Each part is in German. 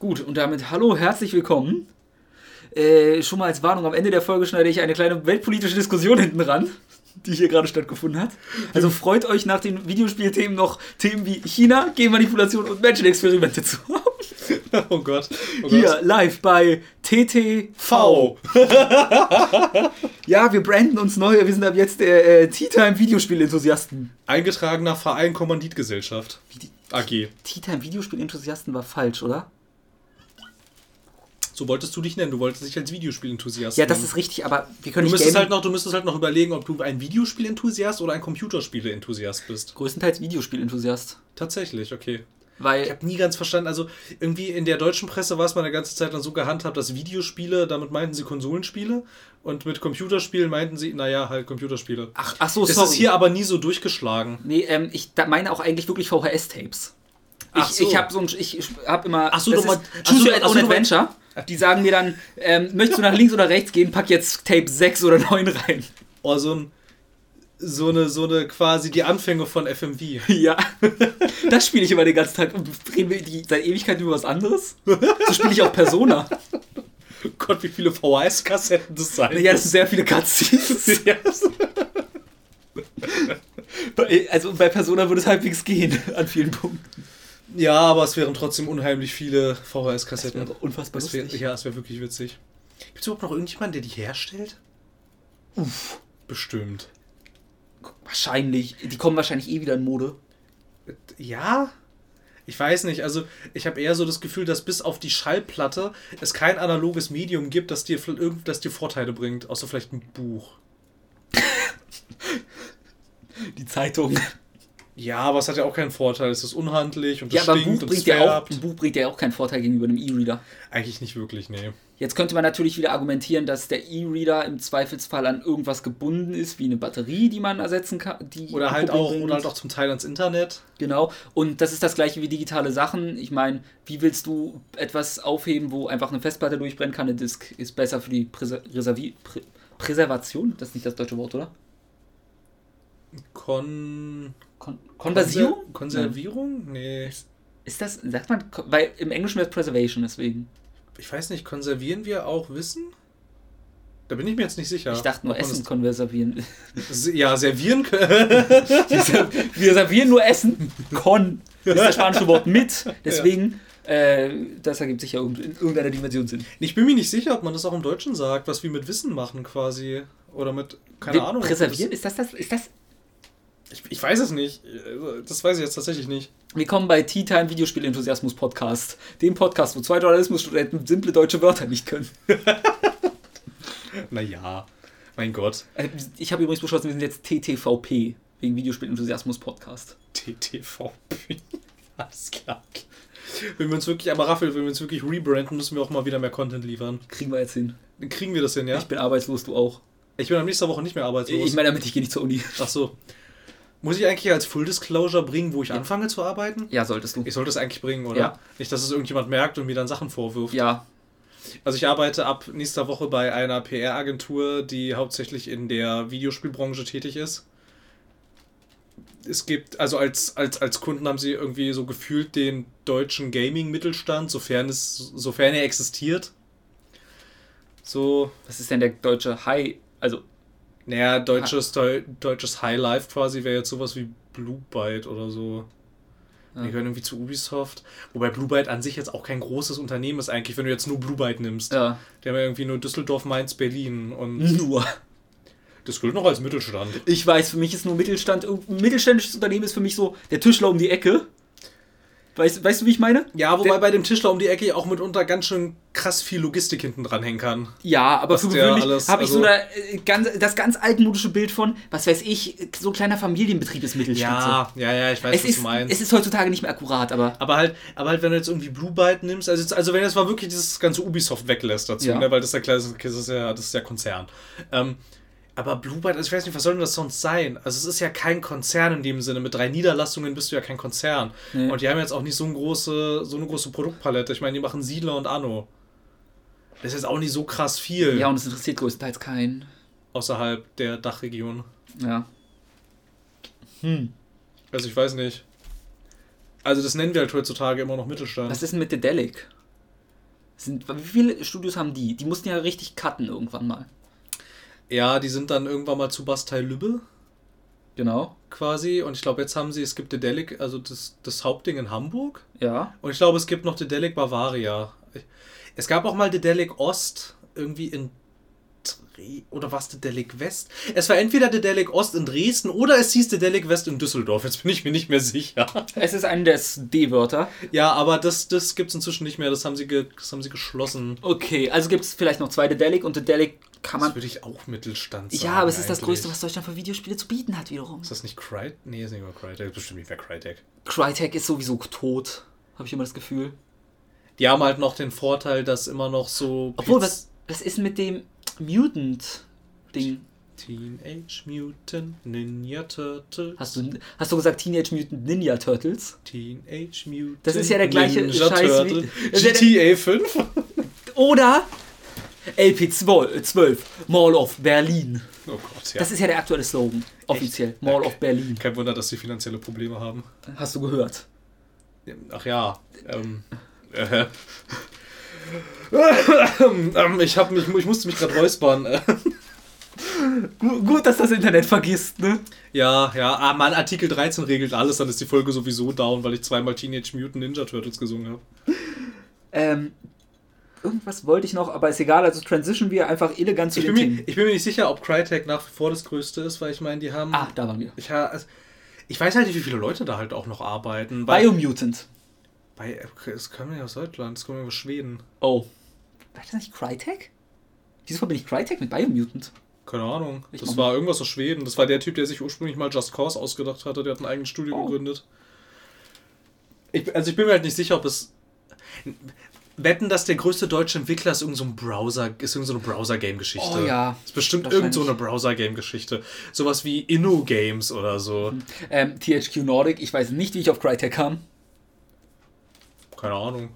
Gut, und damit hallo, herzlich willkommen. Äh, schon mal als Warnung, am Ende der Folge schneide ich eine kleine weltpolitische Diskussion hinten ran, die hier gerade stattgefunden hat. Also freut euch nach den Videospielthemen noch Themen wie China, Genmanipulation und Menschenexperimente zu haben. Oh Gott. Oh Hier, Gott. live bei TTV. Ja, wir branden uns neu. Wir sind ab jetzt der äh, Tea Time Videospiel-Enthusiasten. Eingetragener Verein Kommanditgesellschaft. AG. Tea Time Videospiel-Enthusiasten war falsch, oder? So wolltest du dich nennen. Du wolltest dich als Videospielenthusiast Ja, das nennen. ist richtig, aber wir können Du nicht müsstest, halt noch, du müsstest halt noch überlegen, ob du ein Videospielenthusiast oder ein Computerspiele-Enthusiast bist. größtenteils Videospiel-Enthusiast. Tatsächlich, okay. Weil Ich habe nie ganz verstanden, also irgendwie in der deutschen Presse war es mal eine ganze Zeit lang so gehandhabt, dass Videospiele, damit meinten sie Konsolenspiele und mit Computerspielen meinten sie, naja, halt Computerspiele. Ach, ach so, das sorry. ist hier aber nie so durchgeschlagen. nee, ähm, ich meine auch eigentlich wirklich VHS-Tapes. Ach Ich, so. ich habe so ein, ich, habe immer. Ach so, du ach Choose Your Own Adventure. Die sagen mir dann, ähm, möchtest du nach links oder rechts gehen, pack jetzt Tape 6 oder 9 rein. Oh, so ein, so eine, so eine quasi die Anfänge von FMV. Ja. Das spiele ich immer den ganzen Tag. Und reden wir die, seit Ewigkeiten über was anderes? So spiele ich auch Persona. Gott, wie viele VHS-Kassetten das sein Ja, das sind sehr viele Cutscenes. Bei- Also bei Persona würde es halbwegs gehen an vielen Punkten. Ja, aber es wären trotzdem unheimlich viele VHS-Kassetten. Unfassbar Das wär, lustig. ja, es wäre wirklich witzig. Gibt es überhaupt noch irgendjemanden, der die herstellt? Uff. Bestimmt. Wahrscheinlich. Die kommen wahrscheinlich eh wieder in Mode. Ja? Ich weiß nicht. Also, ich habe eher so das Gefühl, dass bis auf die Schallplatte es kein analoges Medium gibt, das dir, das dir Vorteile bringt. Außer vielleicht ein Buch. Die Zeitung. Ja, aber es hat ja auch keinen Vorteil. Es ist unhandlich und es Ja, aber ein stinkt Buch, und es bringt ja auch, ein Buch bringt ja auch keinen Vorteil gegenüber einem E-Reader. Eigentlich nicht wirklich, nee. Jetzt könnte man natürlich wieder argumentieren, dass der E-Reader im Zweifelsfall an irgendwas gebunden ist, wie eine Batterie, die man ersetzen kann. Die Oder halt, auch, bringt. oder halt auch zum Teil ans Internet. Genau. Und das ist das gleiche wie digitale Sachen. Ich meine, wie willst du etwas aufheben, wo einfach eine Festplatte durchbrennen kann? Eine Disk ist besser für die Präser Reservi Prä Präservation. Das ist nicht das deutsche Wort, oder? Kon... Kon Konversierung? Konser- Konservierung? Nee. Ist das, sagt man, weil im Englischen wäre es Preservation, deswegen. Ich weiß nicht, konservieren wir auch Wissen? Da bin ich mir jetzt nicht sicher. Ich dachte nur Essen konservieren. Ja, servieren können. Wir servieren nur Essen. Con ist das spanische Wort mit. Deswegen, äh, das ergibt sich ja in irgendeiner Dimension Sinn. Ich bin mir nicht sicher, ob man das auch im Deutschen sagt, was wir mit Wissen machen quasi. Oder mit, keine Wir Ahnung. Präservieren? Ist das das? Ist das? Ich, ich weiß es nicht. Also, Das weiß ich jetzt tatsächlich nicht. Willkommen bei Tea Time Videospiel Enthusiasmus Podcast. Dem Podcast, wo zwei Journalismusstudenten simple deutsche Wörter nicht können. Naja, mein Gott. Äh, Ich habe übrigens beschlossen, wir sind jetzt TTVP, wegen Videospiel Enthusiasmus Podcast. TTVP. Alles klar. Wenn wir uns wirklich, aber Raphael, wenn wir uns wirklich rebranden, müssen wir auch mal wieder mehr Content liefern. Kriegen wir jetzt hin. Kriegen wir das hin, ja? Ich bin arbeitslos, du auch. Ich bin am nächsten Woche nicht mehr arbeitslos. Ich meine damit, ich gehe nicht zur Uni. Ach so. Muss ich eigentlich als Full Disclosure bringen, wo ich anfange zu arbeiten? Ja, solltest du. Ich sollte es eigentlich bringen, oder? Ja. Nicht, dass es irgendjemand merkt und mir dann Sachen vorwirft. Ja, Also ich arbeite ab nächster Woche bei einer PR-Agentur, die hauptsächlich in der Videospielbranche tätig ist. Es gibt, also als, als, als Kunden haben sie irgendwie so gefühlt den deutschen Gaming-Mittelstand, sofern es, sofern er existiert. So, was ist denn der deutsche High? Also, naja, deutsches, Deu deutsches Highlife quasi wäre jetzt sowas wie Blue Byte oder so. Die gehören irgendwie zu Ubisoft. Wobei Blue Byte an sich jetzt auch kein großes Unternehmen ist, eigentlich, wenn du jetzt nur Blue Byte nimmst. ja. Die haben ja irgendwie nur Düsseldorf, Mainz, Berlin und Nur. das gilt noch als Mittelstand. Ich weiß, für mich ist nur Mittelstand. Ein mittelständisches Unternehmen ist für mich so der Tischler um die Ecke. Weißt, weißt du, wie ich meine? Ja, wobei Der- bei dem Tischler um die Ecke auch mitunter ganz schön krass viel Logistik hinten dran hängen kann. Ja, aber für gewöhnlich habe ich so also- da, äh, ganz, das ganz altmodische Bild von, was weiß ich, so ein kleiner Familienbetrieb ist Mittelstand. Ja, ja, ja, ich weiß, es was ist, du meinst. es ist heutzutage nicht mehr akkurat, aber aber halt, aber halt, wenn du jetzt irgendwie Blue Byte nimmst, also, jetzt, also wenn du jetzt mal wirklich dieses ganze Ubisoft weglässt dazu, Ja. ne, weil das ist ja klar, das ist ja, das ist ja Konzern. Ähm, aber Blue Byte, also ich weiß nicht, was soll denn das sonst sein? Also es ist ja kein Konzern in dem Sinne. Mit drei Niederlassungen bist du ja kein Konzern. Nee. Und die haben jetzt auch nicht so, eine große, so eine große Produktpalette. Ich meine, die machen Siedler und Anno. Das ist jetzt auch nicht so krass viel ja, und es interessiert größtenteils keinen. außerhalb der Dachregion. Ja. Also ich weiß nicht. Also das nennen wir halt heutzutage immer noch Mittelstand. Was ist denn mit Dedelic? Sind, wie viele Studios haben die? Die mussten ja richtig cutten irgendwann mal. Ja, die sind dann irgendwann mal zu Bastei Lübbe Genau. quasi. Und ich glaube, jetzt haben sie, es gibt Dedelic, also das, das Hauptding in Hamburg. Ja. Und ich glaube, es gibt noch Dedelic Bavaria. Es gab auch mal Dedelic Ost irgendwie in oder was Dedelic West? Es war entweder Dedelic Ost in Dresden oder es hieß Dedelic West in Düsseldorf. Jetzt bin ich mir nicht mehr sicher. Es ist eine der D-Wörter. Ja, aber das, das gibt es inzwischen nicht mehr. Das haben sie, ge, das haben sie geschlossen. Okay, also gibt es vielleicht noch zwei Dedelic und Dedelic kann Das man. würde ich auch Mittelstand sagen. Ja, aber es ist das. Größte, was Deutschland für Videospiele zu bieten hat, wiederum. Ist das nicht Crytek? Nee, ist nicht mal Crytek. Das ist bestimmt nicht mehr Crytek. Crytek ist sowieso tot, habe ich immer das Gefühl. Die haben halt noch den Vorteil, dass immer noch so. Obwohl, was, was ist mit dem Mutant-Ding? Teenage Mutant Ninja Turtles. Hast du, hast du gesagt Teenage Mutant Ninja Turtles? Teenage Mutant Das ist ja der gleiche Ninja Scheiß wie- Turtle. Das ja GTA 5? Oder LP12, 12, Mall of Berlin. Oh Gott, ja. Das ist ja der aktuelle Slogan, offiziell. Mall Okay. of Berlin. Kein Wunder, dass sie finanzielle Probleme haben. Hast du gehört? Ach ja. Ähm. Äh. ähm, ich, hab mich, ich musste mich gerade räuspern. Äh. Gu- Gut, dass das Internet vergisst, ne? Ja, ja. Ah, Mann, Artikel 13 regelt alles, dann ist die Folge sowieso down, weil ich zweimal Teenage Mutant Ninja Turtles gesungen habe. Ähm, irgendwas wollte ich noch, aber ist egal, also transition wir einfach elegant zu Ich den bin, mir, ich bin mir nicht sicher, ob Crytek nach wie vor das Größte ist, weil ich meine, die haben. Ah, da waren wir. Ich, also, ich weiß halt nicht, wie viele Leute da halt auch noch arbeiten. Biomutant. bei, es kommen ja aus Deutschland, es kommen ja aus Schweden. Oh. War das nicht Crytek? Wieso bin ich Crytek mit Biomutant? Keine Ahnung. Ich das war irgendwas aus Schweden. Das war der Typ, der sich ursprünglich mal Just Cause ausgedacht hatte. Der hat ein eigenes Studio Oh. gegründet. Ich, also ich bin mir halt nicht sicher, ob es. Wetten, dass der größte deutsche Entwickler ist irgend so ein Browser, ist irgend so eine Browser-Game-Geschichte. Oh ja, Ist bestimmt irgend so eine Browser-Game-Geschichte. Sowas wie Inno-Games oder so. Ähm, THQ Nordic, ich weiß nicht, wie ich auf Crytek kam. Keine Ahnung.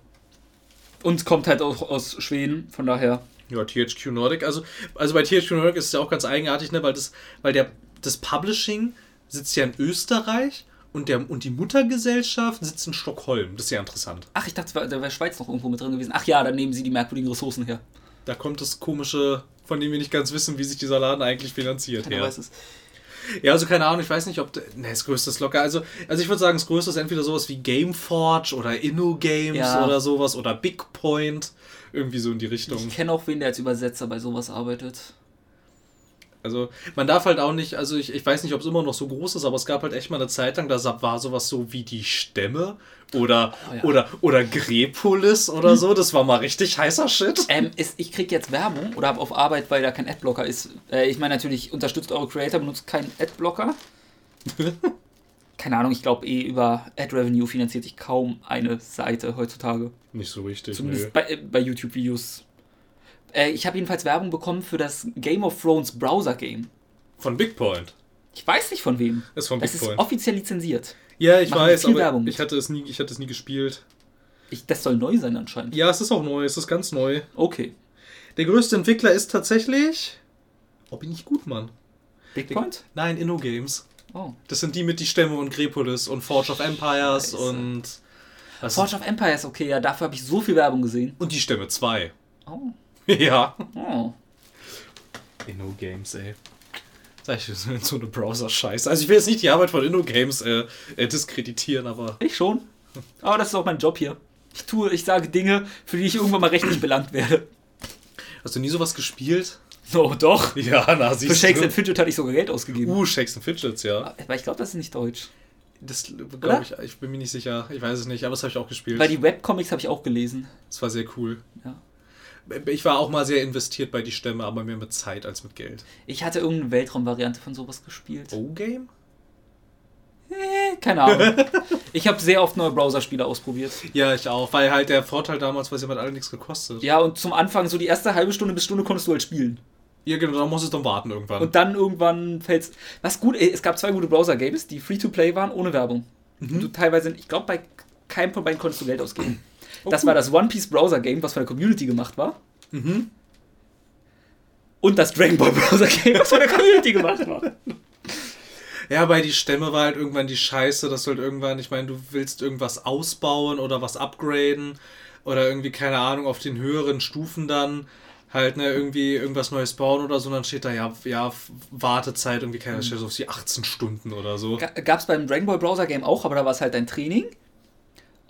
Und kommt halt auch aus Schweden, von daher. Ja, THQ Nordic. Also, also bei THQ Nordic ist es ja auch ganz eigenartig, ne, weil das, weil der, das Publishing sitzt ja in Österreich und, der, und die Muttergesellschaft sitzt in Stockholm. Das ist ja interessant. Ach, ich dachte, da wäre Schweiz noch irgendwo mit drin gewesen. Ach ja, dann nehmen sie die merkwürdigen Ressourcen her. Da kommt das komische, von dem wir nicht ganz wissen, wie sich dieser Laden eigentlich finanziert. Keiner Ja. weiß es. ja, also keine Ahnung, ich weiß nicht, ob. der- Ne, das größte ist locker. Also, also ich würde sagen, das größte ist entweder sowas wie Gameforge oder InnoGames Ja. oder sowas oder Big Point. Irgendwie so in die Richtung. Ich kenne auch wen, der als Übersetzer bei sowas arbeitet. Also man darf halt auch nicht, also ich, ich weiß nicht, ob es immer noch so groß ist, aber es gab halt echt mal eine Zeit lang, da war sowas so wie die Stämme oder, Oh ja. oder, oder Grepolis oder so. Das war mal richtig heißer Shit. Ähm, ist, ich krieg jetzt Werbung oder habe auf Arbeit, weil da kein Adblocker ist. Äh, ich meine natürlich, unterstützt eure Creator, benutzt keinen Adblocker. Keine Ahnung, ich glaube eh über Ad Revenue finanziert sich kaum eine Seite heutzutage. Nicht so richtig, Zumindest nö. bei, äh, bei YouTube-Videos. Äh, ich habe jedenfalls Werbung bekommen für das Game of Thrones Browser-Game. Von Big Point. Ich weiß nicht von wem. Ist von Big Es ist offiziell lizenziert. Ja, ich machen weiß, aber Werbung ich hatte, es nie, ich hatte es nie gespielt. Ich, das soll neu sein anscheinend. Ja, es ist auch neu, es ist ganz neu. Okay. Der größte Entwickler ist tatsächlich. Oh, bin ich gut, Mann. Big Point? Nein, InnoGames. Oh. Das sind die mit die Stämme und Grepolis und Forge of Empires Scheiße. und. Forge of Empires, okay, ja, dafür habe ich so viel Werbung gesehen. und die Stämme 2. Oh. ja. Oh. InnoGames, ey. Sag ich, so eine Browser-Scheiße. Also ich will jetzt nicht die Arbeit von InnoGames äh, äh, diskreditieren, aber. Ich schon. Aber das ist auch mein Job hier. Ich tue, ich sage Dinge, für die ich irgendwann mal rechtlich belangt werde. Hast du nie sowas gespielt? Oh, doch. Ja, na, Für siehst Shakes du. and Fidget hatte ich sogar Geld ausgegeben. Uh, Shakes and Fidgets, ja. Aber ich glaube, das ist nicht deutsch. Das glaube ich, ich bin mir nicht sicher. Ich weiß es nicht, aber das habe ich auch gespielt. Weil die Webcomics habe ich auch gelesen. Das war sehr cool. Ja. Ich war auch mal sehr investiert bei die Stämme, aber mehr mit Zeit als mit Geld. Ich hatte irgendeine Weltraumvariante von sowas gespielt. O-Game? Äh, keine Ahnung. ich habe sehr oft neue Browserspiele ausprobiert. Ja, ich auch. Weil halt der Vorteil damals war, sie hat alle nichts gekostet. Ja, und zum Anfang, so die erste halbe Stunde bis Stunde konntest du halt spielen. Ja, genau, da musst du dann warten irgendwann. Und dann irgendwann fällt's. Was gut, ey, es gab zwei gute Browser-Games, die Free-to-Play waren, ohne Werbung. Und du teilweise, ich glaube, bei keinem von beiden konntest du Geld ausgeben. Oh, das cool. war das One Piece Browser-Game, was von der Community gemacht war. Mhm. Und das Dragon Ball Browser-Game, was von der Community gemacht war. Ja, bei die Stämme war halt irgendwann die Scheiße, dass du halt irgendwann, ich meine, du willst irgendwas ausbauen oder was upgraden. oder irgendwie, keine Ahnung, auf den höheren Stufen dann halt ne, irgendwie irgendwas Neues bauen oder so, und dann steht da ja, ja Wartezeit, irgendwie, keine Ahnung, so auf die 18 Stunden oder so. Gab es beim Dragon Ball Browser Game auch, aber da war es halt ein Training.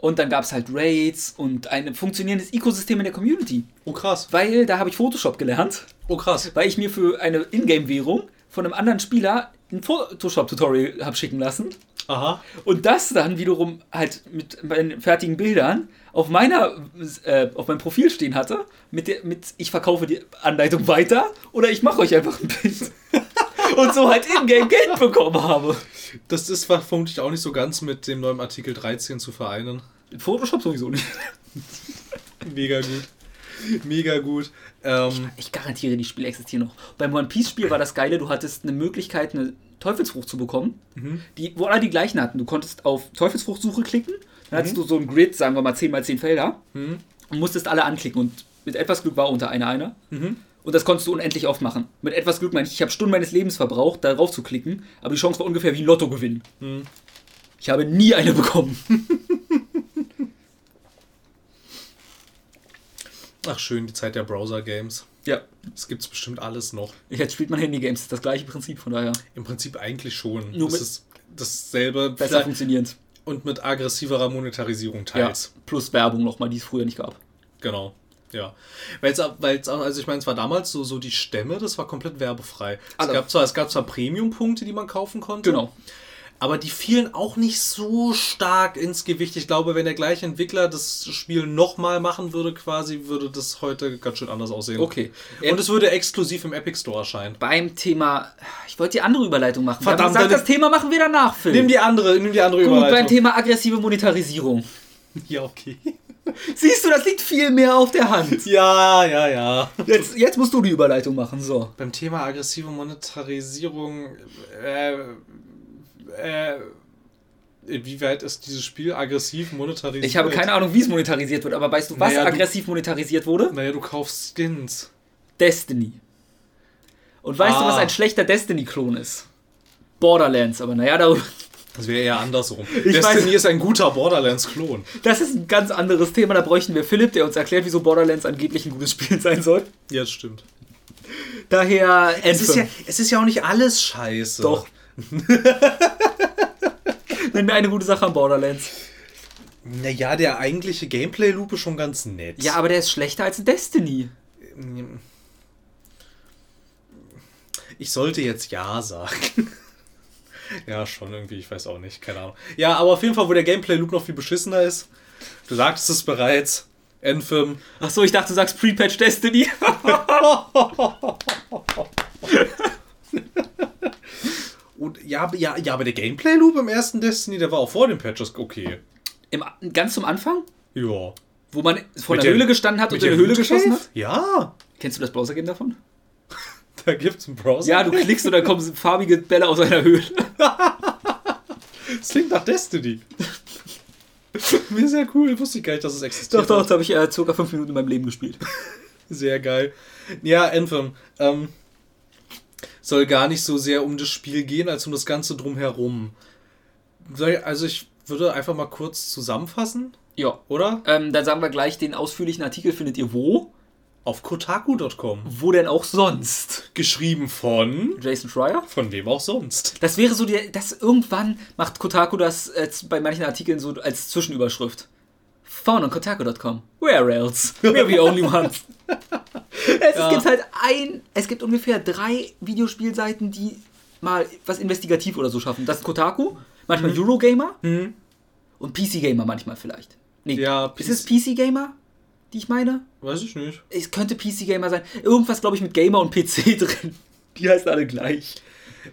Und dann gab es halt Raids und ein funktionierendes Ökosystem in der Community. Oh krass. Weil da habe ich Photoshop gelernt. Oh krass. Weil ich mir für eine Ingame-Währung von einem anderen Spieler ein Photoshop-Tutorial habe schicken lassen. Aha. Und das dann wiederum halt mit meinen fertigen Bildern auf meiner äh, auf meinem Profil stehen hatte, mit der mit ich verkaufe die Anleitung weiter oder ich mache euch einfach ein Bild. und so halt in-game Geld bekommen habe. Das ist vermutlich auch nicht so ganz mit dem neuen Artikel 13 zu vereinen. Photoshop sowieso nicht. Mega gut. Mega gut. Ähm, ich garantiere, die Spiele existieren noch. Beim One Piece Spiel war das Geile, du hattest eine Möglichkeit, eine Teufelsfrucht zu bekommen, mhm. die, wo alle die gleichen hatten. Du konntest auf Teufelsfruchtsuche klicken, dann hattest mhm. du so ein Grid, sagen wir mal 10 x 10 Felder, mhm. und musstest alle anklicken. Und mit etwas Glück war unter einer einer. Mhm. Und das konntest du unendlich oft machen. Mit etwas Glück meine ich, ich habe Stunden meines Lebens verbraucht, darauf zu klicken, aber die Chance war ungefähr wie ein Lotto gewinnen. Mhm. Ich habe nie eine bekommen. Ach schön, die Zeit der Browser-Games. Ja. Es gibt bestimmt alles noch. Jetzt spielt man Handy-Games, das, das gleiche Prinzip, von daher. Im Prinzip eigentlich schon. Nur das ist dasselbe. Besser funktionierend. Und mit aggressiverer Monetarisierung teils. Ja, plus Werbung nochmal, die es früher nicht gab. Genau. Ja. Weil es auch, also ich meine, es war damals so, so die Stämme, das war komplett werbefrei. Es gab, zwar, es gab zwar Premium-Punkte, die man kaufen konnte. Genau. Aber die fielen auch nicht so stark ins Gewicht. Ich glaube, wenn der gleiche Entwickler das Spiel nochmal machen würde, quasi, würde das heute ganz schön anders aussehen. Okay. Und es würde exklusiv im Epic Store erscheinen. Beim Thema. Ich wollte die andere Überleitung machen. Verdammt, gesagt, das Thema machen wir danach, Phil. Nimm die andere, nimm die andere Gut, Überleitung. beim Thema aggressive Monetarisierung. Ja, okay. Siehst du, das liegt viel mehr auf der Hand. Ja, ja, ja. Jetzt, jetzt musst du die Überleitung machen, so. Beim Thema aggressive Monetarisierung, äh, äh, inwieweit ist dieses Spiel aggressiv monetarisiert? Ich habe keine Ahnung, wie es monetarisiert wird, aber weißt du, was naja, aggressiv du, monetarisiert wurde? Naja, du kaufst Skins. Destiny. Und weißt ah. du, was ein schlechter Destiny-Klon ist? Borderlands, aber naja, darüber. Das wäre eher andersrum. Ich Destiny weiß, ist ein guter Borderlands-Klon. Das ist ein ganz anderes Thema. Da bräuchten wir Philipp, der uns erklärt, wieso Borderlands angeblich ein gutes Spiel sein soll. Ja, das stimmt. Daher. Es ist, ja, es ist ja auch nicht alles scheiße. Doch. Nenn mir eine gute Sache an Borderlands. Naja, der eigentliche Gameplay-Loop ist schon ganz nett. Ja, aber der ist schlechter als Destiny. Ich sollte jetzt Ja sagen. ja, schon irgendwie, ich weiß auch nicht, keine Ahnung. Ja, aber auf jeden Fall, wo der Gameplay-Loop noch viel beschissener ist. Du sagtest es bereits. Endfilm. Achso, ich dachte, du sagst Pre-Patch Destiny. Und ja, ja, ja, aber der Gameplay-Loop im ersten Destiny, der war auch vor den Patches okay. Im, ganz zum Anfang? Ja. Wo man vor der, der Höhle gestanden hat und in der Höhle geschossen hat? Ja. Kennst du das Browser-Game davon? da gibt's einen Browser. Ja, du klickst und dann kommen farbige Bälle aus einer Höhle. das klingt nach Destiny. Mir sehr cool, wusste ich gar nicht, dass es existiert. Doch, doch, das habe ich äh, circa fünf Minuten in meinem Leben gespielt. Sehr geil. Ja, Anthem. Ähm, soll gar nicht so sehr um das Spiel gehen, als um das Ganze drumherum. Also ich würde einfach mal kurz zusammenfassen. Ja. Oder? Ähm, dann sagen wir gleich, den ausführlichen Artikel findet ihr wo? Auf Kotaku.com. Wo denn auch sonst? Geschrieben von Jason Schreier? Von wem auch sonst. Das wäre so, die, das irgendwann macht Kotaku das äh, bei manchen Artikeln so als Zwischenüberschrift. Found on Kotaku.com. Where else? We're the only ones. es ja. gibt halt ein, es gibt ungefähr drei Videospielseiten, die mal was investigativ oder so schaffen. Das ist Kotaku, manchmal mhm. Eurogamer mhm. und PC Gamer manchmal vielleicht. Nee, ja, ist es PC Gamer, die ich meine? Weiß ich nicht. Es könnte PC Gamer sein. Irgendwas, glaube ich, mit Gamer und PC drin. Die heißen alle gleich.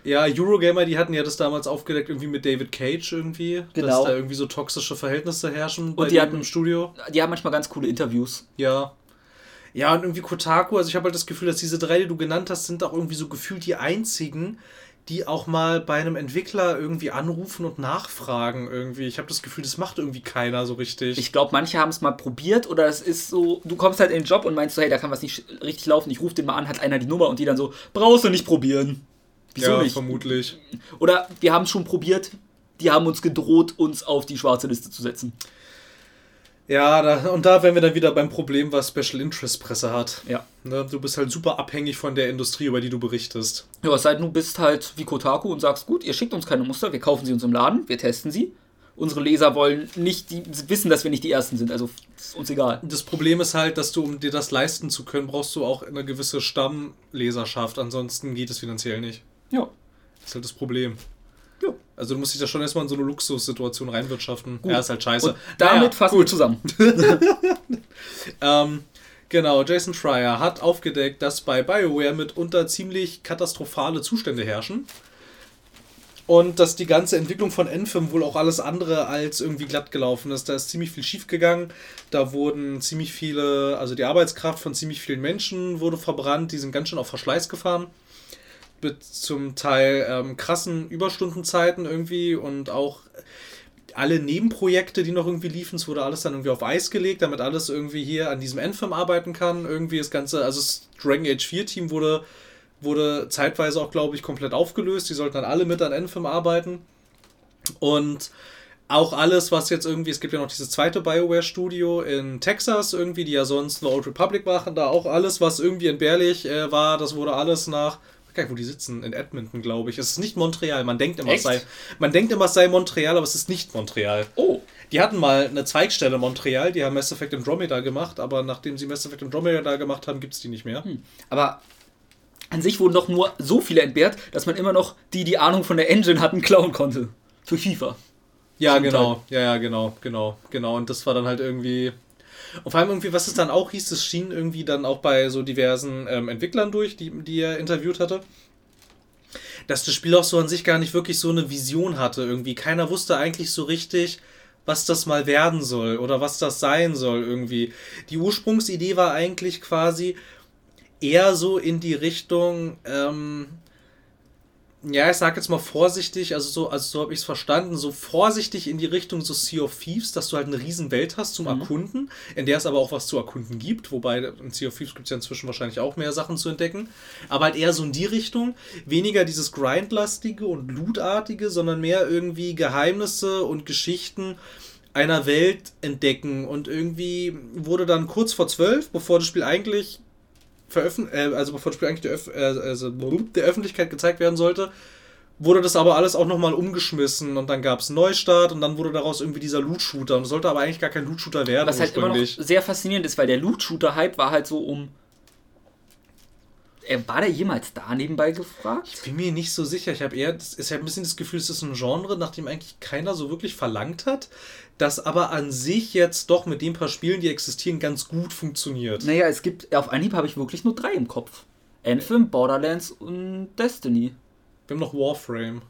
Ja, Eurogamer, die hatten ja das damals aufgedeckt, irgendwie mit David Cage irgendwie. Genau. Dass da irgendwie so toxische Verhältnisse herrschen bei und die hatten, im Studio. Die haben manchmal ganz coole Interviews. Ja. Ja, und irgendwie Kotaku, also ich habe halt das Gefühl, dass diese drei, die du genannt hast, sind auch irgendwie so gefühlt die einzigen, die auch mal bei einem Entwickler irgendwie anrufen und nachfragen irgendwie. Ich habe das Gefühl, das macht irgendwie keiner so richtig. Ich glaube, manche haben es mal probiert oder es ist so, du kommst halt in den Job und meinst so, hey, da kann was nicht richtig laufen, ich rufe den mal an, hat einer die Nummer und die dann so, brauchst du nicht probieren. Wieso ja, nicht? vermutlich. Oder wir haben es schon probiert, die haben uns gedroht, uns auf die schwarze Liste zu setzen. Ja, da, und da wären wir dann wieder beim Problem, was Special Interest Presse hat. Ja. Ne, du bist halt super abhängig von der Industrie, über die du berichtest. Ja, es sei denn, du bist halt wie Kotaku und sagst, gut, ihr schickt uns keine Muster, wir kaufen sie uns im Laden, wir testen sie. Unsere Leser wollen nicht die, wissen, dass wir nicht die Ersten sind, also ist uns egal. Das Problem ist halt, dass du, um dir das leisten zu können, brauchst du auch eine gewisse Stammleserschaft. Ansonsten geht es finanziell nicht. Ja. Das ist halt das Problem. Ja. Also du musst dich da schon erstmal in so eine Luxussituation reinwirtschaften. Ja, ist halt scheiße. Und damit Naja, fassen wir zusammen. Ähm, genau, Jason Schreier hat aufgedeckt, dass bei BioWare mitunter ziemlich katastrophale Zustände herrschen. Und dass die ganze Entwicklung von Anthem wohl auch alles andere als irgendwie glatt gelaufen ist. Da ist ziemlich viel schief gegangen. Da wurden ziemlich viele, also die Arbeitskraft von ziemlich vielen Menschen wurde verbrannt. Die sind ganz schön auf Verschleiß gefahren. Zum Teil ähm, krassen Überstundenzeiten irgendwie und auch alle Nebenprojekte, die noch irgendwie liefen, es wurde alles dann irgendwie auf Eis gelegt, damit alles irgendwie hier an diesem Endfilm arbeiten kann. Irgendwie das Ganze, also das Dragon Age 4 Team wurde, wurde zeitweise auch, glaube ich, komplett aufgelöst. Die sollten dann alle mit an Endfilm arbeiten. Und auch alles, was jetzt irgendwie, es gibt ja noch dieses zweite BioWare-Studio in Texas irgendwie, die ja sonst eine Old Republic machen, da auch alles, was irgendwie entbehrlich äh, war, das wurde alles nach, gar nicht, wo die sitzen, in Edmonton, glaube ich. Es ist nicht Montreal, man denkt immer, es sei, man denkt immer, es sei Montreal, aber es ist nicht Montreal. Oh, Die hatten mal eine Zweigstelle in Montreal, die haben Mass Effect Andromeda gemacht, aber nachdem sie Mass Effect Andromeda gemacht haben, gibt es die nicht mehr. aber an sich wurden doch nur so viele entbehrt, dass man immer noch die, die Ahnung von der Engine hatten, klauen konnte. Für FIFA. Ja, Zum genau. Ja, ja, genau, genau, genau. Und das war dann halt irgendwie. Und vor allem irgendwie, was es dann auch hieß, das schien irgendwie dann auch bei so diversen ähm, Entwicklern durch, die, die er interviewt hatte, dass das Spiel auch so an sich gar nicht wirklich so eine Vision hatte. Irgendwie keiner wusste eigentlich so richtig, was das mal werden soll oder was das sein soll irgendwie. Die Ursprungsidee war eigentlich quasi eher so in die Richtung, ähm, ja, ich sag jetzt mal vorsichtig, also so, also so habe ich es verstanden, so vorsichtig in die Richtung so Sea of Thieves, dass du halt eine riesen Welt hast zum Erkunden, in der es aber auch was zu erkunden gibt, wobei in Sea of Thieves gibt es ja inzwischen wahrscheinlich auch mehr Sachen zu entdecken, aber halt eher so in die Richtung, weniger dieses Grindlastige und Lootartige, sondern mehr irgendwie Geheimnisse und Geschichten einer Welt entdecken. Und irgendwie wurde dann kurz vor zwölf, bevor das Spiel eigentlich veröffentlicht, äh, also bevor das Spiel eigentlich der, Öff äh, also der Öffentlichkeit gezeigt werden sollte, wurde das aber alles auch nochmal umgeschmissen und dann gab es einen Neustart und dann wurde daraus irgendwie dieser Loot-Shooter und es sollte aber eigentlich gar kein Loot-Shooter werden Was halt immer noch sehr faszinierend ist, weil der Loot-Shooter-Hype war halt so um. Äh, war der jemals da nebenbei gefragt? Ich bin mir nicht so sicher. Ich habe eher, das ist ja ein bisschen das Gefühl, es ist ein Genre, nach dem eigentlich keiner so wirklich verlangt hat, das aber an sich jetzt doch mit den paar Spielen, die existieren, ganz gut funktioniert. Naja, es gibt, auf Anhieb habe ich wirklich nur drei im Kopf. Anthem, Borderlands und Destiny. Wir haben noch Warframe.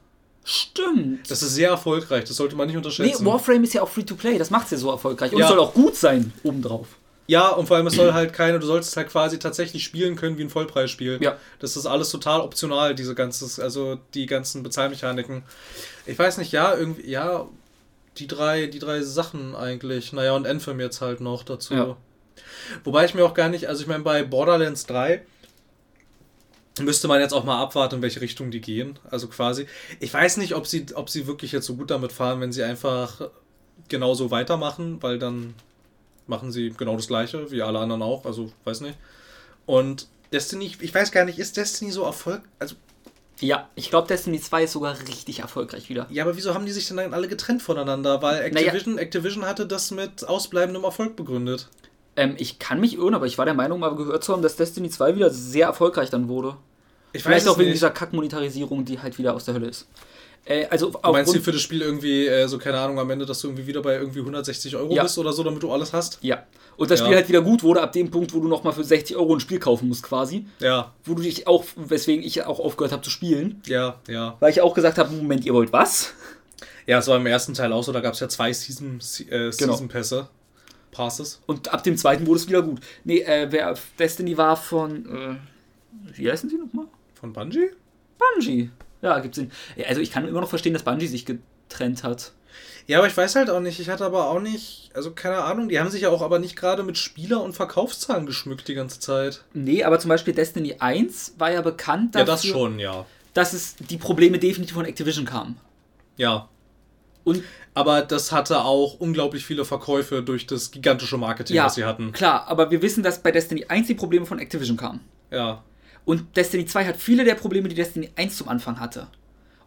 Stimmt. Das ist sehr erfolgreich, das sollte man nicht nee, unterschätzen. Warframe ist ja auch Free-to-Play, das macht es ja so erfolgreich. Und Ja. es soll auch gut sein, obendrauf. Ja, und vor allem, es soll halt keine, du sollst es halt quasi tatsächlich spielen können wie ein Vollpreisspiel. Ja. Das ist alles total optional, diese ganzes, also die ganzen Bezahlmechaniken. Ich weiß nicht, ja, irgendwie, ja, die drei, die drei Sachen eigentlich. Naja, und Anthem jetzt halt noch dazu. Ja. Wobei ich mir auch gar nicht, also ich meine, bei Borderlands 3 müsste man jetzt auch mal abwarten, in welche Richtung die gehen. Also quasi. Ich weiß nicht, ob sie, ob sie wirklich jetzt so gut damit fahren, wenn sie einfach genauso weitermachen, weil dann machen sie genau das gleiche, wie alle anderen auch. Also, weiß nicht. Und Destiny, ich weiß gar nicht, ist Destiny so Erfolg? Also, Ja, ich glaube, Destiny 2 ist sogar richtig erfolgreich wieder. ja, aber wieso haben die sich denn dann alle getrennt voneinander? Weil Naja. Activision, Activision hatte das mit ausbleibendem Erfolg begründet. Ähm, ich kann mich irren, aber ich war der Meinung, mal gehört zu haben, dass Destiny 2 wieder sehr erfolgreich dann wurde. Ich Vielleicht weiß auch wegen nicht. dieser Kackmonetarisierung, die halt wieder aus der Hölle ist. Äh, also Du meinst aufgrund, für das Spiel irgendwie, äh, so keine Ahnung, am Ende, dass du irgendwie wieder bei irgendwie 160 Euro Ja. bist oder so, damit du alles hast? Ja. Und das Ja. Spiel halt wieder gut wurde ab dem Punkt, wo du nochmal für 60 Euro ein Spiel kaufen musst, quasi. Ja, Wo du dich auch, weswegen ich auch aufgehört habe zu spielen. ja, ja. Weil ich auch gesagt habe, Moment, ihr wollt was? Ja, es war im ersten Teil auch so, da gab es ja zwei Season, äh, Genau. Season Pässe. Passes. Und ab dem zweiten wurde es wieder gut. Nee, äh, wer Destiny war von, äh, wie heißen sie nochmal? Von Bungie? Bungie. Ja, gibt's den. Ja, Also ich kann immer noch verstehen, dass Bungie sich getrennt hat. Ja, aber ich weiß halt auch nicht. Ich hatte aber auch nicht, also keine Ahnung, die haben sich ja auch aber nicht gerade mit Spieler- und Verkaufszahlen geschmückt die ganze Zeit. Nee, aber zum Beispiel Destiny 1 war ja bekannt Ja, dafür, das schon, ja. dass es die Probleme definitiv von Activision kamen. Ja. Und Aber das hatte auch unglaublich viele Verkäufe durch das gigantische Marketing, ja, was sie hatten. klar, aber wir wissen, dass bei Destiny 1 die Probleme von Activision kamen. Ja. Und Destiny 2 hat viele der Probleme, die Destiny 1 zum Anfang hatte.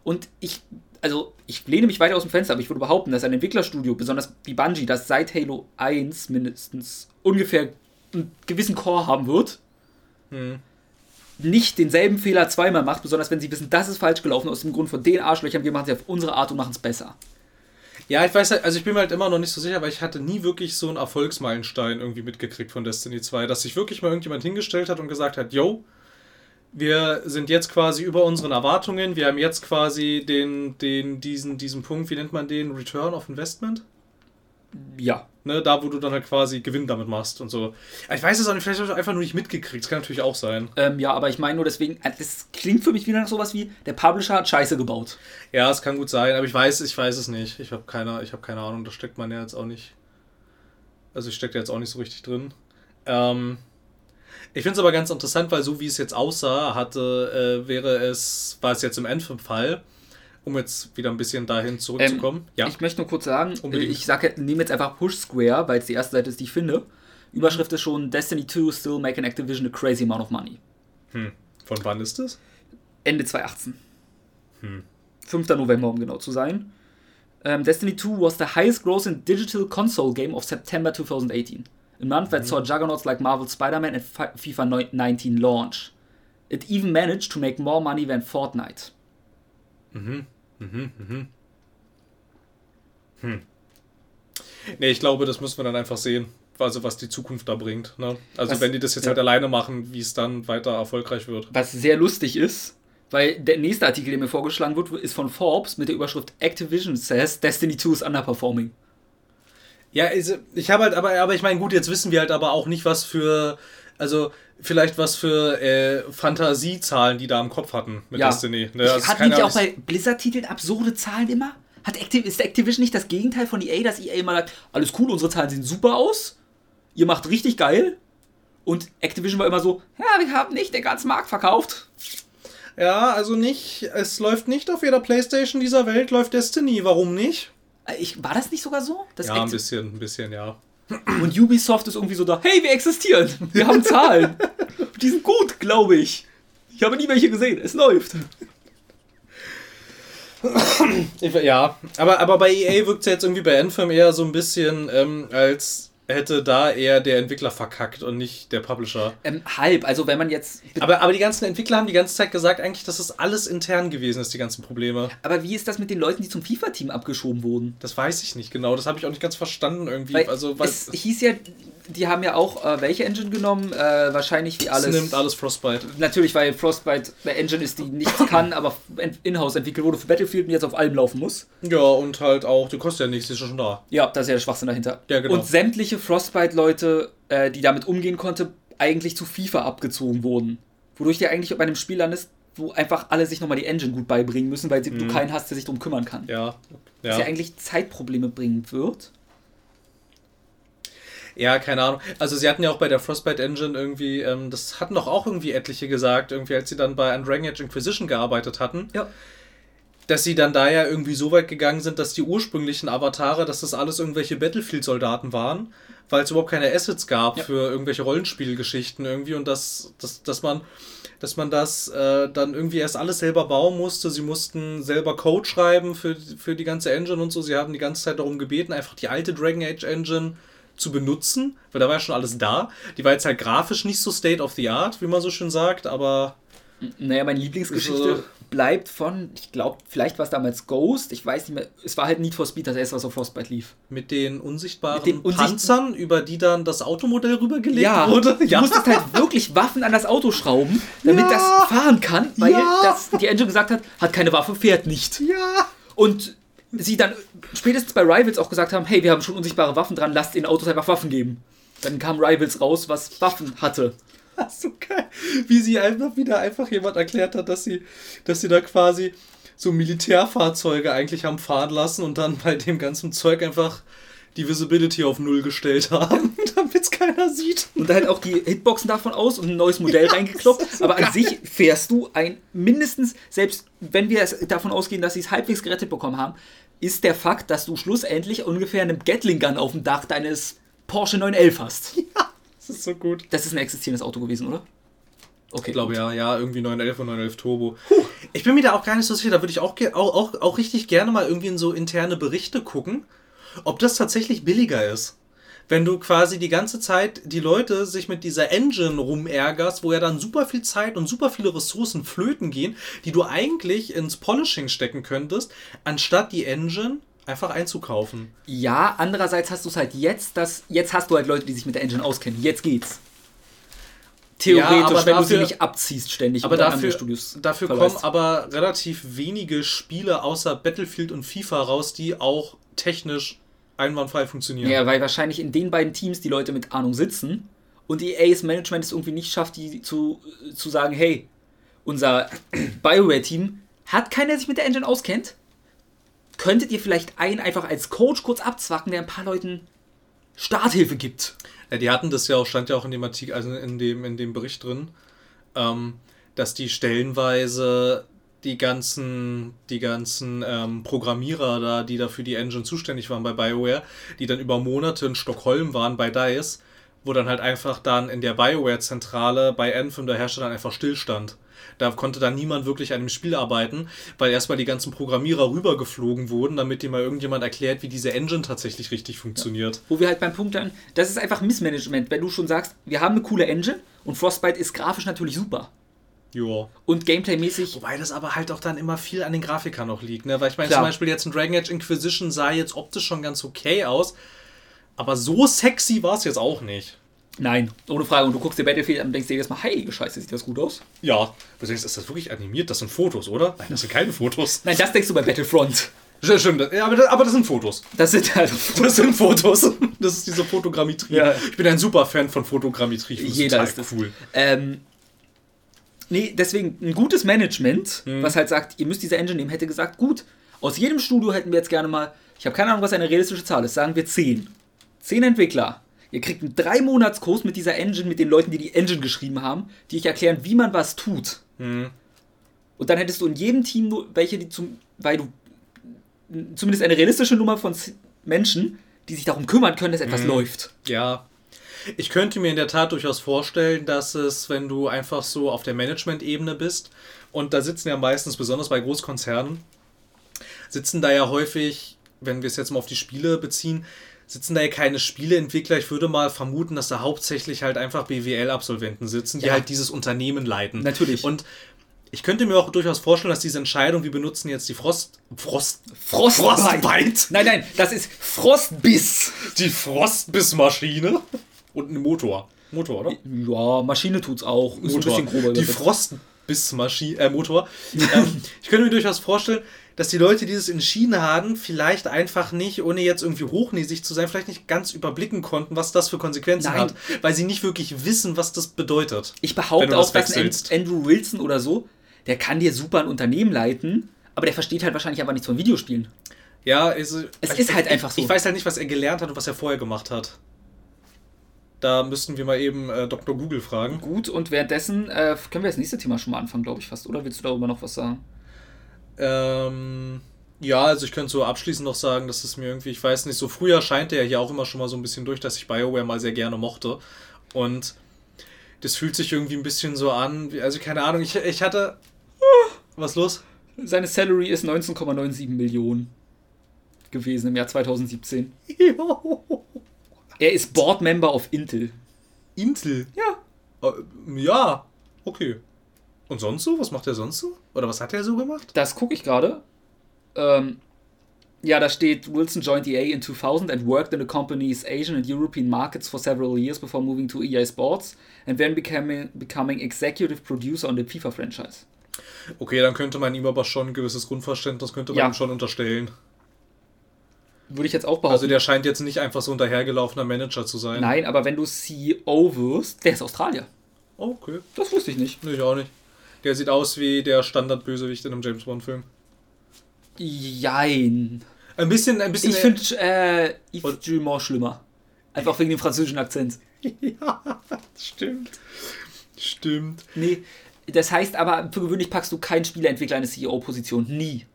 Und ich, also ich lehne mich weiter aus dem Fenster, aber ich würde behaupten, dass ein Entwicklerstudio, besonders wie Bungie, das seit Halo 1 mindestens ungefähr einen gewissen Core haben wird, Hm. nicht denselben Fehler zweimal macht, besonders wenn sie wissen, das ist falsch gelaufen, aus dem Grund von den Arschlöchern, wir machen sie auf unsere Art und machen es besser. Ja, ich weiß halt, also ich bin mir halt immer noch nicht so sicher, weil ich hatte nie wirklich so einen Erfolgsmeilenstein irgendwie mitgekriegt von Destiny 2, dass sich wirklich mal irgendjemand hingestellt hat und gesagt hat, yo, wir sind jetzt quasi über unseren Erwartungen, wir haben jetzt quasi den, den, diesen, diesen Punkt, wie nennt man den, Return of Investment? Ja. Ne, da, wo du dann halt quasi Gewinn damit machst und so. Ich weiß es auch nicht, vielleicht habe ich einfach nur nicht mitgekriegt, das kann natürlich auch sein. Ähm, ja, aber ich meine nur deswegen, äh, das klingt für mich wieder nach sowas wie, der Publisher hat Scheiße gebaut. Ja, es kann gut sein, aber ich weiß, ich weiß es nicht. Ich habe keine, ich habe keine Ahnung, da steckt man ja jetzt auch nicht. Also ich stecke da jetzt auch nicht so richtig drin. Ähm, ich finde es aber ganz interessant, weil so wie es jetzt aussah, hatte, äh, wäre es, war es jetzt im Endfall, um jetzt wieder ein bisschen dahin zurückzukommen. ja. Ich möchte nur kurz sagen, Unbedingt. ich sage, nehme jetzt einfach Push Square, weil es die erste Seite ist, die ich finde. Überschrift ist schon Destiny 2 still making Activision a crazy amount of money. Hm. Von wann ist das? Ende 2018. Hm. 5. November, um genau zu sein. Ähm, Destiny 2 was the highest grossing digital console game of September 2018. A month that saw juggernauts like Marvel Spider-Man and Fi- FIFA 19 launch. It even managed to make more money than Fortnite. Mhm, mhm. Hm. Nee, ich glaube, das müssen wir dann einfach sehen, also was die Zukunft da bringt. Ne? Also Was- wenn die das jetzt ja. halt alleine machen, wie es dann weiter erfolgreich wird. Was sehr lustig ist, weil der nächste Artikel, der mir vorgeschlagen wird, ist von Forbes mit der Überschrift Activision says Destiny 2 is underperforming. Ja, also, ich habe halt, aber, aber ich meine, gut, jetzt wissen wir halt aber auch nicht, was für, also vielleicht was für äh, Fantasiezahlen die da im Kopf hatten mit Ja. Destiny. Ne? Also, Hat keine nicht auch bei Blizzard-Titeln absurde Zahlen immer? Hat Activ ist Activision nicht das Gegenteil von EA, dass EA immer sagt, alles cool, unsere Zahlen sehen super aus, ihr macht richtig geil. Und Activision war immer so, ja, wir haben nicht den ganzen Markt verkauft. Ja, also nicht, es läuft nicht auf jeder Playstation dieser Welt, läuft Destiny. Warum nicht? Äh, Ich, war das nicht sogar so? Dass Ja, ein bisschen, ein bisschen, ja. Und Ubisoft ist irgendwie so da, hey, wir existieren, wir haben Zahlen. Die sind gut, glaube ich. Ich habe nie welche gesehen, es läuft. Ja, aber, aber bei EA wirkt es jetzt irgendwie bei Anthem eher so ein bisschen, ähm, als hätte da eher der Entwickler verkackt und nicht der Publisher. Ähm, halb, also wenn man jetzt. Aber, aber die ganzen Entwickler haben die ganze Zeit gesagt, eigentlich, dass das alles intern gewesen ist, die ganzen Probleme. Aber wie ist das mit den Leuten, die zum FIFA-Team abgeschoben wurden? Das weiß ich nicht genau. Das habe ich auch nicht ganz verstanden irgendwie. Weil also, weil es hieß ja, die haben ja auch äh, welche Engine genommen? Äh, wahrscheinlich wie es alles. nimmt alles Frostbite. Natürlich, weil Frostbite eine Engine ist, die nichts kann, aber in- in-house entwickelt wurde für Battlefield und jetzt auf allem laufen muss. Ja, und halt auch, die kostet ja nichts, die ist ja schon da. Ja, das ist ja der Schwachsinn dahinter. Ja, genau. Und sämtliche Frostbite-Leute, äh, die damit umgehen konnte, eigentlich zu FIFA abgezogen wurden. Wodurch der eigentlich bei einem Spiel landest, wo einfach alle sich nochmal die Engine gut beibringen müssen, weil du keinen hast, der sich darum kümmern kann. Mhm. Ja. Was Ja. ja eigentlich Zeitprobleme bringen wird. ja, keine Ahnung. Also sie hatten ja auch bei der Frostbite Engine irgendwie, ähm, das hatten doch auch irgendwie etliche gesagt, irgendwie als sie dann bei Dragon Age Inquisition gearbeitet hatten. Ja. Dass sie dann da ja irgendwie so weit gegangen sind, dass die ursprünglichen Avatare, dass das alles irgendwelche Battlefield-Soldaten waren, weil es überhaupt keine Assets gab Ja. für irgendwelche Rollenspielgeschichten irgendwie und dass, dass, dass man dass man das äh, dann irgendwie erst alles selber bauen musste. Sie mussten selber Code schreiben für, für die ganze Engine und so. Sie haben die ganze Zeit darum gebeten, einfach die alte Dragon Age Engine zu benutzen, weil da war ja schon alles da. Die war jetzt halt grafisch nicht so State of the Art, wie man so schön sagt, aber Naja, meine Lieblingsgeschichte. Bleibt von, ich glaube, vielleicht war es damals Ghost, ich weiß nicht mehr, es war halt Need for Speed, das erste, was auf Frostbite lief. Mit den unsichtbaren Mit den unsicht- Panzern, über die dann das Automodell rübergelegt Ja, wurde. du musstest halt wirklich Waffen an das Auto schrauben, damit Ja. das fahren kann, weil Ja. das, die Engine gesagt hat, hat keine Waffe, fährt nicht. ja. Und sie dann spätestens bei Rivals auch gesagt haben, hey, wir haben schon unsichtbare Waffen dran, lasst den Autos einfach Waffen geben. Dann kam Rivals raus, was Waffen hatte. So geil. Wie sie einfach wieder einfach jemand erklärt hat, dass sie, dass sie da quasi so Militärfahrzeuge eigentlich haben fahren lassen und dann bei dem ganzen Zeug einfach die Visibility auf Null gestellt haben, damit es keiner sieht. Und da halt auch die Hitboxen davon aus und ein neues Modell reingekloppt. ist so Aber an geil. sich fährst du ein mindestens, selbst wenn wir davon ausgehen, dass sie es halbwegs gerettet bekommen haben, ist der Fakt, dass du schlussendlich ungefähr einen Gatling Gun auf dem Dach deines Porsche 911 hast. Ja, das ist so gut. Das ist ein existierendes Auto gewesen, oder? Okay. Ich glaube ja, ja, irgendwie 911 und 911 Turbo. Puh. Ich bin mir da auch gar nicht so sicher, da würde ich auch, auch, auch, auch richtig gerne mal irgendwie in so interne Berichte gucken, ob das tatsächlich billiger ist wenn du quasi die ganze Zeit die Leute sich mit dieser Engine rumärgerst, wo ja dann super viel Zeit und super viele Ressourcen flöten gehen, die du eigentlich ins Polishing stecken könntest, anstatt die Engine einfach einzukaufen. Ja, andererseits hast du es halt jetzt, dass jetzt hast du halt Leute, die sich mit der Engine auskennen. Jetzt geht's. Theoretisch, ja, wenn dafür, du sie nicht abziehst ständig. Aber dafür, dafür kommen aber relativ wenige Spiele außer Battlefield und FIFA raus, die auch technisch einwandfrei funktionieren. Ja, weil wahrscheinlich in den beiden Teams die Leute mit Ahnung sitzen und EA's Management es irgendwie nicht schafft, die zu, zu sagen, hey, unser BioWare-Team hat keiner, der sich mit der Engine auskennt. Könntet ihr vielleicht einen einfach als Coach kurz abzwacken, der ein paar Leuten Starthilfe gibt? Ja, die hatten das ja auch, stand ja auch in dem Artikel, also in dem, in dem Bericht drin, ähm, dass die stellenweise die ganzen, die ganzen ähm, Programmierer da, die da für die Engine zuständig waren bei BioWare, die dann über Monate in Stockholm waren bei DICE, wo dann halt einfach dann in der BioWare-Zentrale bei Anthem der Hersteller einfach stillstand. Da konnte dann niemand wirklich an dem Spiel arbeiten, weil erstmal die ganzen Programmierer rübergeflogen wurden, damit dir mal irgendjemand erklärt, wie diese Engine tatsächlich richtig funktioniert. Ja. Wo wir halt beim Punkt dann, das ist einfach Missmanagement, wenn du schon sagst, wir haben eine coole Engine und Frostbite ist grafisch natürlich super. Ja. Und Gameplay-mäßig. Wobei das aber halt auch dann immer viel an den Grafikern noch liegt, ne? Weil ich meine, zum Beispiel jetzt ein Dragon Age Inquisition sah jetzt optisch schon ganz okay aus, aber so sexy war es jetzt auch nicht. Nein, ohne Frage. Und du guckst dir Battlefield an und denkst dir jedes Mal, hey, Scheiße, sieht das gut aus? Ja. Du denkst, ist das wirklich animiert? Das sind Fotos, oder? Nein, das sind keine Fotos. Nein, das denkst du bei Battlefront. Stimmt, ja, aber, das, aber das sind Fotos. Das sind halt Das sind Fotos. Das ist diese Fotogrammetrie. Ja. Ich bin ein super Fan von Fotogrammetrie. Jeder ist das. cool. Ähm, Nee, deswegen ein gutes Management, mhm. was halt sagt, ihr müsst diese Engine nehmen, hätte gesagt, gut, aus jedem Studio hätten wir jetzt gerne mal, ich habe keine Ahnung, was eine realistische Zahl ist, sagen wir 10. 10 Entwickler. Ihr kriegt einen 3-Monats-Kurs mit dieser Engine, mit den Leuten, die die Engine geschrieben haben, die euch erklären, wie man was tut. Mhm. Und dann hättest du in jedem Team nur welche, die zum, weil du zumindest eine realistische Nummer von Menschen, die sich darum kümmern können, dass etwas mhm. läuft. Ja, ich könnte mir in der Tat durchaus vorstellen, dass es, wenn du einfach so auf der Management-Ebene bist, und da sitzen ja meistens, besonders bei Großkonzernen, sitzen da ja häufig, wenn wir es jetzt mal auf die Spiele beziehen, sitzen da ja keine Spieleentwickler. Ich würde mal vermuten, dass da hauptsächlich halt einfach BWL-Absolventen sitzen, die ja. halt dieses Unternehmen leiten. Natürlich. Und ich könnte mir auch durchaus vorstellen, dass diese Entscheidung, wir benutzen jetzt die Frost. Frost. Frostbite. Frostbite. Nein, nein, das ist Frostbiss. Die Frostbissmaschine. Und ein Motor. Motor, oder? Ja, Maschine tut's auch. Ist Motor. ein bisschen grober. Die Frostbissmaschine, äh, Motor. ähm, ich könnte mir durchaus vorstellen, dass die Leute, die das entschieden haben, vielleicht einfach nicht, ohne jetzt irgendwie hochnäsig zu sein, vielleicht nicht ganz überblicken konnten, was das für Konsequenzen Nein. hat, weil sie nicht wirklich wissen, was das bedeutet. Ich behaupte auch, dass ein Andrew Wilson oder so, der kann dir super ein Unternehmen leiten, aber der versteht halt wahrscheinlich einfach nichts von Videospielen. Ja, also, es ist halt einfach so. Ich weiß halt nicht, was er gelernt hat und was er vorher gemacht hat. Da müssten wir mal eben äh, Dr. Google fragen. Gut, und währenddessen äh, können wir das nächste Thema schon mal anfangen, glaube ich fast. Oder willst du darüber noch was sagen? Ähm, ja, also ich könnte so abschließend noch sagen, dass es mir irgendwie, ich weiß nicht, so früher scheint er ja hier auch immer schon mal so ein bisschen durch, dass ich BioWare mal sehr gerne mochte. Und das fühlt sich irgendwie ein bisschen so an, wie, also keine Ahnung, ich, ich hatte. Was los? Seine Salary ist 19,97 Millionen gewesen im Jahr 2017. Jo. Er ist Board-Member of Intel. Intel? Ja. Äh, ja, okay. Und sonst so? Was macht er sonst so? Oder was hat er so gemacht? Das gucke ich gerade. Ähm, ja, da steht, Wilson joined EA in 2000 and worked in the company's Asian and European markets for several years before moving to EA Sports and then becoming, becoming executive producer on the FIFA franchise. Okay, dann könnte man ihm aber schon ein gewisses Grundverständnis könnte man ja. ihm schon unterstellen. Würde ich jetzt auch behaupten. Also der scheint jetzt nicht einfach so ein dahergelaufener Manager zu sein. Nein, aber wenn du CEO wirst, der ist Australier. Okay. Das wusste ich nicht. Ich auch nicht. Der sieht aus wie der Standardbösewicht in einem James Bond-Film. Jein. Ein bisschen, ein bisschen. Ich finde äh, Yves Gilmore schlimmer. Einfach wegen dem französischen Akzent. ja, stimmt. Stimmt. Nee, das heißt aber, für gewöhnlich packst du keinen Spielerentwickler in eine CEO-Position. Nie.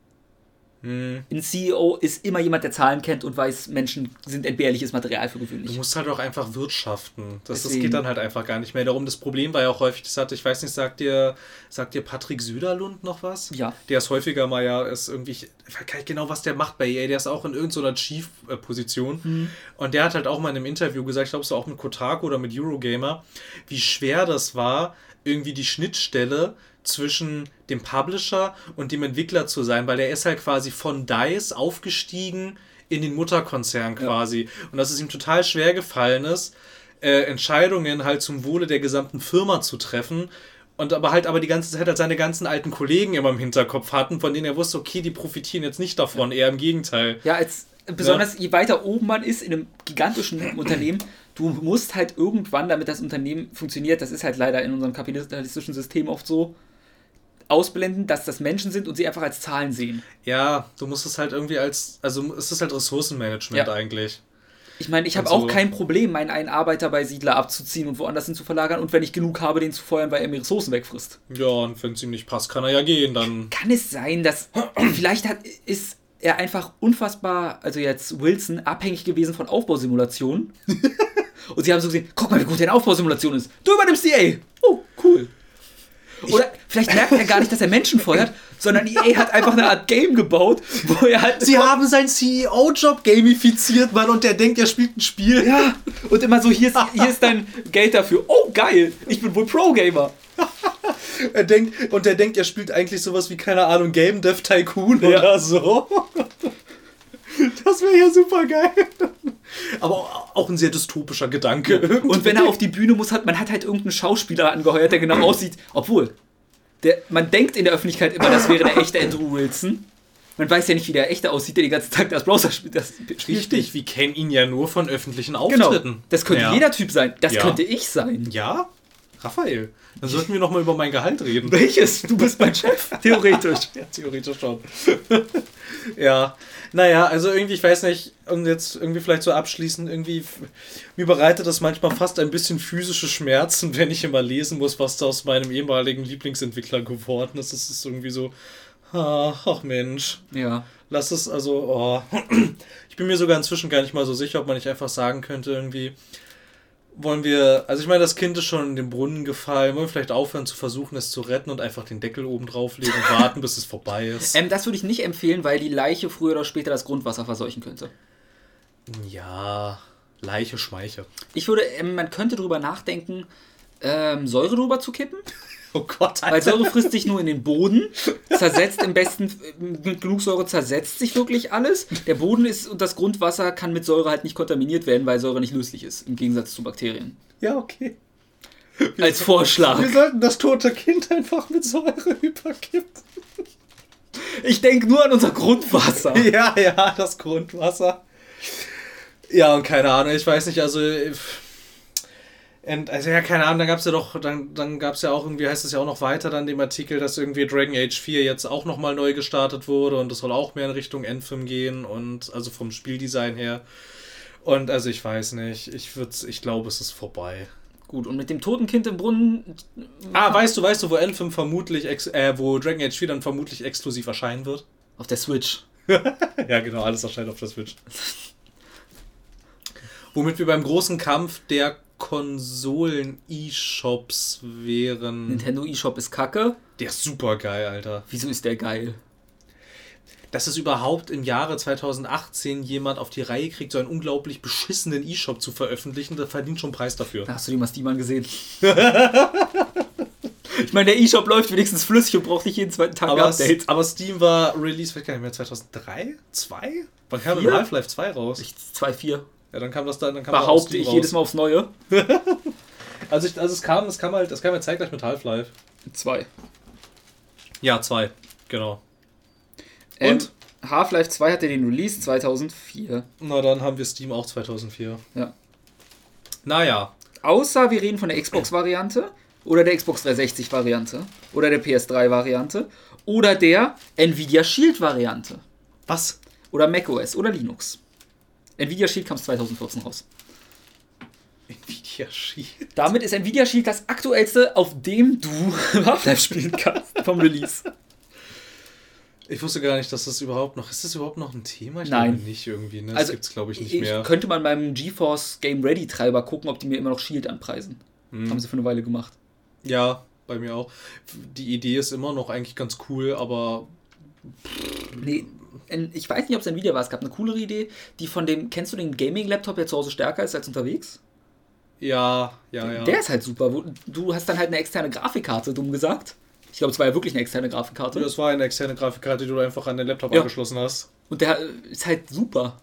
Hm. Ein CEO ist immer jemand, der Zahlen kennt und weiß, Menschen sind entbehrliches Material für Du gewöhnlich. musst halt auch einfach wirtschaften. Das, das geht dann halt einfach gar nicht mehr darum. Das Problem war ja auch häufig, das hatte, ich weiß nicht, sagt dir, sagt dir Patrick Süderlund noch was? Ja. Der ist häufiger mal ja, ist irgendwie, ich weiß gar nicht genau, was der macht bei EA. Der ist auch in irgendeiner Chief-Position. Mhm. Und der hat halt auch mal in einem Interview gesagt, ich glaube, es war auch mit Kotaku oder mit Eurogamer, wie schwer das war, irgendwie die Schnittstelle zwischen dem Publisher und dem Entwickler zu sein, weil der ist halt quasi von DICE aufgestiegen in den Mutterkonzern quasi. Und dass es ihm total schwer gefallen ist, äh, Entscheidungen halt zum Wohle der gesamten Firma zu treffen. Und aber halt aber die ganze Zeit halt seine ganzen alten Kollegen immer im Hinterkopf hatten, von denen er wusste, okay, die profitieren jetzt nicht davon, eher im Gegenteil. Ja, als besonders je weiter oben man ist in einem gigantischen Unternehmen, du musst halt irgendwann, damit das Unternehmen funktioniert, das ist halt leider in unserem kapitalistischen System oft so, ausblenden, dass das Menschen sind und sie einfach als Zahlen sehen. Ja, du musst es halt irgendwie als, also es ist halt Ressourcenmanagement Ja. eigentlich. Ich meine, ich habe Also- auch kein Problem, meinen einen Arbeiter bei Siedler abzuziehen und woanders hin zu verlagern und wenn ich genug habe, den zu feuern, weil er mir Ressourcen wegfrisst. Ja, und wenn es ihm nicht passt, kann er ja gehen, dann. Kann es sein, dass vielleicht hat, ist er einfach unfassbar, also jetzt Wilson, abhängig gewesen von Aufbausimulationen. und sie haben so gesehen, guck mal, wie gut deine Aufbausimulation ist. Du übernimmst die EA. Oh, cool. Oder vielleicht merkt er gar nicht, dass er Menschen feuert, sondern EA hat einfach eine Art Game gebaut, wo er halt. Sie haben seinen CEO-Job gamifiziert, Mann, und der denkt, er spielt ein Spiel. Ja, und immer so, hier ist, hier ist dein Geld dafür. Oh, geil, ich bin wohl Pro-Gamer. Er denkt, und der denkt, er spielt eigentlich sowas wie, keine Ahnung, Game Dev Tycoon Ja. oder so. Das wäre ja super geil. Aber auch ein sehr dystopischer Gedanke. Und wenn er auf die Bühne muss, hat man hat halt irgendeinen Schauspieler angeheuert, der genau aussieht. Obwohl, der, man denkt in der Öffentlichkeit immer, das wäre der echte Andrew Wilson. Man weiß ja nicht, wie der echte aussieht, der den ganzen Tag das Browser spielt. Das Richtig, wir kennen ihn ja nur von öffentlichen Genau. Auftritten. Das könnte ja. jeder Typ sein. Das Ja. könnte ich sein. Ja? Raphael, dann sollten wir nochmal über mein Gehalt reden. Welches? Du bist mein Chef. Theoretisch. Ja, theoretisch schon. ja, naja, also irgendwie, ich weiß nicht, um jetzt irgendwie vielleicht so abschließend, irgendwie, mir bereitet das manchmal fast ein bisschen physische Schmerzen, wenn ich immer lesen muss, was da aus meinem ehemaligen Lieblingsentwickler geworden ist. Das ist irgendwie so, ah, ach Mensch, Ja. lass es, also, oh. ich bin mir sogar inzwischen gar nicht mal so sicher, ob man nicht einfach sagen könnte, irgendwie, wollen wir, also ich meine, das Kind ist schon in den Brunnen gefallen, wollen wir vielleicht aufhören zu versuchen, es zu retten und einfach den Deckel oben drauflegen und warten, bis es vorbei ist. Ähm, das würde ich nicht empfehlen, weil die Leiche früher oder später das Grundwasser verseuchen könnte. Ja, Leiche, Schmeiche. Ich würde, ähm, man könnte drüber nachdenken, ähm, Säure drüber zu kippen. Oh Gott, Weil Säure frisst sich nur in den Boden, zersetzt im besten, mit genug Säure zersetzt sich wirklich alles. Der Boden ist und das Grundwasser kann mit Säure halt nicht kontaminiert werden, weil Säure nicht löslich ist, im Gegensatz zu Bakterien. Ja, okay. Als Vorschlag. Wir sollten das tote Kind einfach mit Säure überkippen. Ich denke nur an unser Grundwasser. Ja, ja, das Grundwasser. Ja, und keine Ahnung, ich weiß nicht, also. Und, also ja, keine Ahnung, dann gab es ja doch, dann, dann gab es ja auch irgendwie, heißt es ja auch noch weiter dann dem Artikel, dass irgendwie Dragon Age 4 jetzt auch nochmal neu gestartet wurde und das soll auch mehr in Richtung Endfilm gehen und also vom Spieldesign her. Und also ich weiß nicht, ich würde ich glaube, es ist vorbei. Gut, und mit dem toten Kind im Brunnen. Ah, weißt du, weißt du, wo Endfilm vermutlich, äh, wo Dragon Age 4 dann vermutlich exklusiv erscheinen wird? Auf der Switch. Ja, genau, alles erscheint auf der Switch. Womit wir beim großen Kampf der Konsolen-E-Shops wären. Nintendo eShop ist kacke. Der ist super geil, Alter. Wieso ist der geil? Dass es überhaupt im Jahre 2018 jemand auf die Reihe kriegt, so einen unglaublich beschissenen E-Shop zu veröffentlichen, der verdient schon Preis dafür. Da hast du die mal Steam angesehen. ich meine, der eShop läuft wenigstens flüssig und braucht nicht jeden zweiten Tag Aber, Update. aber Steam war Release, weiß gar nicht mehr, 2003? 2? Wann kam? Half-Life 2 raus? Ich 2.4. Ja, dann kam das dann, dann kam Behaupte ich raus. jedes Mal aufs Neue. Also, ich, also es kam, es kam halt, es kam ja zeitgleich mit Half-Life. 2. Ja, 2, genau. Ähm, Und? Half-Life 2 hatte den Release 2004. Na, dann haben wir Steam auch 2004. Ja. Naja. Außer wir reden von der Xbox-Variante oder der Xbox 360-Variante oder der PS3-Variante oder der Nvidia Shield-Variante Was? oder macOS oder Linux. Nvidia Shield kam 2014 raus. Nvidia Shield. Damit ist Nvidia Shield das aktuellste, auf dem du Half-Life spielen kannst vom Release. Ich wusste gar nicht, dass das überhaupt noch. Ist das überhaupt noch ein Thema? Ich Nein. glaube nicht irgendwie. Ne? Das Also, gibt's glaube ich nicht Ich mehr. könnte mal beim GeForce Game Ready Treiber gucken, ob die mir immer noch Shield anpreisen. Hm. Haben sie für eine Weile gemacht. Ja, bei mir auch. Die Idee ist immer noch eigentlich ganz cool, aber Nee, in- ich weiß nicht, ob es ein Video war. Es gab eine coolere Idee, die von dem, kennst du den Gaming-Laptop, der zu Hause stärker ist als unterwegs? ja, ja, ja. Der ist halt super. Du hast dann halt eine externe Grafikkarte, dumm gesagt. Ich glaube, es war ja wirklich eine externe Grafikkarte. Das war eine externe Grafikkarte, die du einfach an den Laptop Ja. angeschlossen hast. Und der ist halt super.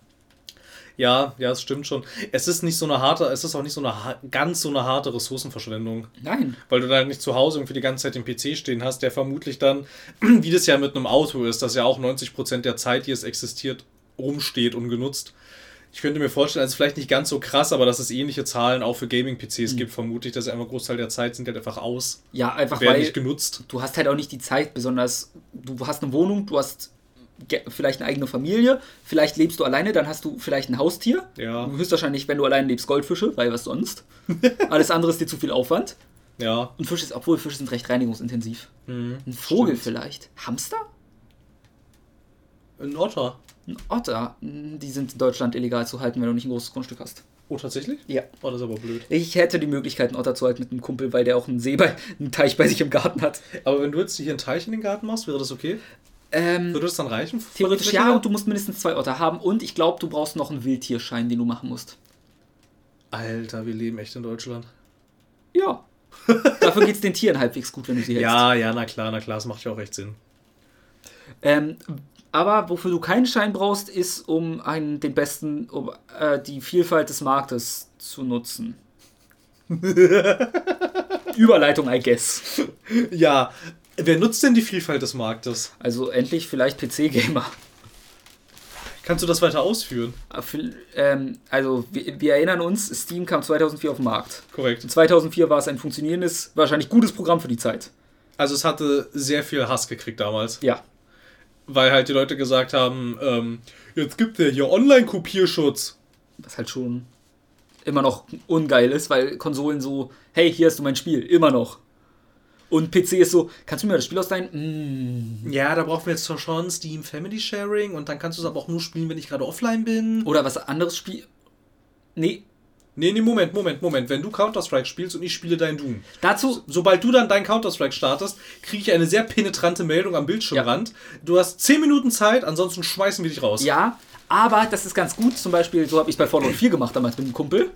Ja, ja, es stimmt schon. Es ist nicht so eine harte, es ist auch nicht so eine ganz so eine harte Ressourcenverschwendung. Nein. Weil du dann nicht zu Hause irgendwie die ganze Zeit den PC stehen hast, der vermutlich dann, wie das ja mit einem Auto ist, das ja auch 90% der Zeit, die es existiert, rumsteht ungenutzt. Ich könnte mir vorstellen, also vielleicht nicht ganz so krass, aber dass es ähnliche Zahlen auch für Gaming-PCs Mhm. gibt, vermutlich, dass einfach ein Großteil der Zeit sind halt einfach aus, Ja, einfach werden weil nicht genutzt. du hast halt auch nicht die Zeit, besonders du hast eine Wohnung, du hast vielleicht eine eigene Familie, vielleicht lebst du alleine, dann hast du vielleicht ein Haustier. Ja. Du höchstwahrscheinlich, wenn du allein lebst, Goldfische, weil was sonst. Alles andere ist dir zu viel Aufwand. Ja. Und Fische ist, obwohl Fische sind recht reinigungsintensiv. Mhm. Ein Vogel Stimmt. vielleicht. Hamster? Ein Otter. Ein Otter. Hm, Die sind in Deutschland illegal zu halten, wenn du nicht ein großes Grundstück hast. Oh, tatsächlich? Ja. Oh, das ist aber blöd. Ich hätte die Möglichkeit, einen Otter zu halten mit einem Kumpel, weil der auch einen See bei, einen Teich bei sich im Garten hat. Aber wenn du jetzt hier einen Teich in den Garten machst, wäre das okay? Ähm, Würde das dann reichen? theoretisch ja, und du musst mindestens zwei Otter haben. Und ich glaube, du brauchst noch einen Wildtierschein, den du machen musst. Alter, wir leben echt in Deutschland. Ja. Dafür geht es den Tieren halbwegs gut, wenn du sie hältst. Ja, ja, na klar, na klar, das macht ja auch echt Sinn. Ähm, aber wofür du keinen Schein brauchst, ist, um einen, den besten, um äh, die Vielfalt des Marktes zu nutzen. Überleitung, I guess. Ja, wer nutzt denn die Vielfalt des Marktes? Also endlich vielleicht PC-Gamer. Kannst du das weiter ausführen? Ähm, also wir, wir erinnern uns, Steam kam 2004 auf den Markt. Korrekt. Und 2004 war es ein funktionierendes, wahrscheinlich gutes Programm für die Zeit. Also es hatte sehr viel Hass gekriegt damals, Ja. weil halt die Leute gesagt haben, ähm, jetzt gibt der hier Online-Kopierschutz. Was halt schon immer noch ungeil ist, weil Konsolen so, hey, hier hast du mein Spiel, immer noch. Und PC ist so, kannst du mir das Spiel ausleihen? Mm. Ja, da brauchen wir jetzt schon Steam Family Sharing und dann kannst du es aber auch nur spielen, wenn ich gerade offline bin. Oder was anderes Spiel. Nee, Nee, nee, Moment, Moment, Moment. Wenn du Counter-Strike spielst und ich spiele dein Doom. dazu. Sobald du dann dein Counter-Strike startest, kriege ich eine sehr penetrante Meldung am Bildschirmrand. Du hast 10 Minuten Zeit, ansonsten schmeißen wir dich raus. Ja, aber das ist ganz gut. Zum Beispiel, so habe ich es bei Fallout 4 gemacht damals mit einem Kumpel.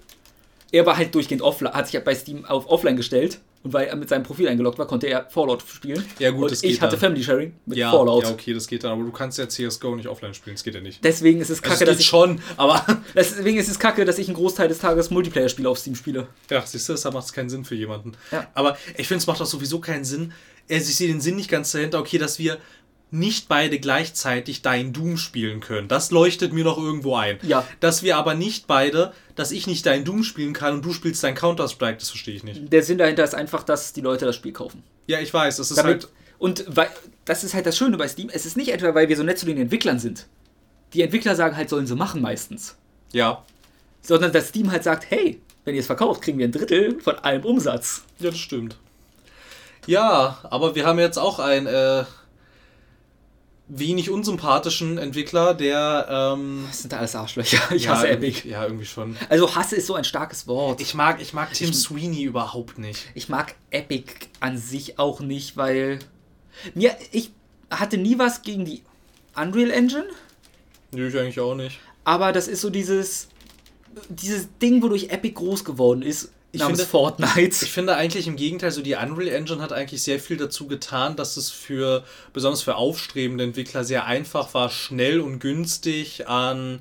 Er war halt durchgehend offline, hat sich halt bei Steam auf offline gestellt. Und weil er mit seinem Profil eingeloggt war, konnte er Fallout spielen. Ja, gut, und das ich geht hatte dann. Family Sharing mit Ja, Fallout. ja, okay, das geht dann, aber du kannst ja CSGO nicht offline spielen, das geht ja nicht. Deswegen ist es Also kacke, es dass geht ich, schon, aber deswegen ist es kacke, dass ich einen Großteil des Tages Multiplayer-Spiele auf Steam spiele. ja, siehst du, deshalb macht es keinen Sinn für jemanden. Ja. Aber ich finde, es macht auch sowieso keinen Sinn. Also ich sehe den Sinn nicht ganz dahinter, okay, dass wir nicht beide gleichzeitig dein Doom spielen können. Das leuchtet mir noch irgendwo ein. Ja. Dass wir aber nicht beide, dass ich nicht dein Doom spielen kann und du spielst dein Counter-Strike, das verstehe ich nicht. Der Sinn dahinter ist einfach, dass die Leute das Spiel kaufen. Ja, ich weiß, das ist Damit, halt. und weil, das ist halt das Schöne bei Steam. Es ist nicht etwa, weil wir so nett zu den Entwicklern sind. Die Entwickler sagen halt, sollen sie machen meistens. Ja. Sondern dass Steam halt sagt, hey, wenn ihr es verkauft, kriegen wir ein Drittel von allem Umsatz. Ja, das stimmt. Ja, aber wir haben jetzt auch einen äh, wenig unsympathischen Entwickler, der. Ähm, Das sind da alles Arschlöcher. Ich ja, hasse Epic. Ja, irgendwie schon. Also Hasse ist so ein starkes Wort. Ich mag, ich mag Tim Sweeney überhaupt nicht. Ich mag Epic an sich auch nicht, weil mir ich hatte nie was gegen die Unreal Engine, Nö, ich eigentlich auch nicht. aber das ist so dieses dieses Ding, wodurch Epic groß geworden ist, Ich namens finde- Fortnite. Ich finde eigentlich im Gegenteil, so die Unreal Engine hat eigentlich sehr viel dazu getan, dass es für, besonders für aufstrebende Entwickler, sehr einfach war, schnell und günstig an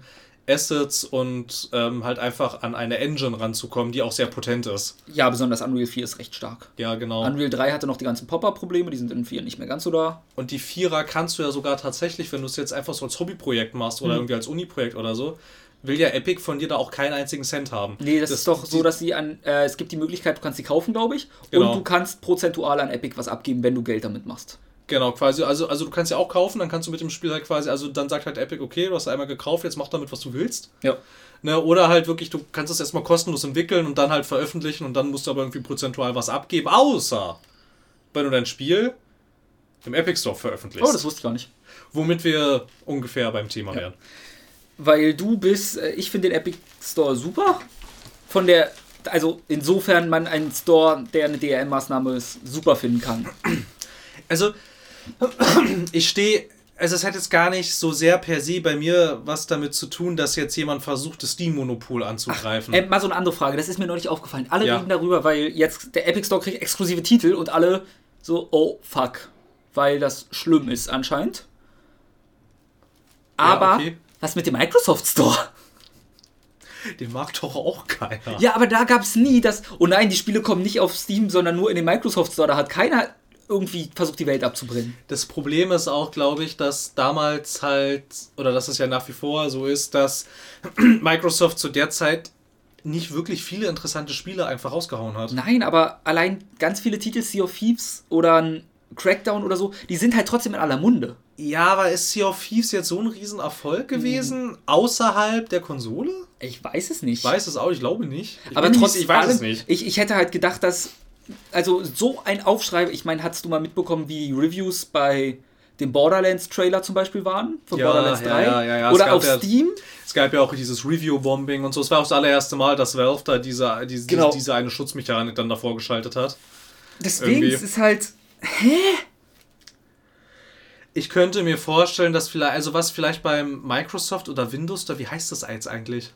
Assets und ähm, halt einfach an eine Engine ranzukommen, die auch sehr potent ist. Ja, besonders Unreal 4 ist recht stark. Ja, genau. Unreal 3 hatte noch die ganzen Pop-Up-Probleme, die sind in 4 nicht mehr ganz so da. Und die Vierer kannst du ja sogar tatsächlich, wenn du es jetzt einfach so als Hobbyprojekt machst oder Mhm. irgendwie als Uni-Projekt oder so, will ja Epic von dir da auch keinen einzigen Cent haben. Nee, das, ist doch so, dass sie an. Äh, es gibt die Möglichkeit, du kannst sie kaufen, glaube ich. Genau. Und du kannst prozentual an Epic was abgeben, wenn du Geld damit machst. Genau, quasi, also, also du kannst ja auch kaufen, dann kannst du mit dem Spiel halt quasi, also dann sagt halt Epic, okay, du hast einmal gekauft, jetzt mach damit, was du willst. Ja. Ne, oder halt wirklich, du kannst es erstmal kostenlos entwickeln und dann halt veröffentlichen und dann musst du aber irgendwie prozentual was abgeben, außer wenn du dein Spiel im Epic Store veröffentlichst. Oh, das wusste ich gar nicht. Womit wir ungefähr beim Thema wären. Weil du bist, äh, ich finde den Epic Store super. Von der, also insofern man einen Store, der eine DRM-Maßnahme ist, super finden kann. Also, ich stehe. Also, es hat jetzt gar nicht so sehr per se bei mir was damit zu tun, dass jetzt jemand versucht, das Steam-Monopol anzugreifen. Äh, mal so eine andere Frage, das ist mir neulich aufgefallen. Alle Ja. reden darüber, weil jetzt der Epic Store kriegt exklusive Titel und alle so, oh fuck. Weil das schlimm ist anscheinend. Aber okay. Was mit dem Microsoft Store? Den mag doch auch keiner. Ja, aber da gab es nie das. Oh nein, die Spiele kommen nicht auf Steam, sondern nur in den Microsoft Store. Da hat keiner irgendwie versucht, die Welt abzubrennen. Das Problem ist auch, glaube ich, dass damals halt, oder dass es ja nach wie vor so ist, dass Microsoft zu der Zeit nicht wirklich viele interessante Spiele einfach rausgehauen hat. Nein, aber allein ganz viele Titel, Sea of Thieves oder ein Crackdown oder so, die sind halt trotzdem in aller Munde. Ja, aber ist Sea of Thieves jetzt so ein Riesenerfolg gewesen, außerhalb der Konsole? Ich weiß es nicht. Ich weiß es auch, ich glaube nicht. Ich aber trotzdem, ich weiß es nicht. Ich, ich hätte halt gedacht, dass. Also, so ein Aufschrei. Ich meine, hast du mal mitbekommen, wie die Reviews bei dem Borderlands-Trailer zum Beispiel waren? Von Ja, Borderlands ja, 3? ja, ja, ja. Oder auf ja- Steam? Es gab ja auch dieses Review-Bombing und so. Es war auch das allererste Mal, dass Valve da diese, diese, Genau. diese eine Schutzmechanik dann davor geschaltet hat. Deswegen, Irgendwie. es ist halt. Ich könnte mir vorstellen, dass vielleicht, also was vielleicht beim Microsoft oder Windows, oder wie heißt das jetzt eigentlich?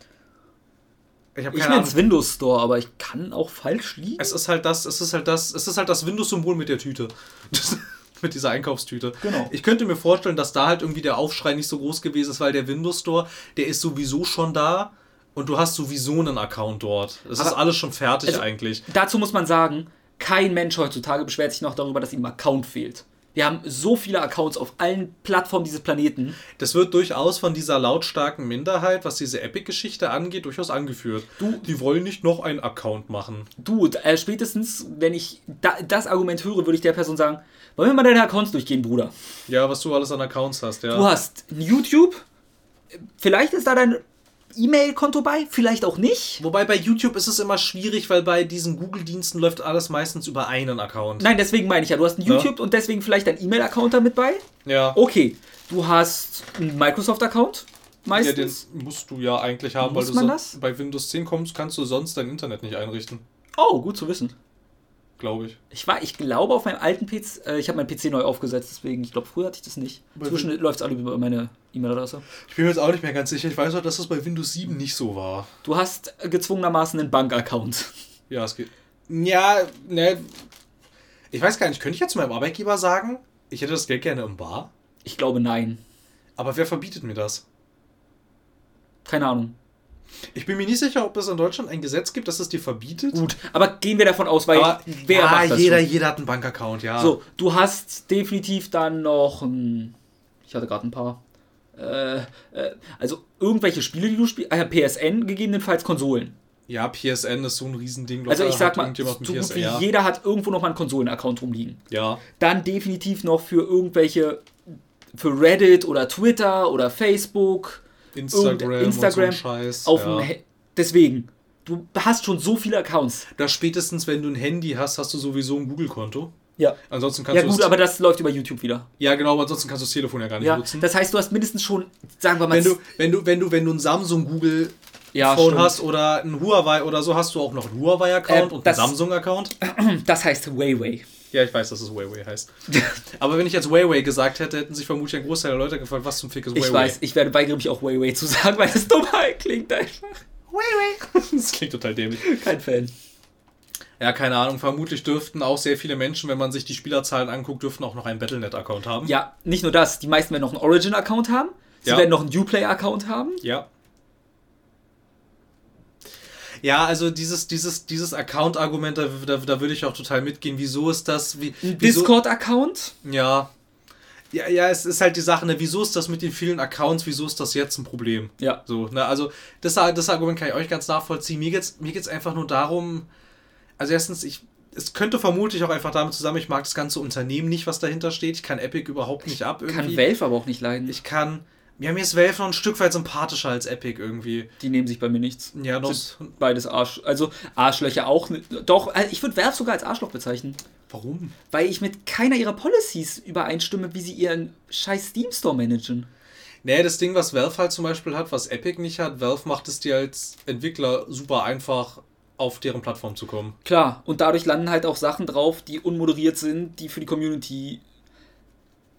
Ich Ich nenne es Windows Store, aber ich kann auch falsch liegen. Es ist halt das, es ist halt das, es ist halt das Windows-Symbol mit der Tüte. mit dieser Einkaufstüte. Genau. Ich könnte mir vorstellen, dass da halt irgendwie der Aufschrei nicht so groß gewesen ist, weil der Windows Store, der ist sowieso schon da und du hast sowieso einen Account dort. Das ist alles schon fertig also- eigentlich. Dazu muss man sagen, kein Mensch heutzutage beschwert sich noch darüber, dass ihm ein Account fehlt. Wir haben so viele Accounts auf allen Plattformen dieses Planeten. Das wird durchaus von dieser lautstarken Minderheit, was diese Epic-Geschichte angeht, durchaus angeführt. Du- die wollen nicht noch einen Account machen. Du, äh, spätestens, wenn ich da, das Argument höre, würde ich der Person sagen, wollen wir mal deine Accounts durchgehen, Bruder? Ja, was du alles an Accounts hast, ja. Du hast YouTube, vielleicht ist da dein E-Mail-Konto bei, vielleicht auch nicht. Wobei bei YouTube ist es immer schwierig, weil bei diesen Google-Diensten läuft alles meistens über einen Account. Nein, deswegen meine ich ja, du hast einen Ja. YouTube und deswegen vielleicht dein E-Mail-Account damit bei. Ja. Okay, du hast einen Microsoft-Account, ja, den meistens. musst du ja eigentlich haben, Muss weil du man so- das? bei Windows 10 kommst, kannst du sonst dein Internet nicht einrichten, Oh, gut zu wissen. Glaube ich. Ich war, ich glaube, auf meinem alten PC, äh, ich habe meinen PC neu aufgesetzt, deswegen, ich glaube, früher hatte ich das nicht. Inzwischen läuft es alle über meine E-Mail-Adresse. Ich bin mir jetzt auch nicht mehr ganz sicher. Ich weiß auch, dass das bei Windows 7 nicht so war. Du hast äh, gezwungenermaßen einen Bank-Account. Ja, es geht. Ja, ne. Ich weiß gar nicht, könnte ich jetzt meinem Arbeitgeber sagen, ich hätte das Geld gerne im Bar? Ich glaube, nein. Aber wer verbietet mir das? Keine Ahnung. Ich bin mir nicht sicher, ob es in Deutschland ein Gesetz gibt, das es dir verbietet. Gut, aber gehen wir davon aus, weil Aber wer ja, macht das jeder, schon? jeder hat einen Bankaccount, ja. So, du hast definitiv dann noch ein, Ich hatte gerade ein paar. Äh, äh, also irgendwelche Spiele, die du spielst. Äh, PSN, gegebenenfalls Konsolen. Ja, PSN ist so ein Riesending. Also ich sag mal, so gut wie jeder hat irgendwo noch mal einen Konsolen-Account rumliegen. Ja, Dann definitiv noch für irgendwelche, für Reddit oder Twitter oder Facebook, Instagram, Instagram und so Scheiß. auf ja. Deswegen, du hast schon so viele Accounts. Da spätestens, wenn du ein Handy hast, hast du sowieso ein Google-Konto. Ja. Ansonsten kannst Ja du gut, aber das läuft über YouTube wieder. ja genau, aber ansonsten kannst du das Telefon ja gar nicht Ja, nutzen. das heißt, du hast mindestens schon, sagen wir mal, wenn du, wenn du, wenn du, wenn du ein Samsung Google Ja, Phone stimmt. hast oder ein Huawei oder so, hast du auch noch einen Huawei-Account Ähm, und einen Samsung-Account. das heißt Weiwei. Ja, ich weiß, dass es Huawei heißt. aber wenn ich jetzt Huawei gesagt hätte, hätten sich vermutlich ein Großteil der Leute gefragt, was zum Fick ist Ich Huawei. weiß, ich werde weigere mich auch Weiwei zu sagen, weil das dumm halt klingt einfach. das klingt total dämlich. Kein Fan. Ja, keine Ahnung. Vermutlich dürften auch sehr viele Menschen, wenn man sich die Spielerzahlen anguckt, dürften auch noch einen Battlenet-Account haben. Ja, nicht nur das, die meisten werden noch einen Origin-Account haben, sie Ja. werden noch einen Uplay-Account haben. Ja. Ja, also dieses, dieses, dieses Account-Argument, da, da, da würde ich auch total mitgehen. Wieso ist das? Wie, Discord-Account. Ja. Ja, ja, es ist halt die Sache, ne, wieso ist das mit den vielen Accounts, wieso ist das jetzt ein Problem? Ja. So, ne, also das, das Argument kann ich euch ganz nachvollziehen. Mir geht's, mir geht's einfach nur darum, also erstens, ich, es könnte vermutlich auch einfach damit zusammen, ich mag das ganze Unternehmen nicht, was dahinter steht. Ich kann Epic überhaupt nicht ab Kann irgendwie. Valve aber auch nicht leiden. Ich kann Ja, mir ist Valve noch ein Stück weit sympathischer als Epic irgendwie. Die nehmen sich bei mir nichts. Ja, doch. Sind beides Arsch. Also Arschlöcher auch. nicht- Doch, äh, ich würde Valve sogar als Arschloch bezeichnen. Warum? Weil ich mit keiner ihrer Policies übereinstimme, wie sie ihren scheiß Steam Store managen. Nee, das Ding, was Valve halt zum Beispiel hat, was Epic nicht hat, Valve macht es dir als Entwickler super einfach, auf deren Plattform zu kommen. Klar, und dadurch landen halt auch Sachen drauf, die unmoderiert sind, die für die Community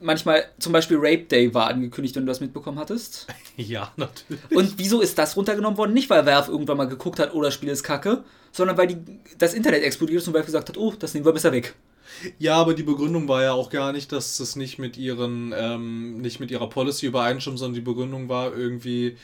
manchmal, zum Beispiel Rape Day war angekündigt, wenn du das mitbekommen hattest. Ja, natürlich. Und wieso ist das runtergenommen worden? Nicht, weil Valve irgendwann mal geguckt hat, oh, das Spiel ist kacke, sondern weil die, das Internet explodiert ist und Valve gesagt hat, oh, das nehmen wir besser weg. Ja, aber die Begründung war ja auch gar nicht, dass es nicht mit ihren, ähm, nicht mit ihrer Policy übereinstimmt, sondern die Begründung war irgendwie,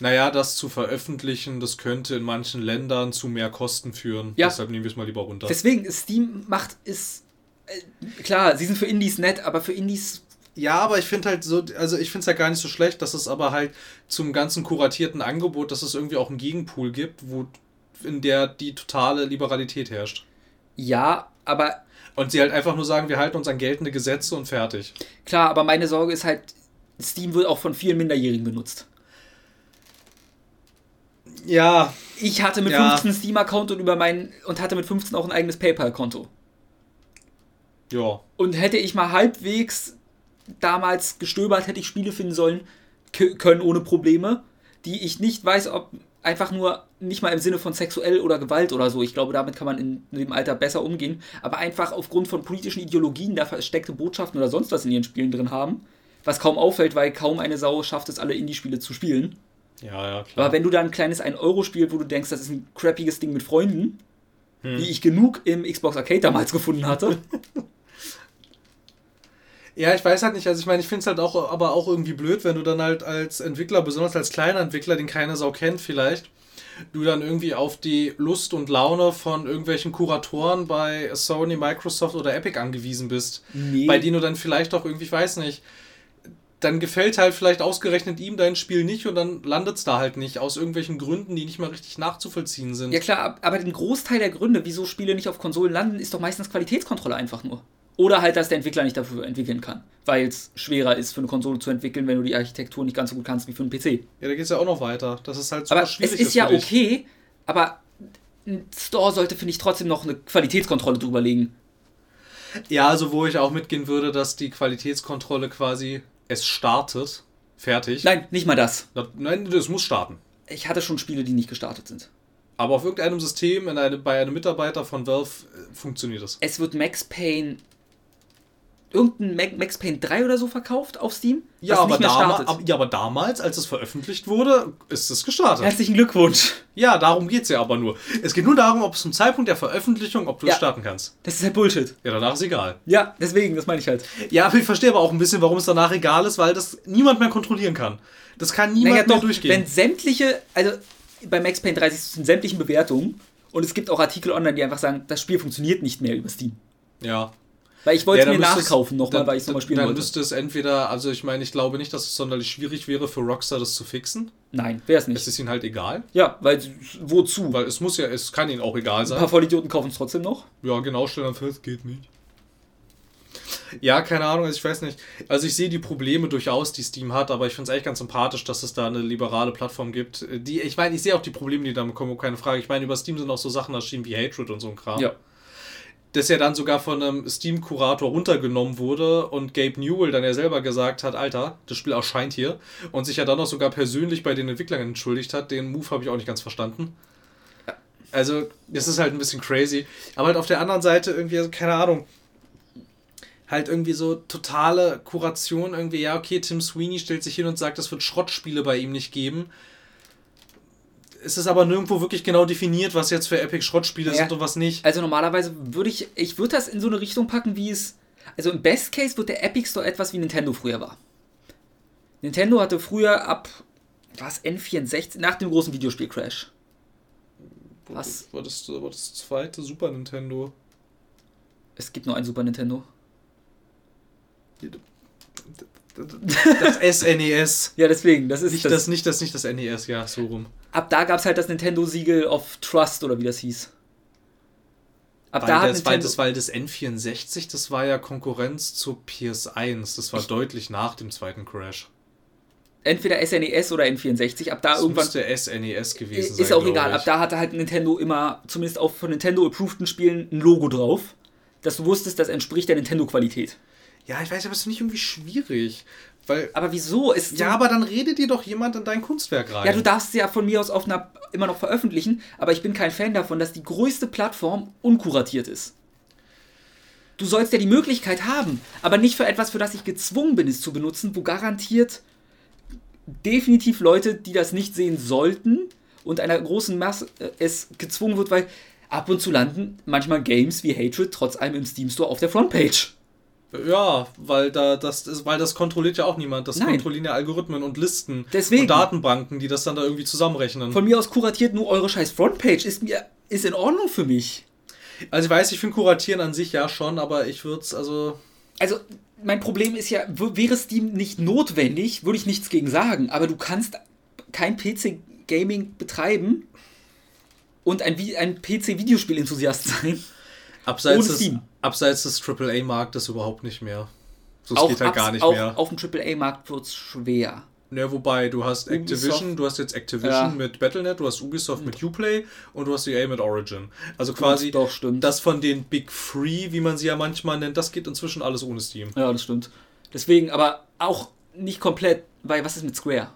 naja, das zu veröffentlichen, das könnte in manchen Ländern zu mehr Kosten führen. Ja. Deshalb nehmen wir es mal lieber runter. Deswegen, Steam macht es. Äh, klar, sie sind für Indies nett, aber für Indies. Ja, aber ich finde halt so, also ich finde es ja gar nicht so schlecht, dass es aber halt zum ganzen kuratierten Angebot, dass es irgendwie auch einen Gegenpool gibt, wo in der die totale Liberalität herrscht. Ja, aber Und sie halt einfach nur sagen, wir halten uns an geltende Gesetze und fertig. klar, aber meine Sorge ist halt, Steam wird auch von vielen Minderjährigen benutzt. Ja, Ich hatte mit Ja. 15 Steam-Account und über meinen und hatte mit 15 auch ein eigenes PayPal-Konto. ja. Und hätte ich mal halbwegs damals gestöbert, hätte ich Spiele finden sollen, können ohne Probleme, die ich nicht weiß, ob einfach nur nicht mal im Sinne von sexuell oder Gewalt oder so. Ich glaube, damit kann man in dem Alter besser umgehen. Aber einfach aufgrund von politischen Ideologien da versteckte Botschaften oder sonst was in ihren Spielen drin haben. Was kaum auffällt, weil kaum eine Sau schafft es, alle Indie-Spiele zu spielen. Ja, ja, klar. Aber wenn du da ein kleines 1-Euro-Spiel, wo du denkst, das ist ein crappiges Ding mit Freunden, wie ich genug im Xbox Arcade damals gefunden hatte, Ja, ich weiß halt nicht. Also ich meine, ich finde es halt auch, aber auch irgendwie blöd, wenn du dann halt als Entwickler, besonders als kleiner Entwickler, den keine Sau kennt vielleicht, du dann irgendwie auf die Lust und Laune von irgendwelchen Kuratoren bei Sony, Microsoft oder Epic angewiesen bist. Nee. Bei denen du dann vielleicht auch irgendwie, ich weiß nicht, dann gefällt halt vielleicht ausgerechnet ihm dein Spiel nicht und dann landet es da halt nicht, aus irgendwelchen Gründen, die nicht mal richtig nachzuvollziehen sind. Ja klar, ab- aber den Großteil der Gründe, wieso Spiele nicht auf Konsolen landen, ist doch meistens Qualitätskontrolle einfach nur. Oder halt, dass der Entwickler nicht dafür entwickeln kann, weil es schwerer ist, für eine Konsole zu entwickeln, wenn du die Architektur nicht ganz so gut kannst wie für einen PC. Ja, da geht es ja auch noch weiter. Das ist halt super Aber es schwierig. ist ja okay, aber ein Store sollte, finde ich, trotzdem noch eine Qualitätskontrolle drüber legen. Ja, also wo ich auch mitgehen würde, dass die Qualitätskontrolle quasi es startet, fertig. Nein, nicht mal das. Na- Nein, das muss starten. Ich hatte schon Spiele, die nicht gestartet sind. Aber auf irgendeinem System, in eine, bei einem Mitarbeiter von Valve, äh, funktioniert das. Es wird Max Payne. Irgendein Max Payne 3 oder so verkauft auf Steam? Ja aber, nicht mehr dama startet. ab, ja, aber damals, als es veröffentlicht wurde, ist es gestartet. Herzlichen Glückwunsch. Ja, darum geht es ja aber nur. Es geht nur darum, ob es zum Zeitpunkt der Veröffentlichung, ob du Ja. es starten kannst. Das ist halt Bullshit. Ja, danach ist egal. Ja, deswegen, das meine ich halt. Ja, aber ich verstehe aber auch ein bisschen, warum es danach egal ist, weil das niemand mehr kontrollieren kann. Das kann niemand Naja, mehr doch, durchgehen. wenn sämtliche, also bei Max Payne 30 sind sämtlichen Bewertungen und es gibt auch Artikel online, die einfach sagen, das Spiel funktioniert nicht mehr über Steam. ja. Weil ich wollte Ja, es mir dann es- nachkaufen nochmal, dann- weil ich es nochmal spielen Dann wollte. müsste es entweder, also ich meine, ich glaube nicht, dass es sonderlich schwierig wäre für Rockstar das zu fixen. Nein, wäre es Es nicht. ist ihnen halt egal. Ja, weil wozu? Weil es muss ja, es kann ihnen auch egal Ein sein. paar Vollidioten kaufen es trotzdem noch. Ja, genau, stellen dann fest, geht nicht. Ja, keine Ahnung, also ich weiß nicht. Also ich sehe die Probleme durchaus, die Steam hat, aber ich finde es eigentlich ganz sympathisch, dass es da eine liberale Plattform gibt. Die, ich meine, ich sehe auch die Probleme, die damit kommen, keine Frage. Ich meine, über Steam sind auch so Sachen erschienen wie Hatred und so ein Kram. Ja. Das ja dann sogar von einem Steam-Kurator runtergenommen wurde und Gabe Newell dann ja selber gesagt hat, Alter, das Spiel erscheint hier und sich ja dann auch sogar persönlich bei den Entwicklern entschuldigt hat. Den Move habe ich auch nicht ganz verstanden. Also, das ist halt ein bisschen crazy. Aber halt auf der anderen Seite irgendwie, also keine Ahnung, halt irgendwie so totale Kuration, irgendwie, ja, okay, Tim Sweeney stellt sich hin und sagt, es wird Schrottspiele bei ihm nicht geben. Es ist aber nirgendwo wirklich genau definiert, was jetzt für Epic Schrottspiele Ja. sind und was nicht. Also normalerweise würde ich, ich würde das in so eine Richtung packen, wie es, also im Best Case wird der Epic Store etwas wie Nintendo früher war. Nintendo hatte früher ab, was, N64, nach dem großen Videospiel-Crash. Was? War das, war das zweite Super Nintendo? Es gibt nur ein Super Nintendo. Das SNES. Ja, deswegen, das ist Nicht das. das, nicht das, nicht das NES, ja, so rum. ab da gab es halt das Nintendo-Siegel of Trust oder wie das hieß. Ab Weil da hat das, weil, Nintendo. das, weil das N64, das war ja Konkurrenz zur PS1. Das war deutlich nach dem zweiten Crash. entweder SNES oder N64. Ab da Das irgendwann müsste SNES gewesen sein. ist auch egal. ich. Ab da hatte halt Nintendo immer, zumindest auch von Nintendo approveden Spielen, ein Logo drauf. Dass du wusstest, das entspricht der Nintendo-Qualität. Ja, ich weiß, aber es ist nicht irgendwie schwierig. Weil. Aber wieso? Ist Ja, aber dann redet dir doch jemand in dein Kunstwerk rein. Ja, du darfst sie ja von mir aus auf einer immer noch veröffentlichen, aber ich bin kein Fan davon, dass die größte Plattform unkuratiert ist. Du sollst ja die Möglichkeit haben, aber nicht für etwas, für das ich gezwungen bin, es zu benutzen, wo garantiert definitiv Leute, die das nicht sehen sollten und einer großen Masse äh, es gezwungen wird, weil ab und zu landen manchmal Games wie Hatred trotz allem im Steam Store auf der Frontpage. Ja, weil da das ist, weil das kontrolliert ja auch niemand. Das Nein. kontrollieren ja Algorithmen und Listen Deswegen. und Datenbanken, die das dann da irgendwie zusammenrechnen. Von mir aus kuratiert nur eure scheiß Frontpage ist mir ist in Ordnung für mich. also ich weiß, ich finde Kuratieren an sich ja schon, aber ich würde es also also mein Problem ist ja, wäre Steam nicht notwendig, würde ich nichts gegen sagen, aber du kannst kein PC-Gaming betreiben und ein, ein PC-Videospiel-Enthusiast sein. abseits Ohne des, Steam. Abseits des AAA-Marktes überhaupt nicht mehr. So, geht halt gar nicht auch mehr. Auf dem AAA-Markt wird es schwer. Ne, wobei, du hast Activision, Ubisoft. du hast jetzt Activision Ja. mit Battle.net, du hast Ubisoft mit Uplay und du hast EA mit Origin. Also quasi doch, stimmt. das von den Big Three, wie man sie ja manchmal nennt, das geht inzwischen alles ohne Steam. Ja, das stimmt. Deswegen, aber auch nicht komplett, weil was ist mit Square?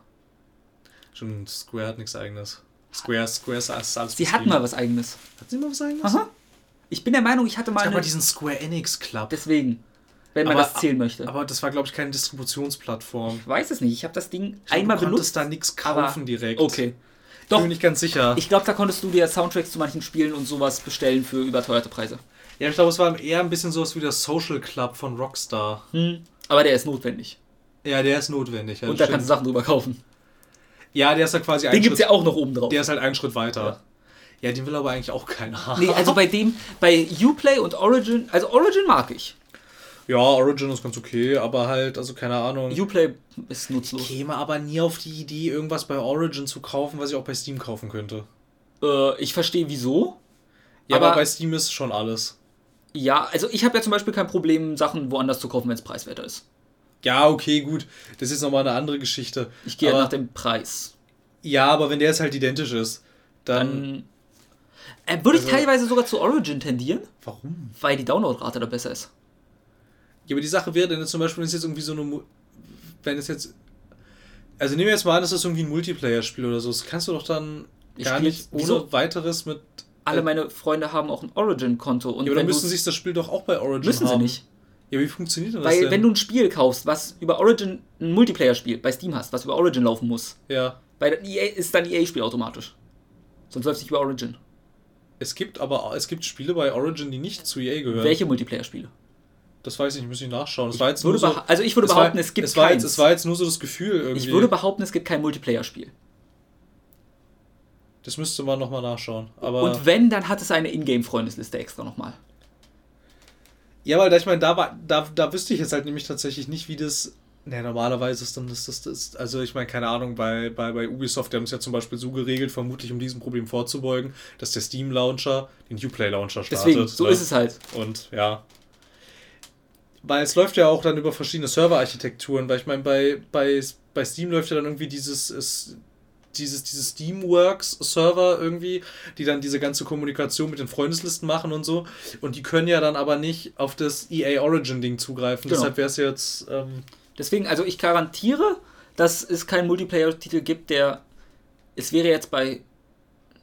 Schon Square hat nichts eigenes. Square, Square ist alles Sie Steam. mal was eigenes. Hat sie mal was eigenes? Aha. Ich bin der Meinung, ich hatte mal Es gab mal diesen Square Enix Club. deswegen, wenn man Aber- das zählen möchte. Aber das war, glaube ich, keine Distributionsplattform. ich weiß es nicht, ich habe das Ding Ich glaub, einmal du konntest benutzt. da nichts kaufen direkt. Okay. Ich Doch, bin mir nicht ganz sicher. Ich glaube, da konntest du dir Soundtracks zu manchen Spielen und sowas bestellen für überteuerte Preise. ja, ich glaube, es war eher ein bisschen sowas wie der Social Club von Rockstar. Aber der ist notwendig. Ja, der ist notwendig. Ja, und da das kannst du stimmt. Sachen drüber kaufen. ja, der ist ja quasi Den ein gibt es Schritt, ja auch noch oben drauf. der ist halt einen Schritt weiter. Ja. Den will aber eigentlich auch keiner haben. Nee, also bei dem, bei Uplay und Origin, also Origin mag ich. Ja, Origin ist ganz okay, aber halt, also keine Ahnung. Uplay ist nutzlos. Ich käme aber nie auf die Idee, irgendwas bei Origin zu kaufen, was ich auch bei Steam kaufen könnte. Äh, ich verstehe wieso. Ja, aber, Aber- bei Steam ist schon alles. Ja, also ich habe ja zum Beispiel kein Problem, Sachen woanders zu kaufen, wenn es preiswerter ist. Ja, okay, gut. Das ist nochmal eine andere Geschichte. Ich gehe aber, nach dem Preis. Ja, aber wenn der jetzt halt identisch ist, dann. Dann äh, würde ich Also- teilweise sogar zu Origin tendieren, warum? weil die Downloadrate da besser ist. Ja, aber die Sache wäre dann zum Beispiel, wenn es jetzt irgendwie so eine. Wenn es jetzt. Also nehmen wir jetzt mal an, das ist irgendwie ein Multiplayer-Spiel oder so. Das kannst du doch dann Ich gar nicht ohne wieso? weiteres mit. Alle Äh, meine Freunde haben auch ein Origin-Konto. Ja, aber dann müssen sie sich das Spiel doch auch bei Origin müssen sie haben. nicht. Ja, wie funktioniert denn das Weil denn? wenn du ein Spiel kaufst, was über Origin ein Multiplayer-Spiel bei Steam hast, was über Origin laufen muss, ja. bei EA ist dann EA-Spiel automatisch. Sonst läuft es nicht über Origin. Es gibt aber es gibt Spiele bei Origin, die nicht zu EA gehören. Welche Multiplayer-Spiele? Das weiß ich nicht, muss ich nachschauen. Jetzt Würde so, also ich würde behaupten, war, es gibt es war, jetzt, es war jetzt nur so das Gefühl irgendwie. Ich würde behaupten, es gibt kein Multiplayer-Spiel. das müsste man nochmal nachschauen. Aber Und wenn, dann hat es eine Ingame-Freundesliste extra nochmal. ja, weil ich meine, da war, da, da wüsste ich jetzt halt nämlich tatsächlich nicht, wie das. Ne, normalerweise ist dann das, das, das also ich meine, keine Ahnung, bei, bei, bei Ubisoft, die haben es ja zum Beispiel so geregelt, vermutlich um diesem Problem vorzubeugen, dass der Steam Launcher den Uplay Launcher startet. Deswegen, so ne? ist es halt. Und ja. Weil es läuft ja auch dann über verschiedene Serverarchitekturen, weil ich meine, bei, bei, bei Steam läuft ja dann irgendwie dieses, ist, dieses, dieses Steamworks-Server irgendwie, die dann diese ganze Kommunikation mit den Freundeslisten machen und so. Und die können ja dann aber nicht auf das EA Origin-Ding zugreifen. Genau. Deshalb wäre es jetzt. Ähm, Deswegen, also ich garantiere, dass es keinen Multiplayer-Titel gibt, der. Es wäre jetzt bei.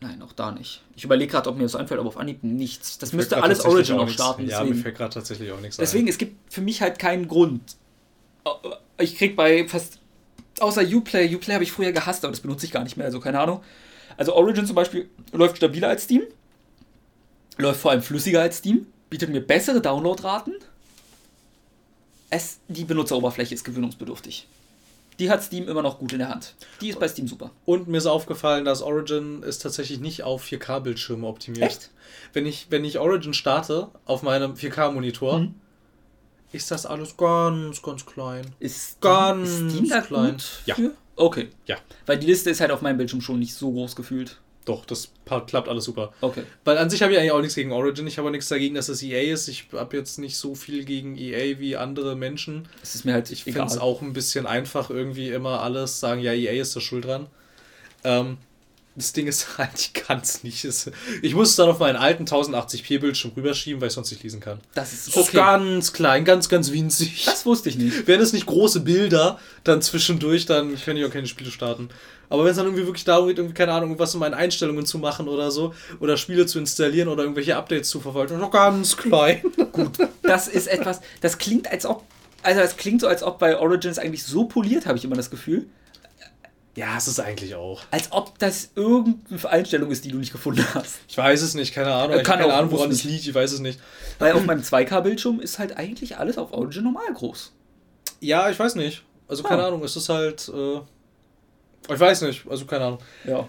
Nein, auch da nicht. Ich überlege gerade, ob mir das einfällt, aber auf Anhieb nichts. Das mir müsste alles Origin auch starten. Ja, mir fällt gerade tatsächlich auch nichts Deswegen, es gibt für mich halt keinen Grund. Ich krieg bei fast. Außer Uplay, Uplay habe ich früher gehasst, aber das benutze ich gar nicht mehr, also keine Ahnung. Also Origin zum Beispiel läuft stabiler als Steam. Läuft vor allem flüssiger als Steam. Bietet mir bessere Downloadraten. Es, die Benutzeroberfläche ist gewöhnungsbedürftig. Die hat Steam immer noch gut in der Hand. Die ist bei Steam super. Und mir ist aufgefallen, dass Origin ist tatsächlich nicht auf 4K-Bildschirme optimiert. Echt? Wenn ich, wenn ich Origin starte auf meinem 4K-Monitor, Mhm. ist das alles ganz, ganz klein. Ist Ganz ist Steam klein. Ja. für? Okay. Ja. Weil die Liste ist halt auf meinem Bildschirm schon nicht so groß gefühlt. Doch, das klappt alles super. Okay. Weil an sich habe ich eigentlich auch nichts gegen Origin. Ich habe auch nichts dagegen, dass es EA ist. Ich habe jetzt nicht so viel gegen EA wie andere Menschen. Es ist mir halt Ich finde es auch ein bisschen einfach, irgendwie immer alles sagen, ja, EA ist da schuld dran. Ähm, das Ding ist halt, ich kann es nicht. Es- Ich muss es dann auf meinen alten 1080p Bildschirm rüberschieben, weil ich sonst nicht lesen kann. Das ist okay. ganz klein, ganz, ganz winzig. Das wusste ich nicht. Wären es nicht große Bilder, dann zwischendurch, dann kann ich auch keine Spiele starten. Aber wenn es dann irgendwie wirklich darum geht, irgendwie, keine Ahnung, was in meinen Einstellungen zu machen oder so, oder Spiele zu installieren oder irgendwelche Updates zu verwalten, noch ganz klein. Das ist etwas, das klingt als ob, also das klingt so, als ob bei Origins eigentlich so poliert, habe ich immer das Gefühl. Ja, es ist eigentlich auch. Als ob das irgendeine Einstellung ist, die du nicht gefunden hast. Ich weiß es nicht, keine Ahnung. Äh, Ich kann habe keine auch, Ahnung, woran es liegt, ich weiß es nicht. Weil auf meinem 2K-Bildschirm ist halt eigentlich alles auf Origin normal groß. Ja, ich weiß nicht. Also keine Ah. Ahnung, es ist halt. Äh, ich weiß nicht, also keine Ahnung. Ja.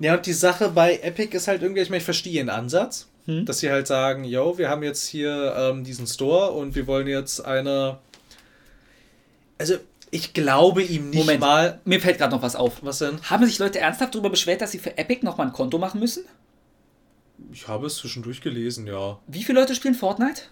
Ja, und die Sache bei Epic ist halt irgendwie, ich meine, ich verstehe ihren Ansatz, Hm. dass sie halt sagen, yo, wir haben jetzt hier ähm, diesen Store und wir wollen jetzt eine. Also, ich glaube ihm nicht Moment. mal. Mir fällt gerade noch was auf. Was denn? Haben sich Leute ernsthaft darüber beschwert, dass sie für Epic nochmal ein Konto machen müssen? Ich habe es zwischendurch gelesen, ja. Wie viele Leute spielen Fortnite?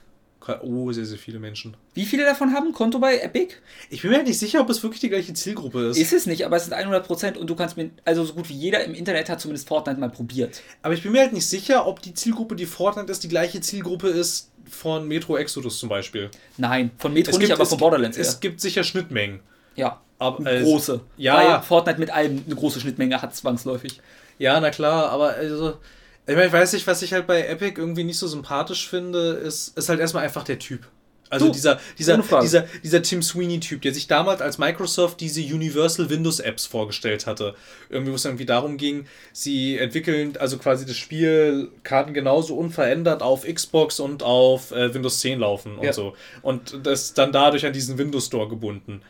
Oh, sehr, sehr viele Menschen. Wie viele davon haben ein Konto bei Epic? Ich bin mir halt nicht sicher, ob es wirklich die gleiche Zielgruppe ist. Ist es nicht, aber es sind 100% und du kannst mir, also so gut wie jeder im Internet hat zumindest Fortnite mal probiert. Aber ich bin mir halt nicht sicher, ob die Zielgruppe, die Fortnite ist, die gleiche Zielgruppe ist von Metro Exodus zum Beispiel. Nein, von Metro nicht, aber es, von Borderlands Es eher. gibt sicher Schnittmengen. Ja, Aber, eine äh, große. ja. Weil Fortnite mit allem eine große Schnittmenge hat, zwangsläufig. Ja, na klar, aber also. Ich meine, ich weiß nicht, was ich halt bei Epic irgendwie nicht so sympathisch finde, ist, ist halt erstmal einfach der Typ. Also Du, dieser, dieser, dieser, dieser Tim Sweeney-Typ, der sich damals als Microsoft diese Universal Windows Apps vorgestellt hatte. Irgendwie, wo es irgendwie darum ging, sie entwickeln, also quasi das Spiel kann genauso unverändert auf Xbox und auf äh, Windows 10 laufen und Ja. so. Und das dann dadurch an diesen Windows Store gebunden.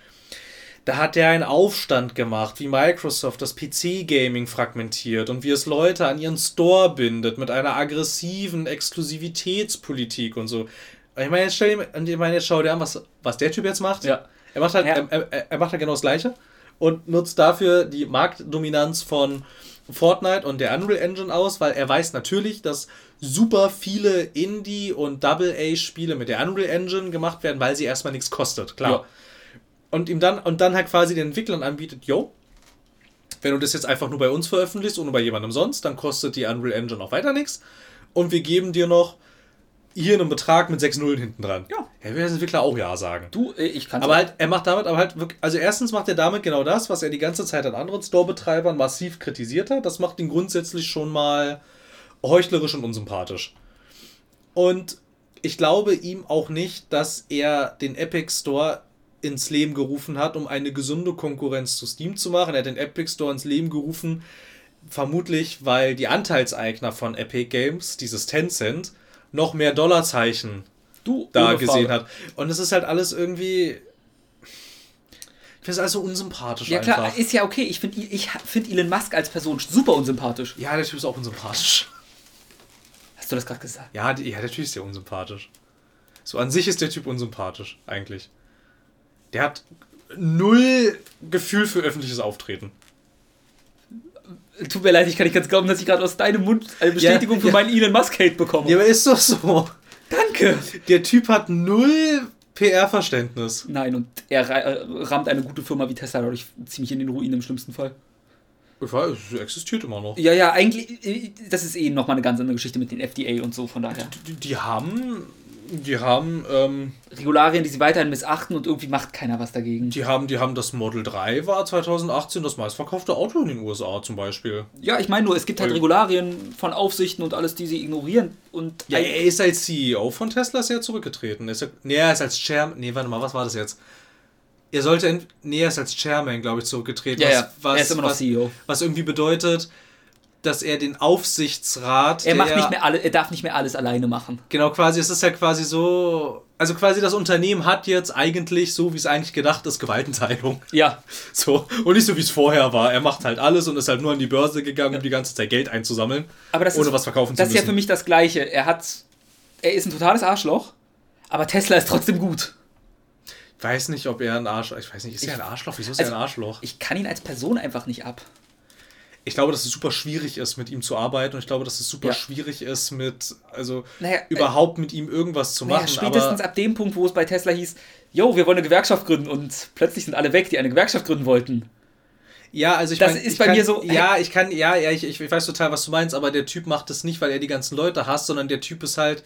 Da hat er einen Aufstand gemacht, wie Microsoft das PC-Gaming fragmentiert und wie es Leute an ihren Store bindet mit einer aggressiven Exklusivitätspolitik und so. Ich meine, jetzt, stell dir, ich meine, jetzt schau dir an, was, was der Typ jetzt macht. Ja. Er macht halt, Ja. er, er, er macht halt genau das Gleiche und nutzt dafür die Marktdominanz von Fortnite und der Unreal Engine aus, weil er weiß natürlich, dass super viele Indie- und Double-A-Spiele mit der Unreal Engine gemacht werden, weil sie erstmal nichts kostet, klar. Ja. Und ihm dann und dann halt quasi den Entwicklern anbietet, yo, wenn du das jetzt einfach nur bei uns veröffentlichst und bei jemandem sonst, dann kostet die Unreal Engine auch weiter nichts. Und wir geben dir noch hier einen Betrag mit sechs Nullen hinten dran. Ja. Er will als Entwickler auch ja sagen. Du, äh, ich kann Aber halt, er macht damit, aber halt wirklich, also erstens macht er damit genau das, was er die ganze Zeit an anderen Store-Betreibern massiv kritisiert hat. Das macht ihn grundsätzlich schon mal heuchlerisch und unsympathisch. Und ich glaube ihm auch nicht, dass er den Epic Store ins Leben gerufen hat, um eine gesunde Konkurrenz zu Steam zu machen. Er hat den Epic Store ins Leben gerufen, vermutlich, weil die Anteilseigner von Epic Games, dieses Tencent, noch mehr Dollarzeichen du da gesehen Frage. hat. Und es ist halt alles irgendwie. Ich finde es alles so unsympathisch Ja klar, einfach. ist ja okay. Ich finde ich find Elon Musk als Person super unsympathisch. Ja, der Typ ist auch unsympathisch. Hast du das gerade gesagt? Ja, die, ja, der Typ ist ja unsympathisch. So an sich ist der Typ unsympathisch, eigentlich. Der hat null Gefühl für öffentliches Auftreten. Tut mir leid, ich kann nicht ganz glauben, dass ich gerade aus deinem Mund eine Bestätigung Ja, für ja. meinen Elon Musk-Hate bekomme. Ja, aber ist doch so. Danke. Der Typ hat null PR-Verständnis. Nein, und er äh, rammt eine gute Firma wie Tesla dadurch ziemlich in den Ruin im schlimmsten Fall. Ich weiß, es existiert immer noch. Ja, ja, eigentlich, äh, das ist eh nochmal eine ganz andere Geschichte mit den FDA und so, von daher. Die, die haben. Die haben. Ähm, Regularien, die sie weiterhin missachten und irgendwie macht keiner was dagegen. Die haben, die haben das Model 3 war 2018 das meistverkaufte Auto in den USA zum Beispiel. Ja, ich meine nur, es gibt halt Regularien von Aufsichten und alles, die sie ignorieren. Und Ja, er ist als CEO von Tesla er zurückgetreten. Er Ist er, nee, er ist als Chairman. Nee, warte mal, was war das jetzt? Er sollte. Nee, er ist als Chairman, glaube ich, zurückgetreten. ja, was, ja, was, er ist immer noch was, CEO. was irgendwie bedeutet, dass er den Aufsichtsrat. Er macht nicht mehr alle, er darf nicht mehr alles alleine machen. Genau, quasi, es ist ja quasi so. Also quasi das Unternehmen hat jetzt eigentlich, so wie es eigentlich gedacht ist, Gewaltenteilung. Ja, So. Und nicht so wie es vorher war. Er macht halt alles und ist halt nur an die Börse gegangen, um die ganze Zeit Geld einzusammeln. aber das ohne ist, was verkaufen das zu ist ja müssen. für mich das Gleiche. Er hat, er ist ein totales Arschloch, aber Tesla ist trotzdem gut. Ich weiß nicht, ob er ein Arschloch. Ich weiß nicht, ist er ein Arschloch? Wieso ist Also- er ein Arschloch? Ich kann ihn als Person einfach nicht ab. Ich glaube, dass es super schwierig ist, mit ihm zu arbeiten und ich glaube, dass es super Ja. schwierig ist, mit, also Naja, äh, überhaupt mit ihm irgendwas zu Naja, machen. spätestens ab dem Punkt, wo es bei Tesla hieß, yo, wir wollen eine Gewerkschaft gründen und plötzlich sind alle weg, die eine Gewerkschaft gründen wollten. ja, also ich das mein, ist ich bei kann, mir so- Ja, ich kann, ja, ja, ich, ich weiß total, was du meinst, aber der Typ macht das nicht, weil er die ganzen Leute hasst, sondern der Typ ist halt.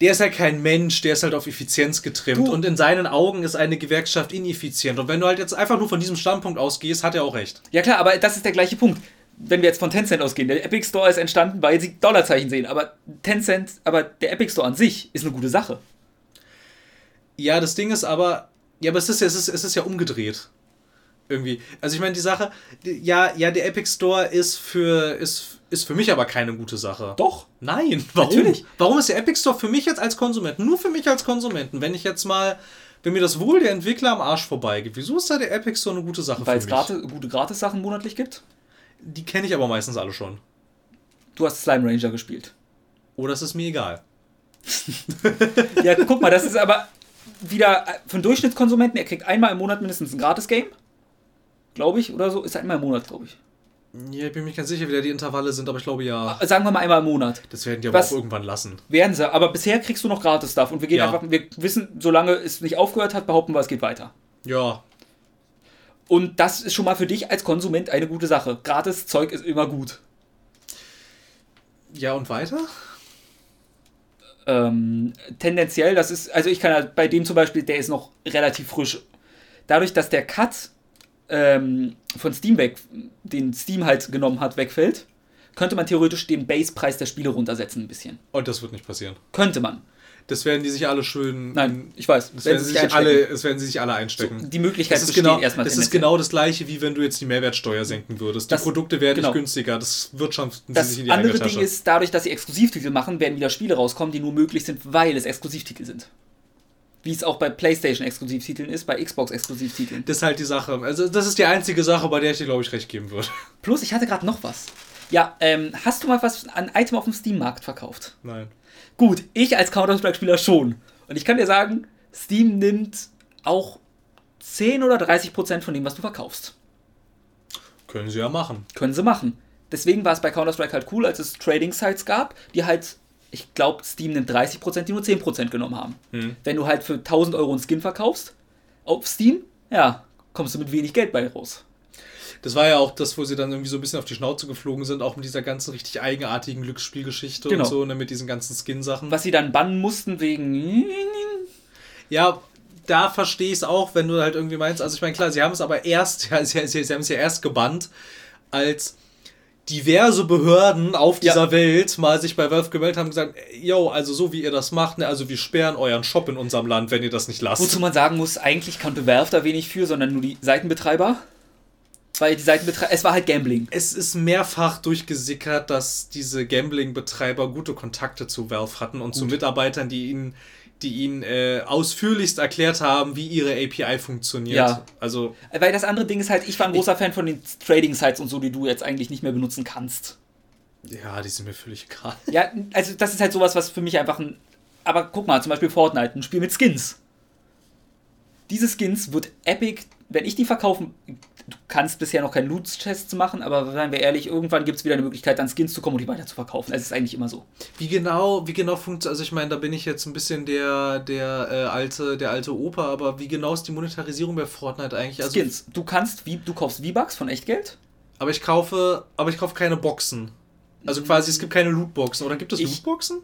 Der ist halt kein Mensch, der ist halt auf Effizienz getrimmt. Du- Und in seinen Augen ist eine Gewerkschaft ineffizient. Und wenn du halt jetzt einfach nur von diesem Standpunkt ausgehst, hat er auch recht. Ja klar, aber das ist der gleiche Punkt. Wenn wir jetzt von Tencent ausgehen, der Epic Store ist entstanden, weil sie Dollarzeichen sehen, aber Tencent, aber der Epic Store an sich ist eine gute Sache. Ja, das Ding ist aber, ja, aber es ist ja, es ist, es ist ja umgedreht. Irgendwie. Also ich meine, die Sache, ja, ja, der Epic Store ist für, ist, ist für mich aber keine gute Sache. Doch. Nein, warum? Natürlich. Warum ist der Epic Store für mich jetzt als Konsumenten, nur für mich als Konsumenten, wenn ich jetzt mal, wenn mir das Wohl der Entwickler am Arsch vorbeigeht, wieso ist da der Epic Store eine gute Sache Weil für es mich? gratis, gute Gratis-Sachen monatlich gibt. Die kenne ich aber meistens alle schon. Du hast Slime Ranger gespielt. Oder es ist mir egal. Ja, guck mal, das ist aber wieder für einen Durchschnittskonsumenten, er kriegt einmal im Monat mindestens ein Gratis-Game. Glaube ich, oder so. Ist einmal im Monat, glaube ich. Ja, ich bin mir nicht ganz sicher, wie da die Intervalle sind, aber ich glaube ja. Sagen wir mal einmal im Monat. Das werden die aber Was- auch irgendwann lassen. Werden sie, aber bisher kriegst du noch Gratis-Stuff. Und wir gehen Ja. einfach, wir wissen, solange es nicht aufgehört hat, behaupten wir, es geht weiter. Ja, Und das ist schon mal für dich als Konsument eine gute Sache. Gratis Zeug ist immer gut. Ja, und weiter? Ähm, tendenziell, das ist, also ich kann ja bei dem zum Beispiel, der ist noch relativ frisch. Dadurch, dass der Cut ähm, von Steam weg, den Steam halt genommen hat, wegfällt, könnte man theoretisch den Basepreis der Spiele runtersetzen ein bisschen. Und das wird nicht passieren. Könnte man. Das werden die sich alle schön. Nein, ich weiß. Das werden, sie sie sich einstecken. alle, das werden sie sich alle einstecken. Die Möglichkeit Das ist, genau, erstmal das ist genau das gleiche, wie wenn du jetzt die Mehrwertsteuer senken würdest. Die Das- Produkte werden genau. nicht günstiger. Das wirtschaften sie Das sich in die andere Ding ist, dadurch, dass sie Exklusivtitel machen, werden wieder Spiele rauskommen, die nur möglich sind, weil es Exklusivtitel sind. Wie es auch bei PlayStation-Exklusivtiteln ist, bei Xbox-Exklusivtiteln. das ist halt die Sache. Also, das ist die einzige Sache, bei der ich dir, glaube ich, recht geben würde. Plus, ich hatte gerade noch was. Ja, ähm, hast du mal was an Item auf dem Steam-Markt verkauft? Nein. Gut, ich als Counter-Strike-Spieler schon. Und ich kann dir sagen, Steam nimmt auch 10 oder 30 Prozent von dem, was du verkaufst. Können sie ja machen. Können sie machen. Deswegen war es bei Counter-Strike halt cool, als es Trading-Sites gab, die halt, ich glaube, Steam nimmt 30 Prozent, die nur 10 Prozent genommen haben. Hm. Wenn du halt für 1000 Euro einen Skin verkaufst, auf Steam, ja, kommst du mit wenig Geld bei raus. Das war ja auch das, wo sie dann irgendwie so ein bisschen auf die Schnauze geflogen sind, auch mit dieser ganzen richtig eigenartigen Glücksspielgeschichte Genau. und so, ne, mit diesen ganzen Skin-Sachen. Was sie dann bannen mussten wegen. Ja, da verstehe ich es auch, wenn du halt irgendwie meinst, also ich meine, klar, sie haben es aber erst, ja, sie, sie, sie haben es ja erst gebannt, als diverse Behörden auf Ja. dieser Welt mal sich bei Valve gemeldet haben und gesagt, yo, also so wie ihr das macht, ne, also wir sperren euren Shop in unserem Land, wenn ihr das nicht lasst. Wozu man sagen muss, eigentlich konnte Valve da wenig für, sondern nur die Seitenbetreiber. Weil die Seitenbetreiber. Es war halt Gambling. Es ist mehrfach durchgesickert, dass diese Gambling-Betreiber gute Kontakte zu Valve hatten und zu Mitarbeitern, die ihnen, die ihnen äh, ausführlichst erklärt haben, wie ihre API funktioniert. Ja. Also, Weil das andere Ding ist halt, ich war ein großer Fan von den Trading-Sites und so, die du jetzt eigentlich nicht mehr benutzen kannst. ja, die sind mir völlig egal. Ja, also das ist halt sowas, was für mich einfach ein. Aber guck mal, zum Beispiel Fortnite, ein Spiel mit Skins. Diese Skins wird Epic, wenn ich die verkaufen, du kannst bisher noch keinen Loot-Test machen, aber seien wir ehrlich, irgendwann gibt es wieder eine Möglichkeit, dann Skins zu kommen und die weiter zu verkaufen. Es ist eigentlich immer so. Wie genau, wie genau funktioniert, also ich meine, da bin ich jetzt ein bisschen der, der, äh, alte, der alte Opa, aber wie genau ist die Monetarisierung bei Fortnite eigentlich? Also, Skins. Du kannst, wie, du kaufst V-Bucks von Echtgeld. Aber ich kaufe, aber ich kaufe keine Boxen. Also quasi, es gibt keine Lootboxen. Oder gibt es Ich- Lootboxen?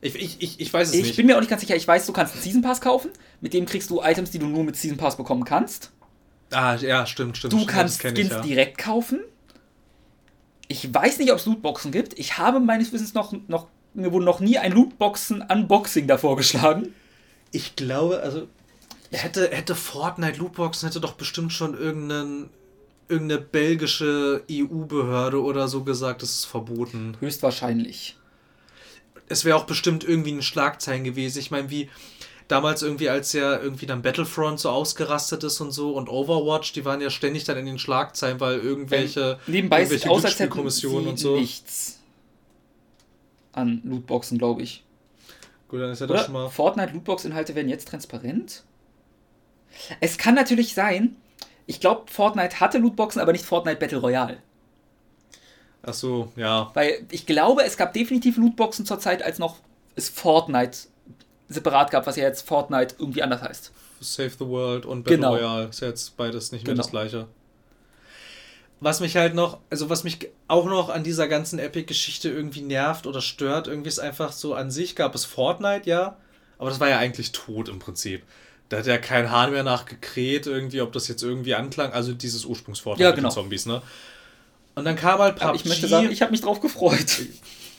Ich, ich, ich, ich weiß es Ich nicht. bin mir auch nicht ganz sicher. Ich weiß, du kannst einen Season Pass kaufen. Mit dem kriegst du Items, die du nur mit Season Pass bekommen kannst. Ah, ja, stimmt, stimmt. Du stimmt, kannst Skins ich, ja. direkt kaufen. Ich weiß nicht, ob es Lootboxen gibt. Ich habe meines Wissens noch, noch, mir wurde noch nie ein Lootboxen-Unboxing davor geschlagen. Ich glaube, also hätte, hätte Fortnite Lootboxen, hätte doch bestimmt schon irgendeinen, irgendeine belgische EU-Behörde oder so gesagt, das ist verboten. Höchstwahrscheinlich. es wäre auch bestimmt irgendwie ein Schlagzeilen gewesen. Ich meine, wie damals irgendwie, als ja irgendwie dann Battlefront so ausgerastet ist und so und Overwatch, die waren ja ständig dann in den Schlagzeilen, weil irgendwelche, Nebenbei sieht irgendwelche Glücksspielkommissionen und so. nichts an Lootboxen, glaube ich. Gut, dann ist ja das schon Oder? mal. Fortnite Lootbox-Inhalte werden jetzt transparent? Es kann natürlich sein, ich glaube, Fortnite hatte Lootboxen, aber nicht Fortnite Battle Royale. Ach so, ja. Weil ich glaube, es gab definitiv Lootboxen zur Zeit, als noch es Fortnite separat gab, was ja jetzt Fortnite irgendwie anders heißt. Save the World und Battle Genau. Royale ist jetzt beides nicht mehr Genau. das gleiche. Was mich halt noch, also was mich auch noch an dieser ganzen Epic-Geschichte irgendwie nervt oder stört, irgendwie ist einfach so an sich gab es Fortnite, ja, aber das war ja eigentlich tot im Prinzip. Da hat ja kein Hahn mehr nachgekräht, irgendwie, ob das jetzt irgendwie anklang, also dieses Ursprungsfortnite Ja, mit genau. den Zombies, ne? Und dann kam halt Aber PUBG. ich möchte sagen, ich habe mich drauf gefreut.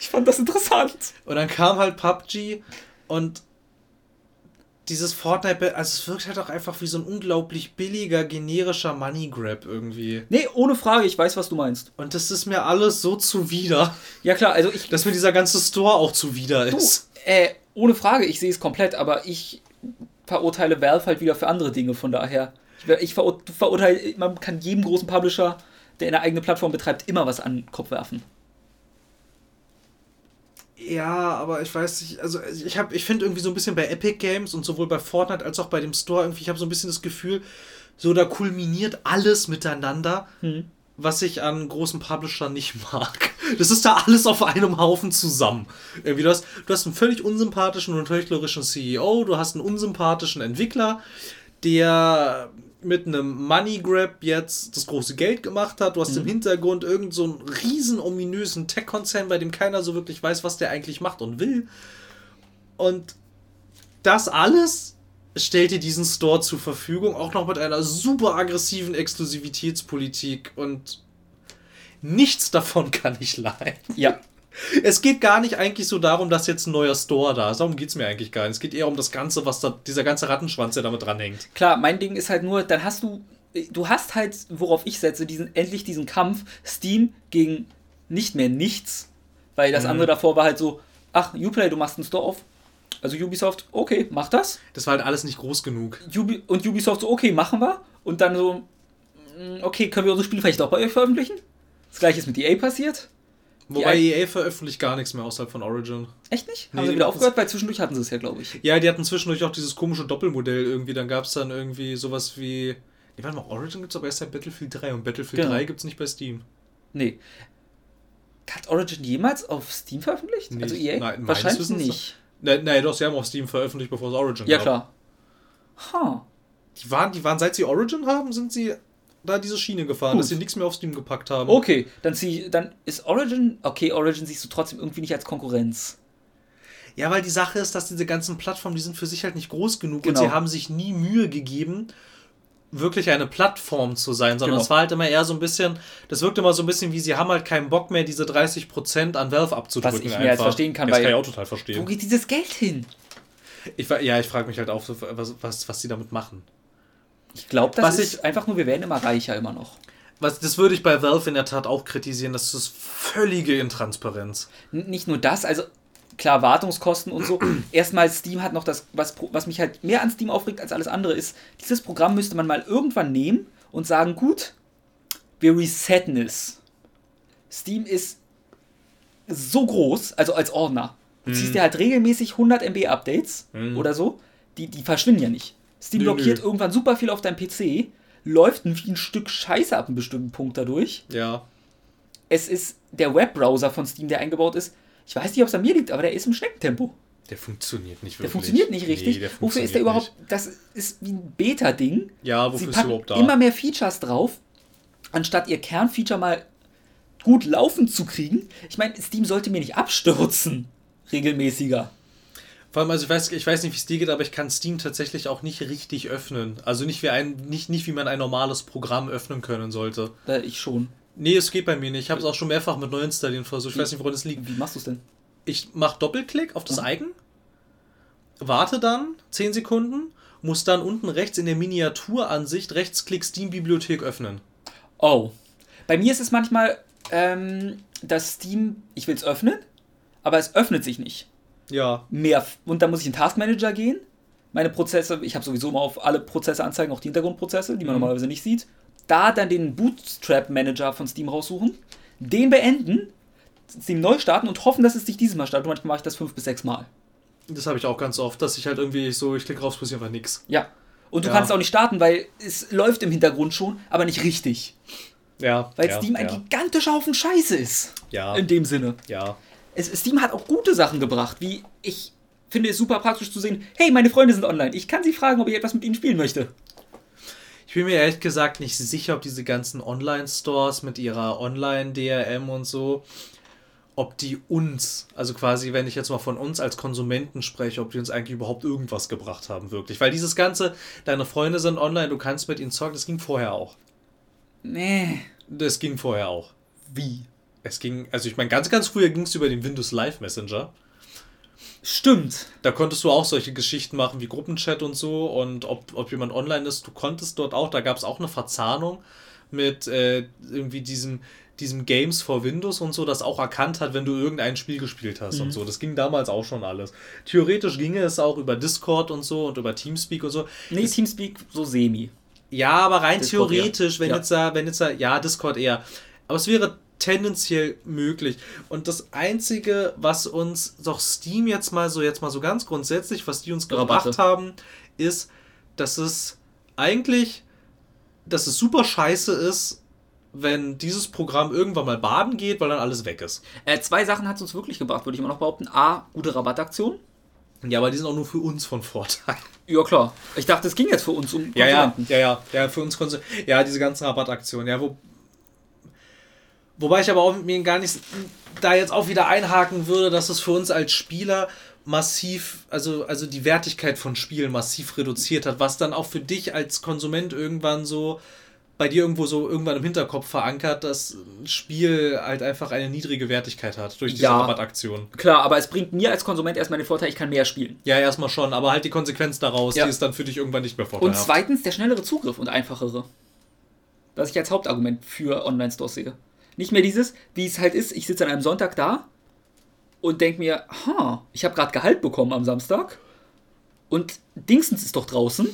Ich fand das interessant. Und dann kam halt PUBG und dieses Fortnite, also es wirkt halt auch einfach wie so ein unglaublich billiger, generischer Money Grab irgendwie. Nee, ohne Frage, ich weiß, was du meinst. Und das ist mir alles so zuwider, Ja klar, also ich. dass mir dieser ganze Store auch zuwider Du, ist. äh, ohne Frage, ich sehe es komplett, aber ich verurteile Valve halt wieder für andere Dinge, von daher. Ich, ich verur verurteile, man kann jedem großen Publisher, der eine eigene Plattform betreibt, immer was an den Kopf werfen. Ja, aber ich weiß nicht, also ich habe, ich finde irgendwie so ein bisschen bei Epic Games und sowohl bei Fortnite als auch bei dem Store irgendwie, ich habe so ein bisschen das Gefühl, so da kulminiert alles miteinander, Hm. was ich an großen Publishern nicht mag. Das ist da alles auf einem Haufen zusammen. Irgendwie, du, hast, du hast einen völlig unsympathischen und heuchlerischen CEO, du hast einen unsympathischen Entwickler, der mit einem Money Grab jetzt das große Geld gemacht hat. Du hast im Hintergrund irgend so einen riesen ominösen Tech-Konzern, bei dem keiner so wirklich weiß, was der eigentlich macht und will. Und das alles stellt dir diesen Store zur Verfügung, auch noch mit einer super aggressiven Exklusivitätspolitik und nichts davon kann ich leiden. Ja, Es geht gar nicht eigentlich so darum, dass jetzt ein neuer Store da ist. Darum geht es mir eigentlich gar nicht. Es geht eher um das Ganze, was da, dieser ganze Rattenschwanz, der damit dranhängt. klar, mein Ding ist halt nur, dann hast du, du hast halt, worauf ich setze, diesen, endlich diesen Kampf Steam gegen nicht mehr nichts, weil das Mhm. andere davor war halt so, ach, Uplay, du machst einen Store auf, also Ubisoft, okay, mach das. Das war halt alles nicht groß genug. Ubi und Ubisoft so, okay, machen wir. Und dann so, mm, okay, können wir unsere Spiele vielleicht doch bei euch veröffentlichen? Das gleiche ist mit EA passiert. Wobei Die EA veröffentlicht gar nichts mehr außerhalb von Origin. Echt nicht? Nee, Haben sie wieder aufgehört? Weil zwischendurch hatten sie es ja, glaube ich. Ja, die hatten zwischendurch auch dieses komische Doppelmodell irgendwie. Dann gab es dann irgendwie sowas wie. Nee, warte mal, Origin gibt es aber erst seit Battlefield 3 und Battlefield Genau. 3 gibt es nicht bei Steam. Nee. Hat Origin jemals auf Steam veröffentlicht? Nicht. Also EA? Nein, Wahrscheinlich nicht. Nein, nein, doch, sie haben auf Steam veröffentlicht, bevor es Origin Ja, gab. klar. Ha. Die waren, die waren, seit sie Origin haben, sind sie da diese Schiene gefahren, Gut. dass sie nichts mehr auf Steam gepackt haben. Okay, dann, zieh, dann ist Origin. Okay, Origin siehst du trotzdem irgendwie nicht als Konkurrenz. Ja, weil die Sache ist, dass diese ganzen Plattformen, die sind für sich halt nicht groß genug Genau. und sie haben sich nie Mühe gegeben, wirklich eine Plattform zu sein, sondern Genau. es war halt immer eher so ein bisschen, das wirkt immer so ein bisschen wie, sie haben halt keinen Bock mehr, diese 30% an Valve abzudrücken. Was ich mehr als verstehen kann, ja, das weil- kann ich auch total Wo verstehen. geht dieses Geld hin? Ich, ja, ich frage mich halt auch, so, was, was, was die damit machen. Ich glaube, das Was ist ich- einfach nur, wir werden immer reicher immer noch. Was, das würde ich bei Valve in der Tat auch kritisieren, das ist völlige Intransparenz. N- Nicht nur das, also klar, Wartungskosten und so. Erstmal, Steam hat noch das, was, was mich halt mehr an Steam aufregt als alles andere ist, dieses Programm müsste man mal irgendwann nehmen und sagen, gut, wir resetten es. Steam ist so groß, also als Ordner. Du ziehst dir halt regelmäßig 100 MB Updates Mhm. oder so, die, die verschwinden ja nicht. Steam blockiert nö. irgendwann super viel auf deinem PC, läuft ein, wie ein Stück Scheiße ab einem bestimmten Punkt dadurch Ja. es ist der Webbrowser von Steam, der eingebaut ist. Ich weiß nicht, ob es an mir liegt, aber der ist im Schneckentempo. Der funktioniert nicht Der wirklich. funktioniert nicht richtig. Nee, der Wofür ist funktioniert der überhaupt? nicht. Das ist wie ein Beta-Ding. Ja, wofür ist er überhaupt da? immer mehr Features drauf, anstatt ihr Kernfeature mal gut laufen zu kriegen. Ich meine, Steam sollte mir nicht abstürzen. Regelmäßiger. Vor allem, also ich weiß, ich weiß nicht, wie es dir geht, aber ich kann Steam tatsächlich auch nicht richtig öffnen. Also nicht wie ein, nicht, nicht wie man ein normales Programm öffnen können sollte. Äh, ich schon. Nee, es geht bei mir nicht. Ich habe es auch schon mehrfach mit Neuinstallieren versucht. Ich weiß nicht, woran es liegt. Wie machst du es denn? Ich mache Doppelklick auf das Mhm. Icon, warte dann 10 Sekunden, muss dann unten rechts in der Miniaturansicht Rechtsklick Steam-Bibliothek öffnen. Oh. Bei mir ist es manchmal, ähm, dass Steam, ich will es öffnen, aber es öffnet sich nicht. Ja. mehr und dann muss ich in Taskmanager gehen. Meine Prozesse, ich habe sowieso immer auf alle Prozesse anzeigen, auch die Hintergrundprozesse, die man Mhm. normalerweise nicht sieht. Da dann den Bootstrap Manager von Steam raussuchen, den beenden, Steam neu starten und hoffen, dass es sich dieses Mal startet. Und manchmal mache ich das fünf bis sechs Mal. Das habe ich auch ganz oft, dass ich halt irgendwie so, ich klicke raus, passiert einfach nix. Ja. Und du Ja. kannst auch nicht starten, weil es läuft im Hintergrund schon, aber nicht richtig. Ja. Weil ja, Steam ein ja. gigantischer Haufen Scheiße ist. Ja. In dem Sinne. Ja. Es, Steam hat auch gute Sachen gebracht, wie ich finde es super praktisch zu sehen, hey, meine Freunde sind online, ich kann sie fragen, ob ich etwas mit ihnen spielen möchte. Ich bin mir ehrlich gesagt nicht sicher, ob diese ganzen Online-Stores mit ihrer Online-DRM und so, ob die uns, also quasi, wenn ich jetzt mal von uns als Konsumenten spreche, ob die uns eigentlich überhaupt irgendwas gebracht haben, wirklich. Weil dieses Ganze, deine Freunde sind online, du kannst mit ihnen zocken, das ging vorher auch. Nee. Das ging vorher auch. Wie? Es ging, also ich meine, ganz, ganz früher ging es über den Windows Live Messenger. Stimmt. Da konntest du auch solche Geschichten machen wie Gruppenchat und so und ob, ob jemand online ist, du konntest dort auch, da gab es auch eine Verzahnung mit äh, irgendwie diesem, diesem Games for Windows und so, das auch erkannt hat, wenn du irgendein Spiel gespielt hast und so. Das ging damals auch schon alles. Theoretisch ginge es auch über Discord und so und über Teamspeak und so. Nee, Teamspeak so semi. Ja, aber rein Discord theoretisch, eher. wenn Ja. jetzt da, wenn jetzt da, ja, Discord eher. Aber es wäre tendenziell möglich. Und das Einzige, was uns doch Steam jetzt mal so, jetzt mal so ganz grundsätzlich, was die uns gebracht Rabatte. haben, ist, dass es eigentlich, dass es super scheiße ist, wenn dieses Programm irgendwann mal baden geht, weil dann alles weg ist. Äh, zwei Sachen hat es uns wirklich gebracht, würde ich immer noch behaupten. A, gute Rabattaktion. Ja, aber die sind auch nur für uns von Vorteil. Ja, klar. Ich dachte, es ging jetzt für uns um Ja, ja, Konsumenten. ja, ja, ja, für uns Konsum ja, diese ganzen Rabattaktionen, ja, wo, wobei ich aber auch mir gar nicht da jetzt auch wieder einhaken würde, dass es für uns als Spieler massiv, also, also die Wertigkeit von Spielen massiv reduziert hat, was dann auch für dich als Konsument irgendwann so bei dir irgendwo so irgendwann im Hinterkopf verankert, dass ein Spiel halt einfach eine niedrige Wertigkeit hat durch diese Ja. Rabattaktion. Klar, aber es bringt mir als Konsument erstmal den Vorteil, ich kann mehr spielen. Ja, erstmal schon, aber halt die Konsequenz daraus, Ja. die ist dann für dich irgendwann nicht mehr Und vorteilhaft. zweitens der schnellere Zugriff und einfachere. Was ich als Hauptargument für Online-Stores sehe. Nicht mehr dieses, wie es halt ist, ich sitze an einem Sonntag da und denke mir, ha, ich habe gerade Gehalt bekommen am Samstag und Dingsens ist doch draußen.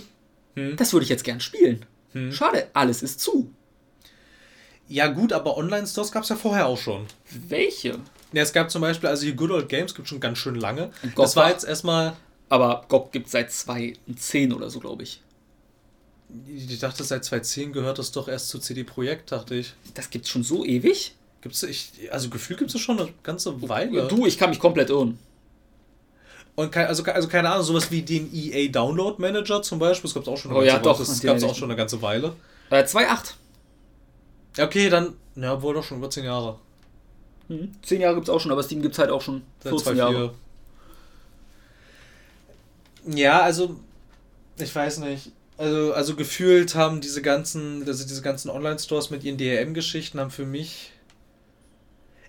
Hm. Das würde ich jetzt gern spielen. Schade, alles ist zu. Ja, gut, aber Online-Stores gab es ja vorher auch schon. Welche? Ja, es gab zum Beispiel, also hier Good Old Games gibt schon ganz schön lange. Das war jetzt erstmal, Aber GOG gibt es seit 2010 oder so, glaube ich. Ich dachte, seit 2010 gehört das doch erst zu CD Projekt, dachte ich. Das gibt's schon so ewig? Gibt's, ich, also Gefühl gibt es schon eine ganze Weile. Du, ich kann mich komplett irren. Und kein, also, also keine Ahnung, sowas wie den EA Download Manager zum Beispiel, das gab es auch schon eine Oh ganze ja, Weile. doch, Das gab es auch schon eine ganze Weile. Äh, 2.8. Ja, okay, dann, ja, wohl doch schon über 10 Jahre. Mhm. 10 Jahre gibt's auch schon, aber Steam gibt's halt auch schon Seit 14 2, Jahre. 4. Ja, also, ich weiß nicht. Also, also gefühlt haben diese ganzen, also diese ganzen Online-Stores mit ihren DRM-Geschichten haben für mich.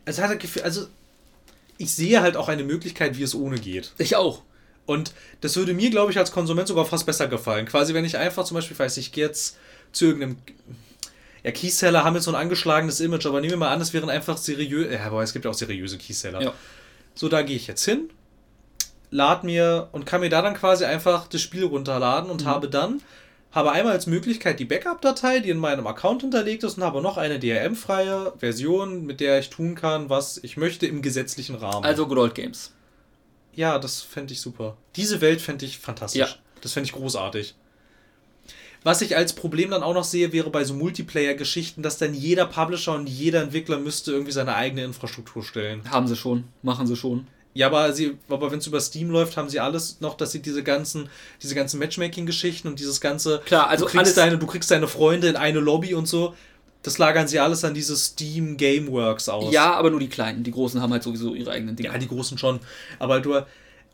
Es hat Gefühl, also ich sehe halt auch eine Möglichkeit, wie es ohne geht. Ich auch. Und das würde mir, glaube ich, als Konsument sogar fast besser gefallen. Quasi, wenn ich einfach zum Beispiel, weiß ich, gehe jetzt zu irgendeinem. Ja, Keyseller haben jetzt so ein angeschlagenes Image, aber nehmen wir mal an, es wären einfach seriös. Ja, aber es gibt ja auch seriöse Keyseller. Ja. So, da gehe ich jetzt hin, lad mir und kann mir da dann quasi einfach das Spiel runterladen und habe dann, habe einmal als Möglichkeit die Backup-Datei, die in meinem Account hinterlegt ist und habe noch eine DRM-freie Version, mit der ich tun kann, was ich möchte im gesetzlichen Rahmen. Also Good Old Games. Ja, das fände ich super. Diese Welt fände ich fantastisch. Ja. Das fände ich großartig. Was ich als Problem dann auch noch sehe, wäre bei so Multiplayer-Geschichten, dass dann jeder Publisher und jeder Entwickler müsste irgendwie seine eigene Infrastruktur stellen. Haben sie schon. Machen sie schon. Ja, aber, sie, aber wenn es über Steam läuft, haben sie alles noch, dass sie diese ganzen, diese ganzen Matchmaking-Geschichten und dieses ganze. Klar, also du kriegst, alles- deine, du kriegst deine Freunde in eine Lobby und so. Das lagern sie alles an dieses Steam Gameworks aus. Ja, aber nur die Kleinen. Die Großen haben halt sowieso ihre eigenen Dinge. Ja, die Großen schon. Aber du,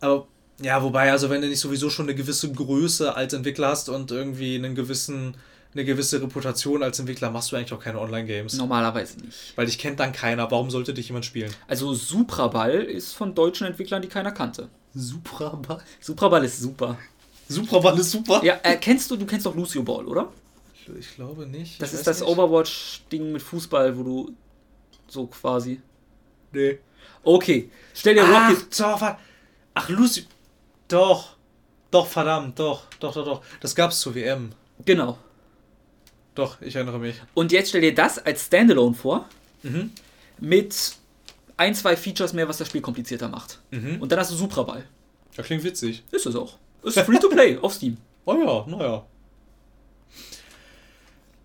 aber, ja, wobei, also wenn du nicht sowieso schon eine gewisse Größe als Entwickler hast und irgendwie einen gewissen, eine gewisse Reputation als Entwickler, machst du eigentlich auch keine Online-Games. Normalerweise nicht. Weil dich kennt dann keiner. Warum sollte dich jemand spielen? Also Supraball ist von deutschen Entwicklern, die keiner kannte. Supraball? Supraball ist super. Supraball ist super? Ja, äh, kennst du, du kennst doch Lucio Ball, oder? Ich, ich glaube nicht. Das Ich ist das. Overwatch-Ding mit Fußball, wo du so quasi. Nee. Okay, stell dir Ach, Rocket. doch, wa- ach, Lucy. Doch. Doch, verdammt, doch, doch, doch, doch. Das gab's zur WM. Genau. Doch, ich erinnere mich. Und jetzt stell dir das als Standalone vor, Mhm. mit ein, zwei Features mehr, was das Spiel komplizierter macht. Mhm. Und dann hast du Supraball. Das klingt witzig. Ist es auch. Ist free to play auf Steam. Oh ja, naja.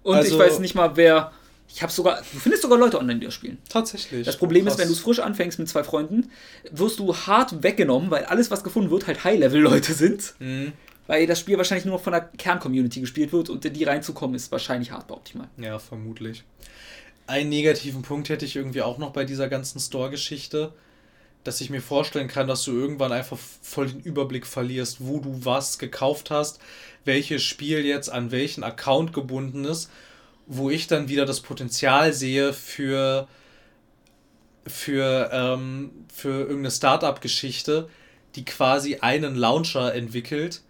Und Also- ich weiß nicht mal, wer. Ich habe sogar. Du findest sogar Leute online, die das spielen. Tatsächlich. Das Problem ist, Krass. wenn du es frisch anfängst mit zwei Freunden, wirst du hart weggenommen, weil alles, was gefunden wird, halt High-Level-Leute sind. Mhm. Weil das Spiel wahrscheinlich nur von der Kern-Community gespielt wird und in die reinzukommen ist wahrscheinlich hart optimal. Ja, vermutlich. Einen negativen Punkt hätte ich irgendwie auch noch bei dieser ganzen Store-Geschichte, dass ich mir vorstellen kann, dass du irgendwann einfach voll den Überblick verlierst, wo du was gekauft hast, welches Spiel jetzt an welchen Account gebunden ist, wo ich dann wieder das Potenzial sehe für, für, ähm, für irgendeine Startup-Geschichte, die quasi einen Launcher entwickelt,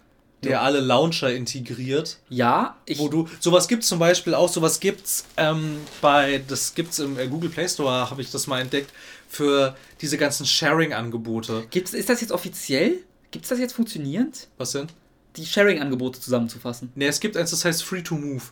der Ja. alle Launcher integriert Ja, ich. wo du sowas gibt's zum Beispiel auch sowas gibt's ähm, bei das gibt's im äh, Google Play Store habe ich das mal entdeckt für diese ganzen Sharing-Angebote. Gibt's, ist das jetzt offiziell? Gibt es das jetzt funktionierend? Was denn? Die Sharing-Angebote zusammenzufassen. Ne, es gibt eins, das heißt Free to Move.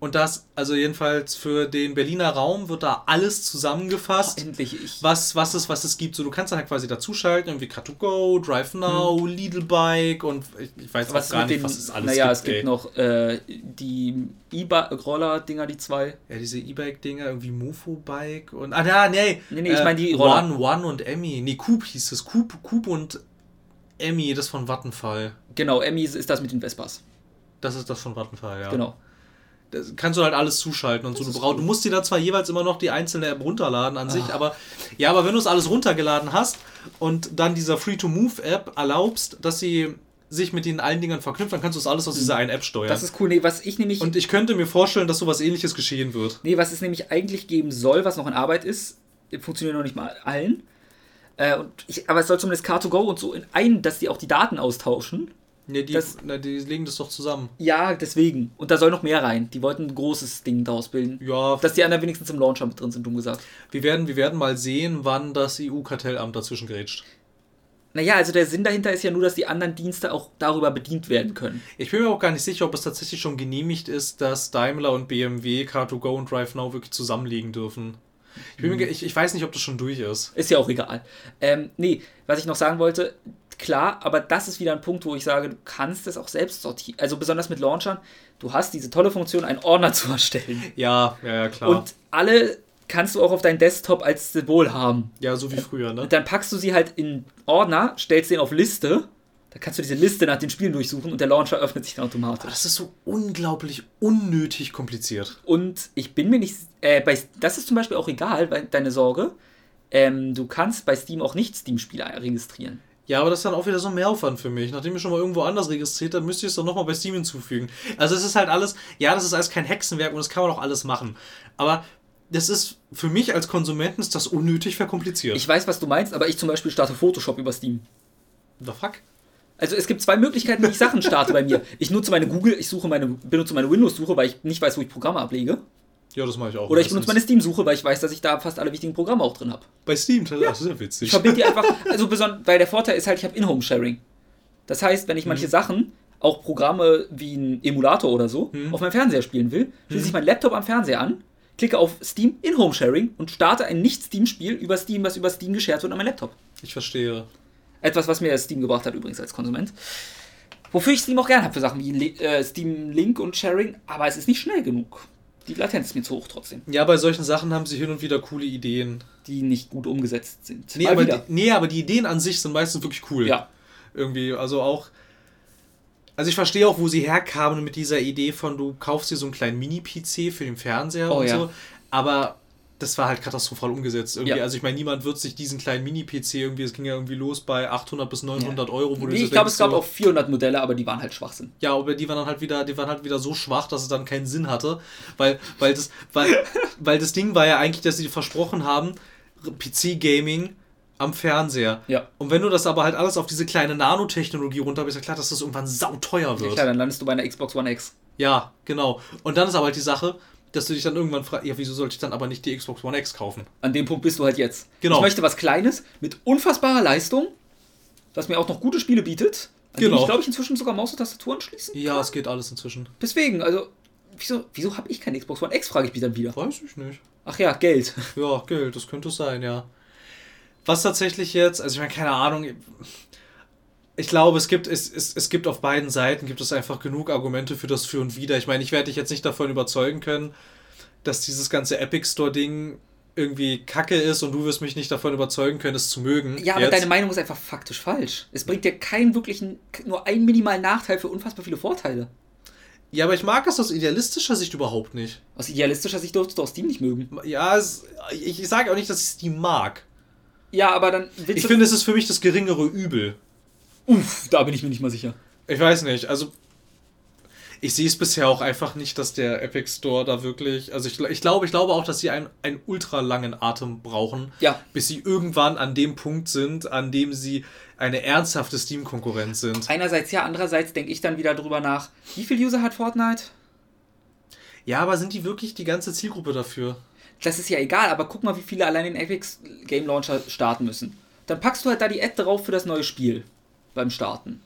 Und das, also jedenfalls für den Berliner Raum wird da alles zusammengefasst. Endlich, ich. was, was, es, was es gibt. So, du kannst dann halt quasi dazuschalten, irgendwie Car2Go, Drive Now, Lidl Bike und ich, ich weiß Hm. Was auch gar nicht, den, was es alles naja, gibt. es gibt ey. noch äh, die E-Roller-Dinger, die zwei. Ja, diese E-Bike-Dinger, irgendwie Mofo-Bike und. Ah, ja, nee. Nee, nee, ich meine die Roller. One, One und Emmy. Nee, Coop hieß es. Coop, Coop und Emmy, das von Vattenfall. Genau, Emmy ist das mit den Vespas. Das ist das von Vattenfall, ja. Genau. Das kannst du halt alles zuschalten und so. Du, brauch, du musst dir da zwar jeweils immer noch die einzelne App runterladen an sich, Ah. aber ja, aber wenn du es alles runtergeladen hast und dann dieser Free-to-Move-App erlaubst, dass sie sich mit den allen Dingern verknüpft, dann kannst du es alles aus dieser einen App steuern. Das ist cool. Nee, was ich nämlich. und ich könnte mir vorstellen, dass sowas ähnliches geschehen wird. Nee, was es nämlich eigentlich geben soll, was noch in Arbeit ist, funktioniert noch nicht mal allen. Äh, und ich, aber es soll zumindest Car2Go und so in ein, dass die auch die Daten austauschen. Nee, die, Das- na, die legen das doch zusammen. Ja, deswegen. Und da soll noch mehr rein. Die wollten ein großes Ding daraus bilden. Ja, Dass die anderen wenigstens im Launcher mit drin sind, dumm gesagt. Wir werden, wir werden mal sehen, wann das EU-Kartellamt dazwischen grätscht. Naja, also der Sinn dahinter ist ja nur, dass die anderen Dienste auch darüber bedient werden können. Ich bin mir auch gar nicht sicher, ob es tatsächlich schon genehmigt ist, dass Daimler und BMW Car2Go und DriveNow wirklich zusammenlegen dürfen. Ich, bin mir, ge- ich, ich weiß nicht, ob das schon durch ist. Ist ja auch egal. Ähm, nee, was ich noch sagen wollte, klar, aber das ist wieder ein Punkt, wo ich sage, du kannst es auch selbst sortieren. Also besonders mit Launchern, du hast diese tolle Funktion, einen Ordner zu erstellen. Ja, ja, ja, klar. Und alle kannst du auch auf deinen Desktop als Symbol haben. ja, so wie früher, ne? Und dann packst du sie halt in Ordner, stellst den auf Liste, da kannst du diese Liste nach den Spielen durchsuchen und der Launcher öffnet sich dann automatisch. Das ist so unglaublich unnötig kompliziert. Und ich bin mir nicht. Äh, bei, das ist zum Beispiel auch egal, weil deine Sorge. Ähm, du kannst bei Steam auch nicht Steam-Spiele registrieren. Ja, aber das ist dann auch wieder so ein Mehraufwand für mich. Nachdem ich schon mal irgendwo anders registriert habe, müsste ich es doch nochmal bei Steam hinzufügen. Also es ist halt alles, ja, das ist alles kein Hexenwerk und das kann man auch alles machen. Aber das ist, für mich als Konsumenten ist das unnötig verkompliziert. Ich weiß, was du meinst, aber ich zum Beispiel starte Photoshop über Steam. The fuck? Also es gibt zwei Möglichkeiten, wie ich Sachen starte bei mir. Ich nutze meine Google, ich suche meine, benutze meine Windows-Suche, weil ich nicht weiß, wo ich Programme ablege. Ja, das mache ich auch. Oder ich benutze meine. Steam-Suche, weil ich weiß, dass ich da fast alle wichtigen Programme auch drin habe. Bei Steam, das ist ja witzig. Ich verbinde die einfach, also besonders, weil der Vorteil ist halt, ich habe In-Home-Sharing. Das heißt, wenn ich manche Sachen, auch Programme wie ein Emulator oder so, Mhm. auf meinem Fernseher spielen will, schließe ich meinen Laptop am Fernseher an, klicke auf Steam In-Home-Sharing und starte ein Nicht-Steam-Spiel über Steam, was über Steam geshared wird an meinem Laptop. Ich verstehe. Etwas, was mir Steam gebracht hat übrigens als Konsument. Wofür ich Steam auch gern habe für Sachen wie äh, Steam Link und Sharing, aber es ist nicht schnell genug. Die Latenz ist mir zu hoch trotzdem, Ja, bei solchen Sachen haben sie hin und wieder coole Ideen. die nicht gut umgesetzt sind. Nee, Mal aber wieder. die, nee, aber die Ideen an sich sind meistens wirklich cool. ja. Irgendwie, also auch. Also ich verstehe auch, wo sie herkamen mit dieser Idee von, du kaufst dir so einen kleinen Mini-PC für den Fernseher Oh, und ja. so. Aber das war halt katastrophal umgesetzt. Irgendwie. Ja. Also ich meine, niemand wird sich diesen kleinen Mini-PC irgendwie, es ging ja irgendwie los bei 800 bis 900 Euro. Wo du Nee, so ich glaube, es gab so, auch 400 Modelle, aber die waren halt Schwachsinn. Ja, aber die waren dann halt wieder, die waren halt wieder so schwach, dass es dann keinen Sinn hatte. Weil, weil, das, weil, weil das Ding war ja eigentlich, dass sie versprochen haben, PC-Gaming am Fernseher. Ja. Und wenn du das aber halt alles auf diese kleine Nanotechnologie runter bist, ja klar, dass das irgendwann sauteuer Ja, wird. klar, dann landest du bei einer Xbox One X. Ja, genau. Und dann ist aber halt die Sache, dass du dich dann irgendwann fragst, ja, wieso sollte ich dann aber nicht die Xbox One X kaufen? An dem Punkt bist du halt jetzt. Genau. Ich möchte was Kleines mit unfassbarer Leistung, das mir auch noch gute Spiele bietet. An Genau. Ich glaube ich inzwischen sogar Maus und Tastatur anschließen. Ja, es geht alles inzwischen. Deswegen, also, wieso, wieso habe ich keine Xbox One X, frage ich mich dann wieder. Weiß ich nicht. Ach ja, Geld. Ja, Geld, das könnte es sein, ja. Was tatsächlich jetzt, also ich meine, keine Ahnung, Ich glaube, es gibt, es, es, es gibt auf beiden Seiten gibt es einfach genug Argumente für das Für und Wider. Ich meine, ich werde dich jetzt nicht davon überzeugen können, dass dieses ganze Epic Store-Ding irgendwie kacke ist und du wirst mich nicht davon überzeugen können, es zu mögen. Ja, aber jetzt. deine Meinung ist einfach faktisch falsch. Es bringt dir keinen wirklichen, nur einen minimalen Nachteil für unfassbar viele Vorteile. Ja, aber ich mag es aus idealistischer Sicht überhaupt nicht. Aus idealistischer Sicht durftest du auch Steam nicht mögen. Ja, es, ich, ich sage auch nicht, dass ich Steam mag. Ja, aber dann. Ich finde, es ist für mich das geringere Übel. Uff, da bin ich mir nicht mal sicher. Ich weiß nicht, also ich sehe es bisher auch einfach nicht, dass der Epic Store da wirklich. Also ich, ich glaube, ich glaube auch, dass sie einen, einen ultra langen Atem brauchen, ja. bis sie irgendwann an dem Punkt sind, an dem sie eine ernsthafte Steam-Konkurrenz sind. Einerseits ja, andererseits denke ich dann wieder drüber nach, wie viele User hat Fortnite? Ja, aber sind die wirklich die ganze Zielgruppe dafür? Das ist ja egal, aber guck mal, wie viele allein den Epic Game Launcher starten müssen. Dann packst du halt da die Ad drauf für das neue Spiel beim Starten.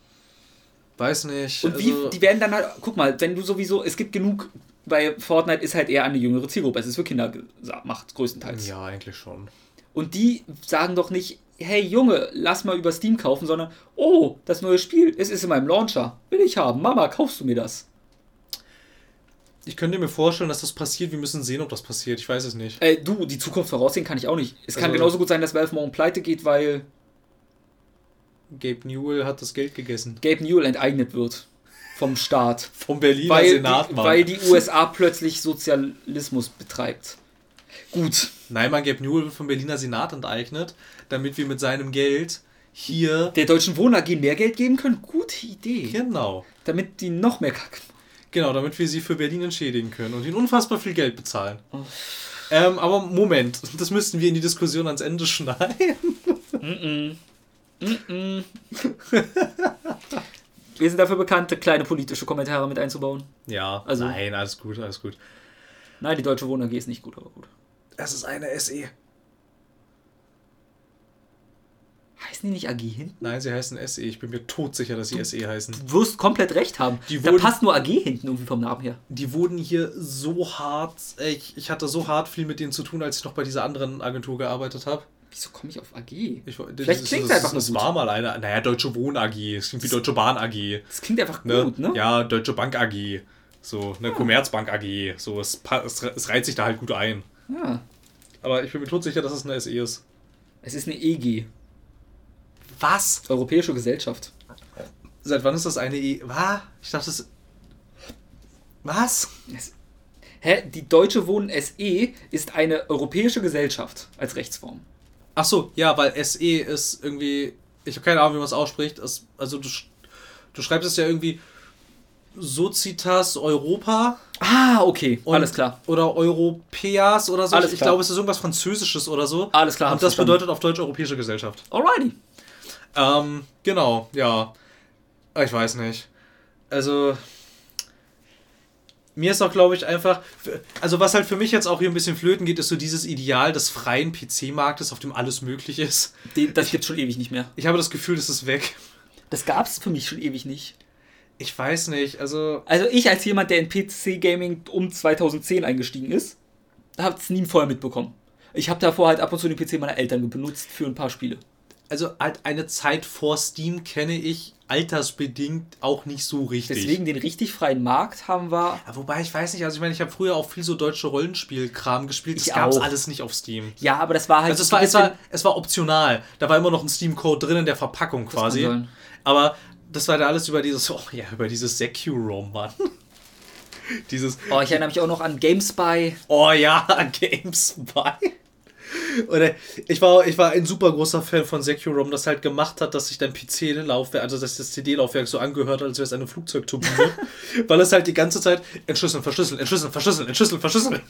Weiß nicht. Und also wie, die werden dann halt, guck mal, wenn du sowieso, es gibt genug, weil Fortnite ist halt eher eine jüngere Zielgruppe, es ist für Kinder gemacht, größtenteils. Ja, eigentlich schon. Und die sagen doch nicht, hey Junge, lass mal über Steam kaufen, sondern, oh, das neue Spiel, es ist in meinem Launcher, will ich haben, Mama, kaufst du mir das? Ich könnte mir vorstellen, dass das passiert. Wir müssen sehen, ob das passiert. Ich weiß es nicht. Äh, du, die Zukunft voraussehen kann ich auch nicht. Es also, kann genauso gut sein, dass Valve morgen pleite geht, weil Gabe Newell hat das Geld gegessen. Gabe Newell enteignet wird vom Staat. vom Berliner weil Senat, die, Weil die USA plötzlich Sozialismus betreibt. Gut. Nein, man, Gabe Newell wird vom Berliner Senat enteignet, damit wir mit seinem Geld hier... Der Deutschen Wohn AG mehr Geld geben können? Gute Idee. Genau. Damit die noch mehr kacken. Genau, damit wir sie für Berlin entschädigen können und ihnen unfassbar viel Geld bezahlen. Oh. Ähm, aber Moment, das müssten wir in die Diskussion ans Ende schneiden. mm -mm. Wir sind dafür bekannt, kleine politische Kommentare mit einzubauen. Ja, also, nein, alles gut, alles gut. Nein, die Deutsche Wohn AG ist nicht gut, aber gut. Es ist eine SE. Heißen die nicht AG hinten? Nein, sie heißen SE. Ich bin mir todsicher, dass sie du, SE heißen. Du wirst komplett recht haben. Die da passt nur AG hinten irgendwie vom Namen her. Die wurden hier so hart. Ich, ich hatte so hart viel mit denen zu tun, als ich noch bei dieser anderen Agentur gearbeitet habe. Wieso komme ich auf AG? Ich, Vielleicht klingt es einfach Das war mal eine, naja, Deutsche Wohn AG. Es klingt wie Deutsche Bahn AG. Das klingt einfach ne? gut, ne? Ja, Deutsche Bank AG. So, eine ja. Commerzbank AG. So, es, es, es, reiht sich da halt gut ein. Ja. Aber ich bin mir tot sicher, dass es eine SE ist. Es ist eine EG. Was? Europäische Gesellschaft. Seit wann ist das eine E? Was? Ich dachte, es. Was? Es Hä? Die Deutsche Wohnen SE ist eine europäische Gesellschaft als Rechtsform. Ach so, ja, weil SE ist irgendwie, ich habe keine Ahnung, wie man es ausspricht. Es, also du, du schreibst es ja irgendwie Societas Europa. Ah, okay, und, alles klar. Oder Europäas oder so. Alles ich glaube, es ist irgendwas Französisches oder so. Alles klar. Und das verstanden. bedeutet auf Deutsch Europäische Gesellschaft. Alrighty. Ähm, genau, ja. Ich weiß nicht. Also, mir ist auch, glaube ich, einfach, also was halt für mich jetzt auch hier ein bisschen flöten geht, ist so dieses Ideal des freien PC-Marktes, auf dem alles möglich ist. das gibt schon ewig nicht mehr. Ich habe das Gefühl, das ist weg. Das gab es für mich schon ewig nicht. Ich weiß nicht, also. Also ich als jemand, der in PC-Gaming um 2010 eingestiegen ist, habe es nie vorher mitbekommen. Ich habe davor halt ab und zu den PC meiner Eltern benutzt für ein paar Spiele also halt eine Zeit vor Steam kenne ich altersbedingt auch nicht so richtig. Deswegen den richtig freien Markt haben wir. Ja, wobei ich weiß nicht, also ich meine, ich habe früher auch viel so deutsche Rollenspielkram gespielt. Das gab es alles nicht auf Steam. Ja, aber das war halt. Also es war, es war, es war optional. Da war immer noch ein Steam-Code drin in der Verpackung quasi. Aber das war da alles über dieses, oh ja, über dieses Securom, Mann. dieses. Oh, ich erinnere mich auch noch an GameSpy. Oh ja, an GameSpy. Oder ich war, ich war ein super großer Fan von Securom, das halt gemacht hat, dass sich dein PC-Laufwerk, also dass das CD-Laufwerk so angehört hat, als wäre es eine Flugzeugturbine. weil es halt die ganze Zeit entschlüsseln, verschlüsseln, entschlüsseln, verschlüsseln, entschlüsseln, verschlüsseln.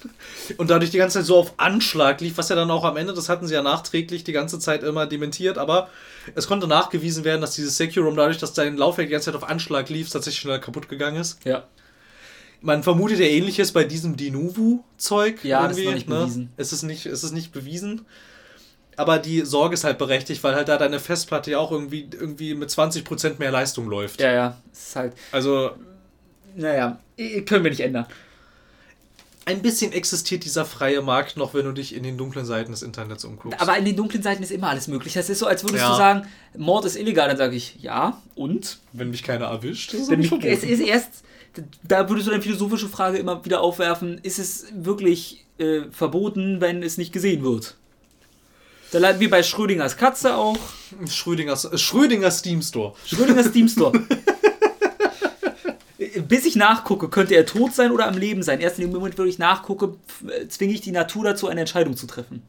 Und dadurch die ganze Zeit so auf Anschlag lief, was ja dann auch am Ende, das hatten sie ja nachträglich die ganze Zeit immer dementiert, aber es konnte nachgewiesen werden, dass dieses Securom dadurch, dass dein Laufwerk die ganze Zeit auf Anschlag lief, tatsächlich schneller kaputt gegangen ist. Ja. Man vermutet ja ähnliches bei diesem Dinuvu-Zeug. Ja, das ist noch nicht ne? bewiesen. Es ist nicht, es ist nicht bewiesen. Aber die Sorge ist halt berechtigt, weil halt da deine Festplatte ja auch irgendwie, irgendwie mit 20% mehr Leistung läuft. Ja, ja. Es ist halt. Also. Naja, können wir nicht ändern. ein bisschen existiert dieser freie Markt noch, wenn du dich in den dunklen Seiten des Internets umguckst. Aber in den dunklen Seiten ist immer alles möglich. Das ist so, als würdest Ja. du sagen, Mord ist illegal. Dann sage ich, ja, und? wenn mich keiner erwischt, ist es Wenn mich, es ist erst, da würdest du eine philosophische Frage immer wieder aufwerfen, ist es wirklich äh, verboten, wenn es nicht gesehen wird? Da landen wir bei Schrödingers Katze auch. Schrödingers, äh, Schrödingers Steam Store. Schrödingers Steam Store. Bis ich nachgucke, könnte er tot sein oder am Leben sein. Erst in dem Moment, wo ich nachgucke, f- zwinge ich die Natur dazu, eine Entscheidung zu treffen.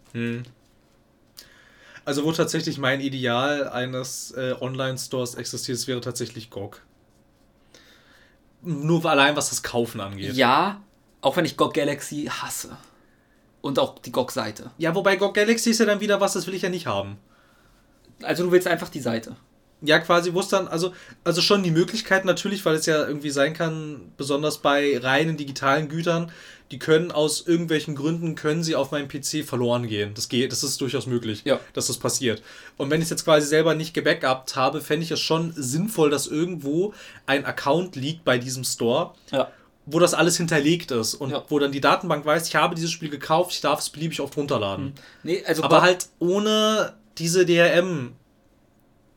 Also wo tatsächlich mein Ideal eines äh, Online-Stores existiert, es wäre tatsächlich GOG. Nur allein was das Kaufen angeht. Ja, auch wenn ich GOG Galaxy hasse. Und auch die GOG-Seite. Ja, wobei GOG Galaxy ist ja dann wieder was, das will ich ja nicht haben. Also du willst einfach die Seite. Ja, quasi, wo es dann, also, also schon die Möglichkeit natürlich, weil es ja irgendwie sein kann, besonders bei reinen digitalen Gütern, die können aus irgendwelchen Gründen, können sie auf meinem PC verloren gehen. Das geht, das ist durchaus möglich, Ja. dass das passiert. Und wenn ich es jetzt quasi selber nicht gebackupt habe, fände ich es schon sinnvoll, dass irgendwo ein Account liegt bei diesem Store, Ja. wo das alles hinterlegt ist und Ja. wo dann die Datenbank weiß, ich habe dieses Spiel gekauft, ich darf es beliebig oft runterladen. Nee, also Aber halt ohne diese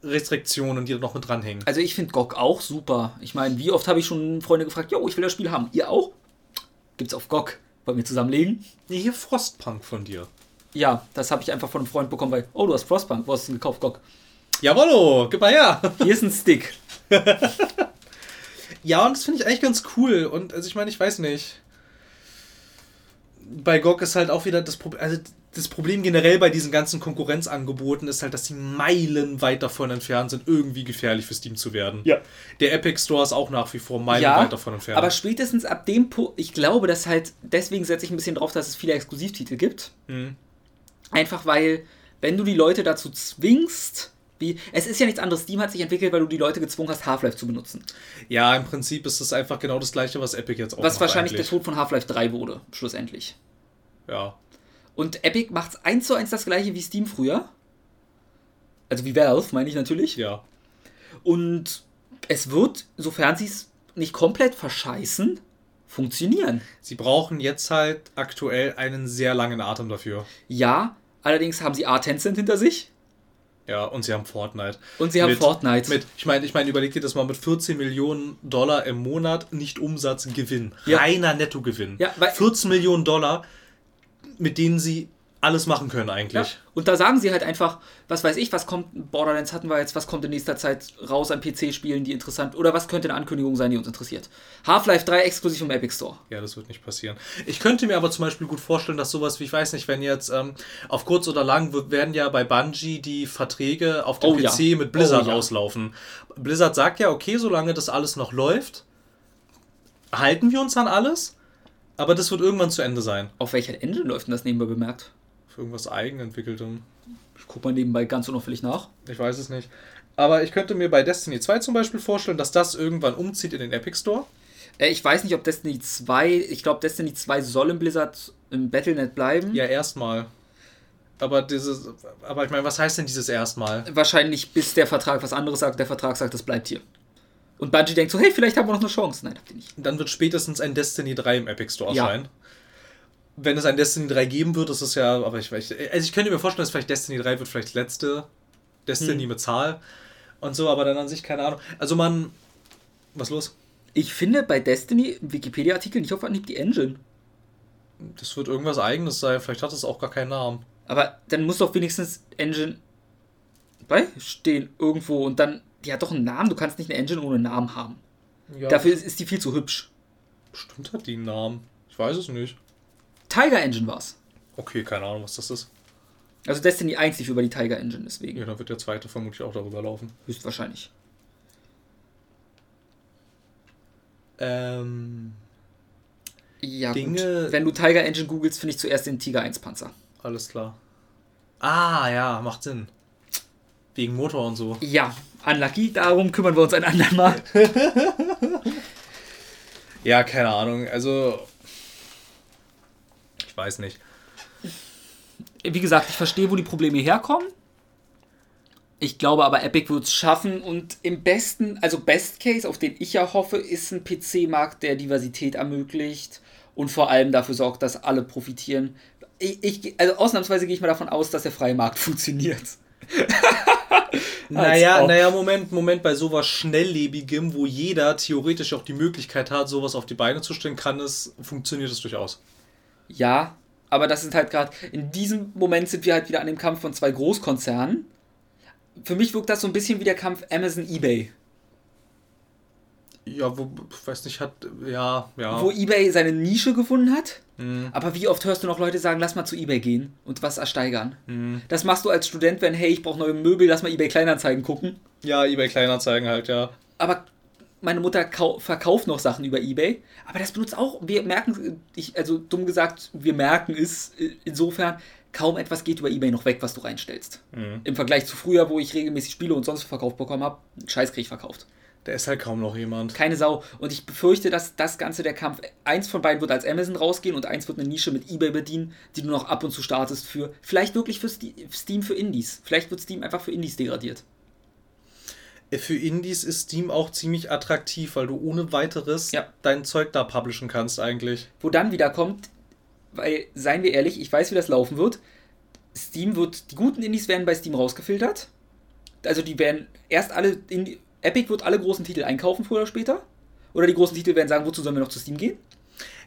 DRM-Restriktionen, die da noch mit dranhängen. Also ich finde GOG auch super. Ich meine, wie oft habe ich schon Freunde gefragt, yo, ich will das Spiel haben. Ihr auch? Gibt's auf GOG. Wollen wir zusammenlegen? Nee, hier Frostpunk von dir. Ja, das habe ich einfach von einem Freund bekommen, weil, oh, du hast Frostpunk, wo hast du denn gekauft, GOG? Jawollo, gib mal her. Hier ist ein Stick. Ja, und das finde ich eigentlich ganz cool. Und also ich meine, ich weiß nicht. Bei GOG ist halt auch wieder das Problem. Also das Problem generell bei diesen ganzen Konkurrenzangeboten ist halt, dass sie meilenweit davon entfernt sind, irgendwie gefährlich für Steam zu werden. Ja. Der Epic Store ist auch nach wie vor Ja, meilenweit davon entfernt. aber spätestens ab dem Punkt, ich glaube, dass halt, deswegen setze ich ein bisschen drauf, dass es viele Exklusivtitel gibt. Mhm. Einfach weil, wenn du die Leute dazu zwingst, wie, es ist ja nichts anderes, Steam hat sich entwickelt, weil du die Leute gezwungen hast, Half-Life zu benutzen. ja, im Prinzip ist es einfach genau das gleiche, was Epic jetzt auch Was macht wahrscheinlich eigentlich. der Tod von Half-Life 3 wurde, schlussendlich. Ja. Und Epic macht eins zu eins das gleiche wie Steam früher. Also wie Valve, meine ich natürlich. Ja. Und es wird, sofern sie es nicht komplett verscheißen, funktionieren. Sie brauchen jetzt halt aktuell einen sehr langen Atem dafür. Ja, allerdings haben sie A Tencent hinter sich Ja, und sie haben Fortnite. und sie haben Mit- Fortnite. Mit, ich meine, ich meine, überleg dir das mal mit 14 Millionen Dollar im Monat, nicht Umsatz, Gewinn. Ja. Reiner Nettogewinn. Ja, weil- 14 Millionen Dollar, mit denen sie alles machen können eigentlich. Ja. Und da sagen sie halt einfach, was weiß ich, was kommt, Borderlands hatten wir jetzt, was kommt in nächster Zeit raus an PC-Spielen, die interessant, oder was könnte eine Ankündigung sein, die uns interessiert. Half-Life 3 exklusiv im Epic Store. Ja, das wird nicht passieren. Ich könnte mir aber zum Beispiel gut vorstellen, dass sowas wie, ich weiß nicht, wenn jetzt ähm, auf kurz oder lang wird- werden ja bei Bungie die Verträge auf dem Oh ja. PC mit Blizzard Oh ja. auslaufen. Blizzard sagt ja, okay, solange das alles noch läuft, halten wir uns an alles, aber das wird irgendwann zu Ende sein. Auf welcher Engine läuft denn das nebenbei bemerkt? Für irgendwas Eigenentwickeltem. Ich guck mal nebenbei ganz unauffällig nach. Ich weiß es nicht. Aber ich könnte mir bei Destiny 2 zum Beispiel vorstellen, dass das irgendwann umzieht in den Epic Store. Äh, ich weiß nicht, ob Destiny 2, ich glaube, Destiny 2 soll im Blizzard im Battlenet bleiben. Ja, erstmal. Aber dieses, aber ich meine, was heißt denn dieses erstmal? Wahrscheinlich bis der Vertrag was anderes sagt, der Vertrag sagt, das bleibt hier. Und Bungie denkt so, hey, vielleicht haben wir noch eine Chance. Nein, habt ihr nicht. Dann wird spätestens ein Destiny 3 im Epic Store Ja. erscheinen. Wenn es ein Destiny 3 geben wird, ist es ja, aber ich weiß, also ich könnte mir vorstellen, dass vielleicht Destiny 3 wird vielleicht letzte Destiny Hm. mit Zahl und so, aber dann an sich keine Ahnung. Also man, was los? Ich finde bei Destiny im Wikipedia-Artikel nicht auf Anhieb die Engine. Das wird irgendwas eigenes sein, vielleicht hat es auch gar keinen Namen. Aber dann muss doch wenigstens Engine beistehen irgendwo und dann, die hat doch einen Namen. Du kannst nicht eine Engine ohne Namen haben. Ja, Dafür ist, ist die viel zu hübsch. bestimmt hat die einen Namen. Ich weiß es nicht. Tiger Engine war's. Okay, keine Ahnung, was das ist. Also Destiny 1 lief über die Tiger Engine, deswegen. Ja, dann wird der zweite vermutlich auch darüber laufen. Höchstwahrscheinlich. Ähm, Ja, Dinge- gut. Wenn du Tiger Engine googelst, finde ich zuerst den Tiger 1 Panzer. alles klar. Ah, ja, macht Sinn. Wegen Motor und so. Ja, unlucky. Darum kümmern wir uns ein andermal. Ja, keine Ahnung. Also. Ich weiß nicht. Wie gesagt, ich verstehe, wo die Probleme herkommen. Ich glaube aber, Epic wird es schaffen und im besten, also Best Case, auf den ich ja hoffe, ist ein PC-Markt, der Diversität ermöglicht und vor allem dafür sorgt, dass alle profitieren. Ich, ich, also ausnahmsweise gehe ich mal davon aus, dass der freie Markt funktioniert. naja, naja, Moment, Moment, bei sowas Schnelllebigem, wo jeder theoretisch auch die Möglichkeit hat, sowas auf die Beine zu stellen, kann es, funktioniert es durchaus. Ja, aber das sind halt gerade, in diesem Moment sind wir halt wieder an dem Kampf von zwei Großkonzernen. Für mich wirkt das so ein bisschen wie der Kampf Amazon-EBay. Ja, wo, weiß nicht, hat, ja, ja. Wo eBay seine Nische gefunden hat. Mhm. Aber wie oft hörst du noch Leute sagen, lass mal zu eBay gehen und was ersteigern? Mhm. Das machst du als Student, wenn, hey, ich brauche neue Möbel, lass mal eBay Kleinanzeigen gucken. Ja, eBay Kleinanzeigen halt, ja. Aber meine Mutter verkauft noch Sachen über eBay, aber das benutzt auch, wir merken, ich, also dumm gesagt, wir merken es äh, insofern, kaum etwas geht über eBay noch weg, was du reinstellst. Mhm. Im Vergleich zu früher, wo ich regelmäßig Spiele und sonst verkauft bekommen habe, Scheiß krieg ich verkauft. Da ist halt kaum noch jemand. Keine Sau. Und ich befürchte, dass das Ganze der Kampf, eins von beiden wird als Amazon rausgehen und eins wird eine Nische mit eBay bedienen, die du noch ab und zu startest für, vielleicht wirklich für Steam für Indies. Vielleicht wird Steam einfach für Indies degradiert. Äh, für Indies ist Steam auch ziemlich attraktiv, weil du ohne weiteres ja. dein Zeug da publishen kannst eigentlich. Wo dann wieder kommt, weil, seien wir ehrlich, ich weiß, wie das laufen wird. Steam wird, die guten Indies werden bei Steam rausgefiltert. Also die werden erst alle in, Epic wird alle großen Titel einkaufen, früher oder später. Oder die großen Titel werden sagen, wozu sollen wir noch zu Steam gehen?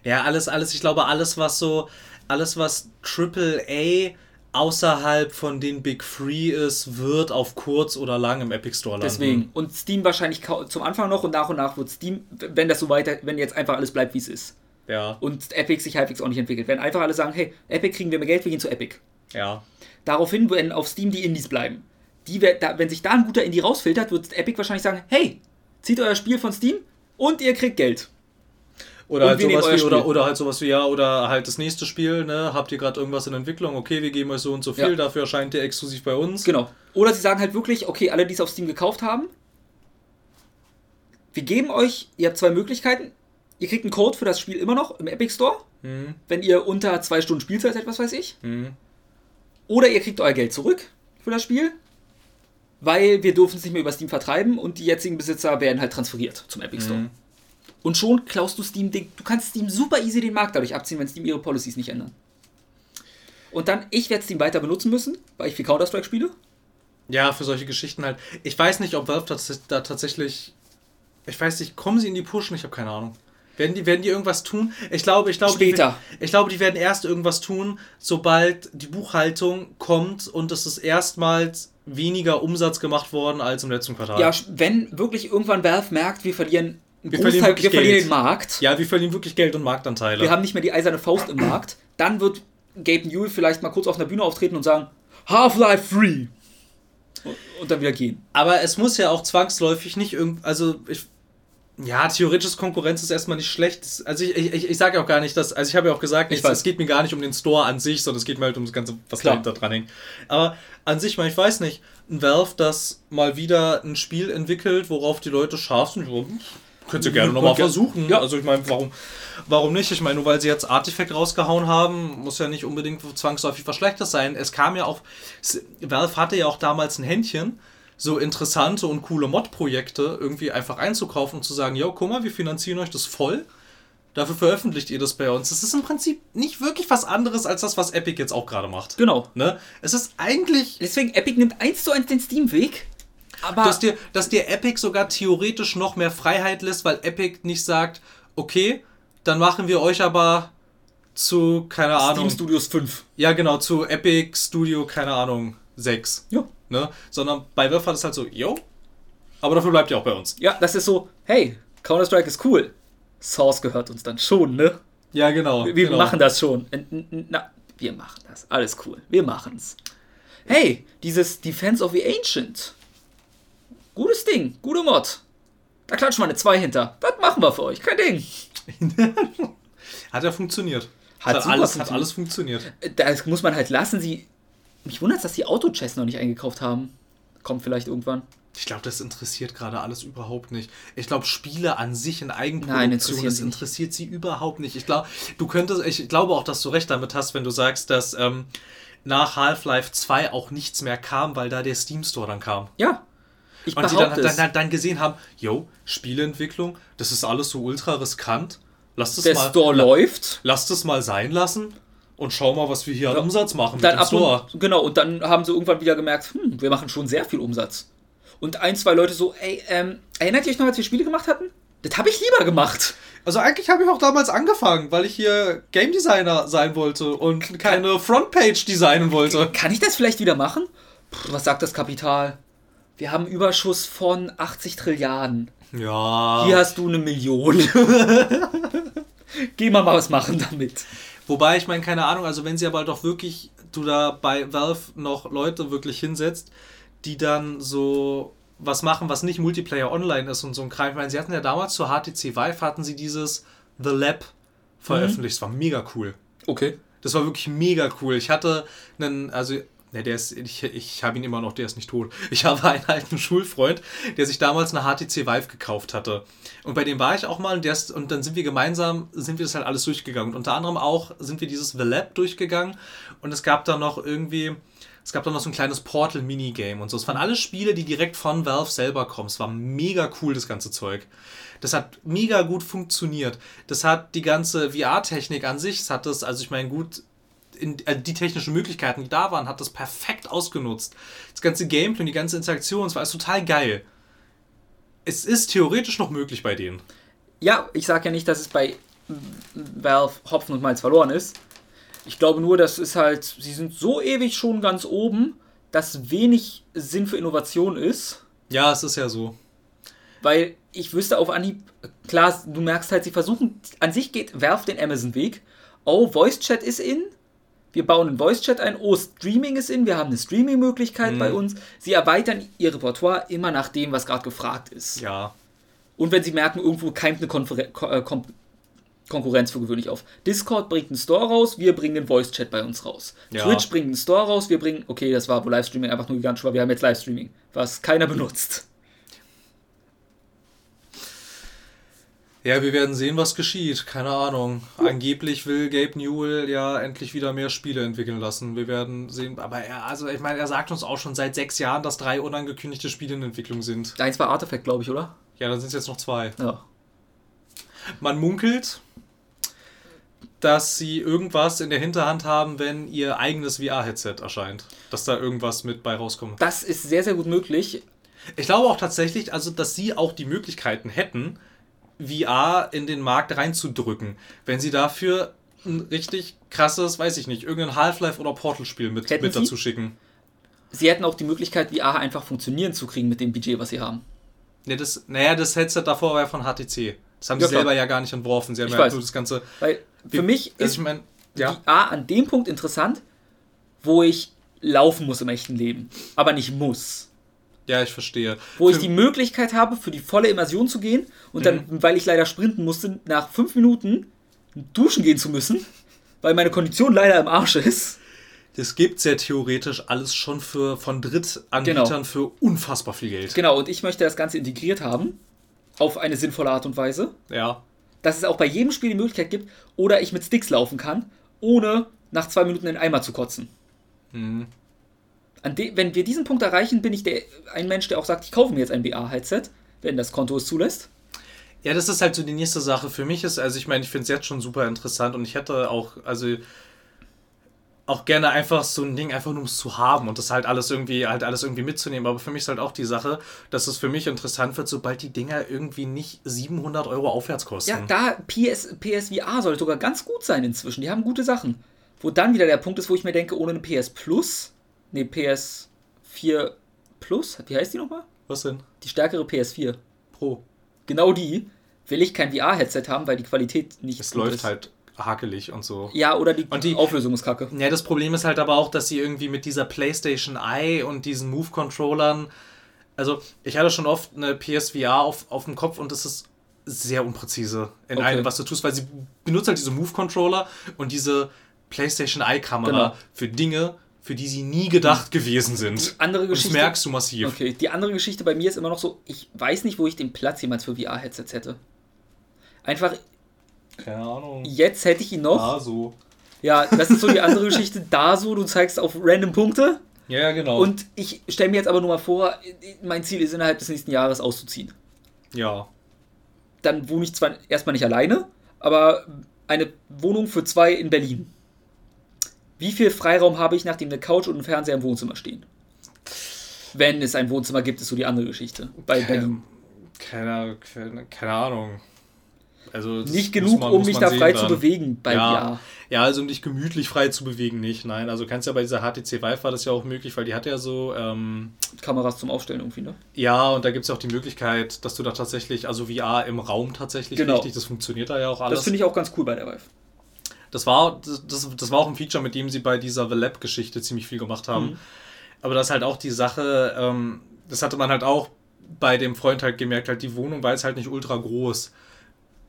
Ja, alles, alles, ich glaube, alles, was so, alles, was AAA außerhalb von den Big Three ist, wird auf kurz oder lang im Epic Store landen. Deswegen. Und Steam wahrscheinlich zum Anfang noch und nach und nach wird Steam, wenn das so weiter, wenn jetzt einfach alles bleibt, wie es ist. Ja. Und Epic sich halbwegs auch nicht entwickelt. Wenn einfach alle sagen, hey, Epic kriegen wir mehr Geld, wir gehen zu Epic. Ja. Daraufhin werden auf Steam die Indies bleiben die, da, wenn sich da ein guter Indie rausfiltert, wird Epic wahrscheinlich sagen, hey, zieht euer Spiel von Steam und ihr kriegt Geld. Oder halt, sowas wie, oder, oder halt sowas wie, ja, oder halt das nächste Spiel, ne, habt ihr gerade irgendwas in Entwicklung, okay, wir geben euch so und so viel, ja. dafür erscheint ihr exklusiv bei uns. Genau. Oder sie sagen halt wirklich, okay, alle, die es auf Steam gekauft haben, wir geben euch, ihr habt zwei Möglichkeiten, ihr kriegt einen Code für das Spiel immer noch im Epic Store, mhm. wenn ihr unter zwei Stunden Spielzeit seid, was weiß ich. Mhm. Oder ihr kriegt euer Geld zurück für das Spiel weil wir dürfen es nicht mehr über Steam vertreiben und die jetzigen Besitzer werden halt transferiert zum Epic Store. Mhm. Und schon klaust du Steam, du kannst Steam super easy den Markt dadurch abziehen, wenn Steam ihre Policies nicht ändern. Und dann, ich werde Steam weiter benutzen müssen, weil ich viel Counter-Strike spiele. Ja, für solche Geschichten halt. Ich weiß nicht, ob Valve da tatsächlich. Ich weiß nicht, kommen sie in die Pushen? Ich habe keine Ahnung. Werden die, werden die irgendwas tun? Ich glaube, ich glaube, Später. Die, ich glaube, die werden erst irgendwas tun, sobald die Buchhaltung kommt und es ist erstmals weniger Umsatz gemacht worden als im letzten Quartal. Ja, wenn wirklich irgendwann Valve merkt, wir verlieren wir verlieren, wir verlieren den Markt. Ja, wir verlieren wirklich Geld und Marktanteile. Wir haben nicht mehr die eiserne Faust im Markt. Dann wird Gabe Newell vielleicht mal kurz auf einer Bühne auftreten und sagen, Half-Life 3. Und dann wieder gehen. Aber es muss ja auch zwangsläufig nicht irgendwie, also ich, ja, theoretisches Konkurrenz ist erstmal nicht schlecht. Also ich, ich, ich sage ja auch gar nicht, dass, also ich habe ja auch gesagt, ich, es geht mir gar nicht um den Store an sich, sondern es geht mir halt um das Ganze, was Klar. dahinter dran hängt. Aber an sich, ich weiß nicht, ein Valve, das mal wieder ein Spiel entwickelt, worauf die Leute scharf sind, könnt ihr gerne nochmal versuchen. Ja. Also ich meine, warum, warum nicht? Ich meine, nur weil sie jetzt Artifact rausgehauen haben, muss ja nicht unbedingt zwangsläufig was Schlechtes sein. Es kam ja auch, Valve hatte ja auch damals ein Händchen, so interessante und coole Mod-Projekte irgendwie einfach einzukaufen und zu sagen, jo, guck mal, wir finanzieren euch das voll. Dafür veröffentlicht ihr das bei uns. Das ist im Prinzip nicht wirklich was anderes als das, was Epic jetzt auch gerade macht. Genau. Ne? Es ist eigentlich. Deswegen, Epic nimmt eins zu eins den Steam-Weg. Aber. Dass dir, dass dir Epic sogar theoretisch noch mehr Freiheit lässt, weil Epic nicht sagt, okay, dann machen wir euch aber zu, keine Ahnung. Steam Studios 5. Ja, genau, zu Epic Studio, keine Ahnung, 6. Ja. Ne? Sondern bei Valve hat es halt so, yo, aber dafür bleibt ihr auch bei uns. Ja, das ist so, hey, Counter-Strike ist cool. Source gehört uns dann schon, ne? Ja, genau. Wir, wir genau. machen das schon. Na, wir machen das. Alles cool. Wir machen's. Hey, dieses Defense of the Ancient. Gutes Ding. Gute Mod. Da klatschen wir eine 2 hinter. Das machen wir für euch. Kein Ding. hat ja funktioniert. Hat, hat alles, funktioniert. hat alles funktioniert. Das muss man halt lassen. Sie mich wundert es, dass die Auto-Chess noch nicht eingekauft haben. Kommt vielleicht irgendwann. Ich glaube, das interessiert gerade alles überhaupt nicht. Ich glaube, Spiele an sich in Eigenproduktion, Nein, interessiert das interessiert sie überhaupt nicht. Ich glaube, du könntest, ich glaube auch, dass du recht damit hast, wenn du sagst, dass ähm, nach Half-Life 2 auch nichts mehr kam, weil da der Steam Store dann kam. Ja. Ich und die dann, dann, dann, dann gesehen haben, yo, Spieleentwicklung, das ist alles so ultra riskant Lasst es Der mal, Store läuft. lasst es mal sein lassen und schau mal, was wir hier an Ja. Umsatz machen Dann mit dem ab Store. und, genau, und dann haben sie irgendwann wieder gemerkt, hm, wir machen schon sehr viel Umsatz. Und ein, zwei Leute so, ey, ähm, erinnert ihr euch noch, als wir Spiele gemacht hatten? Das habe ich lieber gemacht. Also eigentlich habe ich auch damals angefangen, weil ich hier Game Designer sein wollte und keine Frontpage designen wollte. Kann ich das vielleicht wieder machen? Puh, was sagt das Kapital? Wir haben einen Überschuss von 80 Trilliarden. Ja. Hier hast du eine Million. Geh mal mal was machen damit. Wobei, ich meine, keine Ahnung, also wenn sie aber doch wirklich, du da bei Valve noch Leute wirklich hinsetzt, die dann so was machen, was nicht Multiplayer online ist und so ein Kram. Ich meine, sie hatten ja damals zur HTC Vive, hatten sie dieses The Lab veröffentlicht. Das war mega cool. Okay. Das war wirklich mega cool. Ich hatte einen, also, ne, der ist, ich, ich habe ihn immer noch, der ist nicht tot. Ich habe einen alten Schulfreund, der sich damals eine HTC Vive gekauft hatte. Und bei dem war ich auch mal und, der ist, und dann sind wir gemeinsam, sind wir das halt alles durchgegangen. Und unter anderem auch sind wir dieses The Lab durchgegangen und es gab dann noch irgendwie, es gab dann noch so ein kleines Portal-Minigame und so. Es waren alles Spiele, die direkt von Valve selber kommen. Es war mega cool, das ganze Zeug. Das hat mega gut funktioniert. Das hat die ganze VR-Technik an sich, das hat das, also ich meine, gut, in, äh, die technischen Möglichkeiten, die da waren, hat das perfekt ausgenutzt. Das ganze Gameplay und die ganze Interaktion, es war alles total geil. Es ist theoretisch noch möglich bei denen. Ja, ich sage ja nicht, dass es bei Valve Hopfen und Malz verloren ist. Ich glaube nur, dass es halt, sie sind so ewig schon ganz oben, dass wenig Sinn für Innovation ist. Ja, es ist ja so. Weil ich wüsste auf Anhieb, klar, du merkst halt, sie versuchen, an sich geht Valve den Amazon-Weg. Oh, Voice Chat ist in. Wir bauen einen Voice Chat ein. Oh, Streaming ist in. Wir haben eine Streaming-Möglichkeit bei uns. Sie erweitern ihr Repertoire immer nach dem, was gerade gefragt ist. Ja. Und wenn sie merken, irgendwo keimt eine Konferen Ko äh, Konkurrenz für gewöhnlich auf. Discord bringt einen Store raus, wir bringen den Voice Chat bei uns raus. Ja. Twitch bringt einen Store raus, wir bringen, okay, das war, wo Livestreaming einfach nur gigantisch war, wir haben jetzt Livestreaming, was keiner benutzt. Ja, wir werden sehen, was geschieht. Keine Ahnung. Angeblich will Gabe Newell ja endlich wieder mehr Spiele entwickeln lassen. Wir werden sehen. Aber er, also ich meine, er sagt uns auch schon seit sechs Jahren, dass drei unangekündigte Spiele in Entwicklung sind. Eins war Artifact, glaube ich, oder? Ja, dann sind es jetzt noch zwei. Ja. Man munkelt, dass sie irgendwas in der Hinterhand haben, wenn ihr eigenes VR-Headset erscheint. Dass da irgendwas mit bei rauskommt. Das ist sehr, sehr gut möglich. Ich glaube auch tatsächlich, also dass sie auch die Möglichkeiten hätten, VR in den Markt reinzudrücken, wenn sie dafür ein richtig krasses, weiß ich nicht, irgendein Half-Life oder Portal-Spiel mit, Hätten mit sie? dazu schicken. Sie hätten auch die Möglichkeit, VR einfach funktionieren zu kriegen mit dem Budget, was sie haben. Ne, das, naja, das Headset davor war ja von HTC. Das haben Ja, sie klar. selber ja gar nicht entworfen. Sie haben Ich ja weiß. das Ganze. Weil für mich also ist ich meine, ja. VR an dem Punkt interessant, wo ich laufen muss im echten Leben, aber nicht muss. Ja, ich verstehe. Wo ich Für- die Möglichkeit habe, für die volle Immersion zu gehen und dann, Mhm. weil ich leider sprinten musste, nach fünf Minuten duschen gehen zu müssen, weil meine Kondition leider im Arsch ist. Das gibt ja theoretisch alles schon für, von Drittanbietern Genau. für unfassbar viel Geld. Genau, und ich möchte das Ganze integriert haben, auf eine sinnvolle Art und Weise, Ja. dass es auch bei jedem Spiel die Möglichkeit gibt, oder ich mit Sticks laufen kann, ohne nach zwei Minuten in den Eimer zu kotzen. Mhm. De wenn wir diesen Punkt erreichen, bin ich der, ein Mensch, der auch sagt, ich kaufe mir jetzt ein VR-Headset, wenn das Konto es zulässt. Ja, das ist halt so die nächste Sache. Für mich ist, also ich meine, ich finde es jetzt schon super interessant und ich hätte auch, also auch gerne einfach so ein Ding einfach nur um es zu haben und das halt alles irgendwie, halt alles irgendwie mitzunehmen. Aber für mich ist halt auch die Sache, dass es für mich interessant wird, sobald die Dinger irgendwie nicht 700 Euro aufwärts kosten. Ja, da PS, PSVR soll sogar ganz gut sein inzwischen. Die haben gute Sachen. Wo dann wieder der Punkt ist, wo ich mir denke, ohne eine PS Plus, nee, PS4 Plus, wie heißt die nochmal? Was denn? Die stärkere PS4. Pro. Genau die will ich kein VR-Headset haben, weil die Qualität nicht Es gut läuft ist. halt hakelig und so. Ja, oder die, Und die- Auflösung ist kacke. Ja, das Problem ist halt aber auch, dass sie irgendwie mit dieser PlayStation Eye und diesen Move-Controllern. Also, ich hatte schon oft eine PSVR auf, auf dem Kopf und das ist sehr unpräzise in Okay. allem, was du tust, weil sie benutzt halt diese Move-Controller und diese PlayStation Eye-Kamera Genau. für Dinge, für die sie nie gedacht gewesen sind. Andere Und das Geschichte. merkst du massiv. Okay, die andere Geschichte bei mir ist immer noch so, ich weiß nicht, wo ich den Platz jemals für VR-Headsets hätte. Einfach, Keine Ahnung. jetzt hätte ich ihn noch. Ah, so. Ja, das ist so die andere Geschichte. Da so, du zeigst auf random Punkte. Ja, ja, genau. Und ich stelle mir jetzt aber nur mal vor, mein Ziel ist innerhalb des nächsten Jahres auszuziehen. ja. Dann wohne ich zwar erstmal nicht alleine, aber eine Wohnung für zwei in Berlin. Wie viel Freiraum habe ich, nachdem eine Couch und ein Fernseher im Wohnzimmer stehen? Wenn es ein Wohnzimmer gibt, ist so die andere Geschichte. Bei Berlin. Keine, keine, keine Ahnung. Also Nicht genug, man- um mich da frei dann. zu bewegen bei ja. VR. ja, also um dich gemütlich frei zu bewegen, nicht. Nein, also kannst ja bei dieser HTC Vive war das ja auch möglich, weil die hat ja so, ähm, Kameras zum Aufstellen irgendwie, ne? ja, und da gibt es ja auch die Möglichkeit, dass du da tatsächlich, also VR im Raum tatsächlich Genau. richtig, das funktioniert da ja auch alles. Das finde ich auch ganz cool bei der Vive. Das war, das, das, war auch ein Feature, mit dem sie bei dieser The Lab-Geschichte ziemlich viel gemacht haben. Mhm. Aber das ist halt auch die Sache, ähm, das hatte man halt auch bei dem Freund halt gemerkt, halt die Wohnung war jetzt halt nicht ultra groß.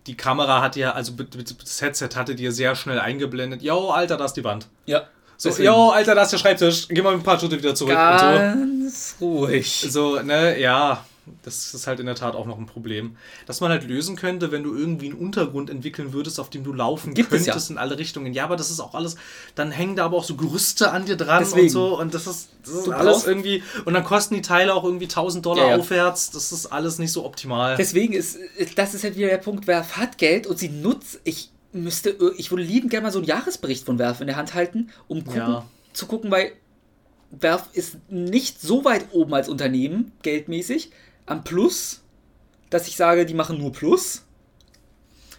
Die Kamera hat ja, also das Headset hatte dir sehr schnell eingeblendet, yo, Alter, da ist die Wand. Ja. So, yo, Alter, da ist der Schreibtisch. Geh mal ein paar Schritte wieder zurück und so. Ganz ruhig. So, ne, ja, das ist halt in der Tat auch noch ein Problem. Dass man halt lösen könnte, wenn du irgendwie einen Untergrund entwickeln würdest, auf dem du laufen Gibt es könntest ja. in alle Richtungen. Ja, aber das ist auch alles, dann hängen da aber auch so Gerüste an dir dran Deswegen. und so und das ist, das ist alles irgendwie und dann kosten die Teile auch irgendwie 1000 Dollar Ja, ja. aufwärts. Das ist alles nicht so optimal. Deswegen ist, das ist halt wieder der Punkt, Valve hat Geld und sie nutzt, ich müsste, ich würde liebend gerne mal so einen Jahresbericht von Valve in der Hand halten, um gucken, zu gucken, weil Valve ist nicht so weit oben als Unternehmen, geldmäßig, am Plus, dass ich sage, die machen nur Plus.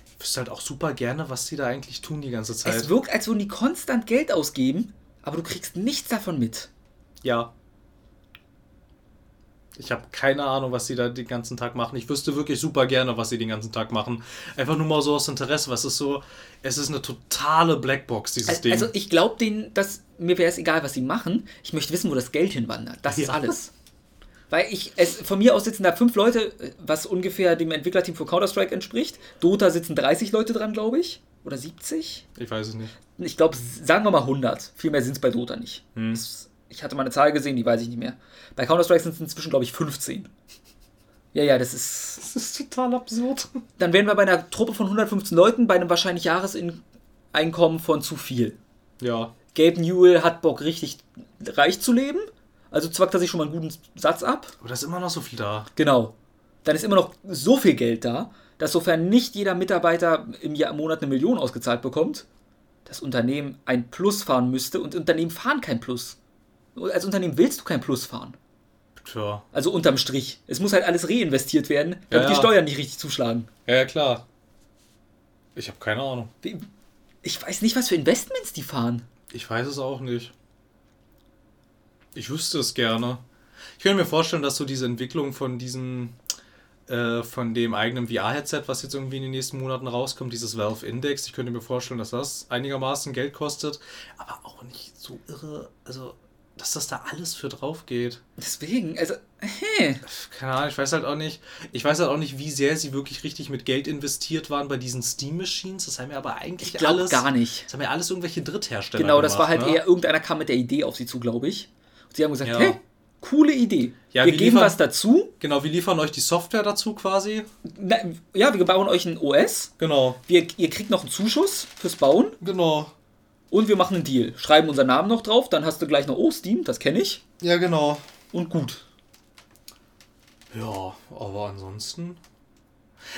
Ich wüsste halt auch super gerne, was die da eigentlich tun die ganze Zeit. Es wirkt, als würden die konstant Geld ausgeben, aber du kriegst nichts davon mit. Ja. Ich habe keine Ahnung, was sie da den ganzen Tag machen. Ich wüsste wirklich super gerne, was sie den ganzen Tag machen. Einfach nur mal so aus Interesse. Was ist so? Es ist eine totale Blackbox, dieses Also, Ding. also ich glaube denen, dass mir wäre es egal, was sie machen. Ich möchte wissen, wo das Geld hinwandert. Das ist Ja. alles. Weil ich, es, von mir aus sitzen da fünf Leute, was ungefähr dem Entwicklerteam für Counter-Strike entspricht. Dota sitzen 30 Leute dran, glaube ich. Oder 70? ich weiß es nicht. Ich glaube, sagen wir mal 100. Viel mehr sind es bei Dota nicht. Hm. Das, ich hatte mal eine Zahl gesehen, die weiß ich nicht mehr. Bei Counter-Strike sind es inzwischen, glaube ich, 15. Ja, ja, das ist. Das ist total absurd. Dann wären wir bei einer Truppe von 115 Leuten bei einem wahrscheinlich Jahreseinkommen von zu viel. Ja. Gabe Newell hat Bock, richtig reich zu leben. Also zwackt er sich schon mal einen guten Satz ab. Aber da ist immer noch so viel da. Genau. Dann ist immer noch so viel Geld da, dass sofern nicht jeder Mitarbeiter im, Jahr, im Monat eine Million ausgezahlt bekommt, das Unternehmen ein Plus fahren müsste und Unternehmen fahren kein Plus. Als Unternehmen willst du kein Plus fahren. Tja. Also unterm Strich. Es muss halt alles reinvestiert werden, damit Ja, die ja. Steuern nicht richtig zuschlagen. Ja, ja, klar. Ich habe keine Ahnung. Ich weiß nicht, was für Investments die fahren. Ich weiß es auch nicht. Ich wüsste es gerne. Ich könnte mir vorstellen, dass so diese Entwicklung von diesem, äh, von dem eigenen VR-Headset, was jetzt irgendwie in den nächsten Monaten rauskommt, dieses Valve Index, ich könnte mir vorstellen, dass das einigermaßen Geld kostet, aber auch nicht so irre, also, dass das da alles für drauf geht. Deswegen, also, hä? Keine Ahnung, ich weiß halt auch nicht, ich weiß halt auch nicht, wie sehr sie wirklich richtig mit Geld investiert waren bei diesen Steam-Machines. Das haben ja aber eigentlich Ich alles, gar nicht. das haben ja alles irgendwelche Dritthersteller Genau, das war halt ne? eher irgendeiner kam mit der Idee auf sie zu, glaube ich. Sie haben gesagt, Ja. hey, coole Idee. Ja, wir wir geben liefern- was dazu. Genau, wir liefern euch die Software dazu quasi. Na, ja, wir bauen euch ein OS. Genau. Wir, ihr kriegt noch einen Zuschuss fürs Bauen. Genau. Und wir machen einen Deal. Schreiben unseren Namen noch drauf. Dann hast du gleich noch, oh, Steam, das kenne ich. Ja, genau. Und gut. Ja, aber ansonsten.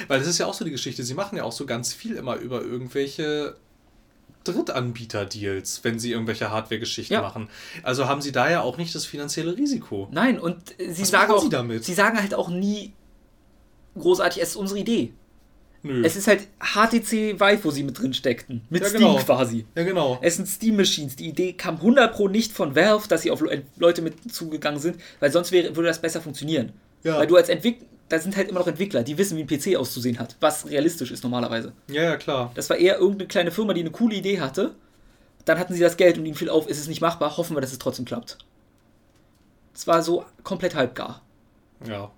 Weil das ist ja auch so die Geschichte. Sie machen ja auch so ganz viel immer über irgendwelche Drittanbieter-Deals, wenn sie irgendwelche Hardware-Geschichten Ja. machen. Also haben sie da ja auch nicht das finanzielle Risiko. Nein, und äh, sie Was sagen auch, sie damit? sie sagen halt auch nie großartig, es ist unsere Idee. Nö. Es ist halt HTC Vive, wo sie mit drin steckten. Mit Ja, Steam genau. quasi. ja, genau. Es sind Steam Machines. Die Idee kam 100 pro nicht von Valve, dass sie auf Le- Leute mit zugegangen sind, weil sonst wäre, würde das besser funktionieren. Ja. Weil du als Entwickler, da sind halt immer noch Entwickler, die wissen, wie ein PC auszusehen hat, was realistisch ist normalerweise. Ja, ja, klar. Das war eher irgendeine kleine Firma, die eine coole Idee hatte. Dann hatten sie das Geld und ihnen fiel auf, ist es nicht machbar, hoffen wir, dass es trotzdem klappt. Es war so komplett halbgar. Ja.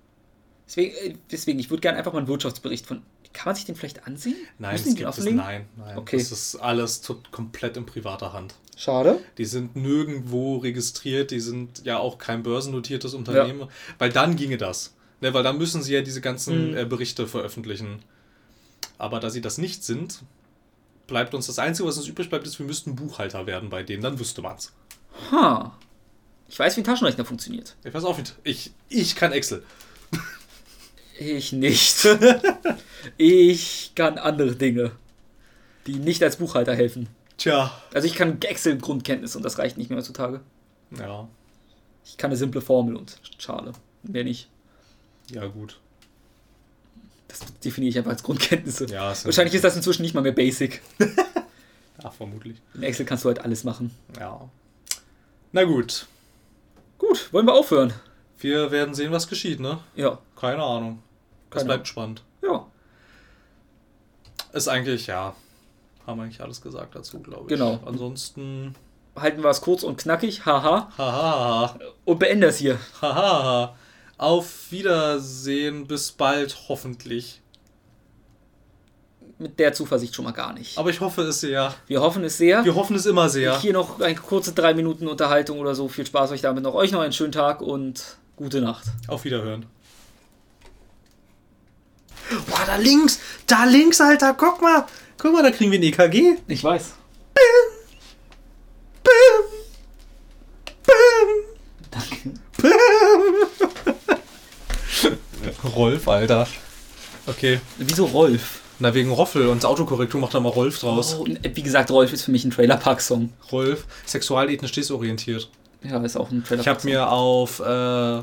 Deswegen, äh, deswegen ich würde gerne einfach mal einen Wirtschaftsbericht von. Kann man sich den vielleicht ansehen? Nein, es gibt es, nein, nein. Okay. Das ist alles tot- komplett in privater Hand. Schade. Die sind nirgendwo registriert, die sind ja auch kein börsennotiertes Unternehmen, weil dann ginge das. Ne, weil dann müssen sie ja diese ganzen Mhm. äh, Berichte veröffentlichen. Aber da sie das nicht sind, bleibt uns das Einzige, was uns übrig bleibt, ist, wir müssten Buchhalter werden bei denen, dann wüsste man's. Ha. Ich weiß, wie ein Taschenrechner funktioniert. Ich weiß auch nicht. Ich, ich kann Excel. Ich nicht. ich kann andere Dinge. die nicht als Buchhalter helfen. Tja. Also ich kann Excel-Grundkenntnis und das reicht nicht mehr heutzutage. Ja. Ich kann eine simple Formel und schade. Mehr nicht. Ja, gut. Das definiere ich einfach als Grundkenntnisse. Ja, Wahrscheinlich ist das inzwischen nicht mal mehr Basic. Ja, vermutlich. In Excel kannst du halt alles machen. Ja. Na gut. Gut, wollen wir aufhören? Wir werden sehen, was geschieht, ne? Ja. Keine Ahnung. Das Keine bleibt spannend. Ja, Ist eigentlich, ja. Haben eigentlich alles gesagt dazu, glaube ich. Genau. Ansonsten. halten wir es kurz und knackig. Haha. Haha. Und beende es hier. Haha. Auf Wiedersehen. Bis bald, hoffentlich. Mit der Zuversicht schon mal gar nicht. Aber ich hoffe es sehr. Wir hoffen es sehr. Wir hoffen es immer sehr. Hier noch eine kurze drei Minuten Unterhaltung oder so. Viel Spaß euch damit noch. Euch noch einen schönen Tag und gute Nacht. Auf Wiederhören. Boah, da links, da links, Alter, guck mal. Guck mal, da kriegen wir ein EKG. Ich weiß. Rolf, Alter. Okay. Wieso Rolf? Na, wegen Roffel und Autokorrektur macht da mal Rolf draus. Oh, wie gesagt, Rolf ist für mich ein Trailerpark-Song. Rolf, sexualethnisch desorientiert. Ja, ist auch ein Ich habe Trailerpark-Song. mir auf äh,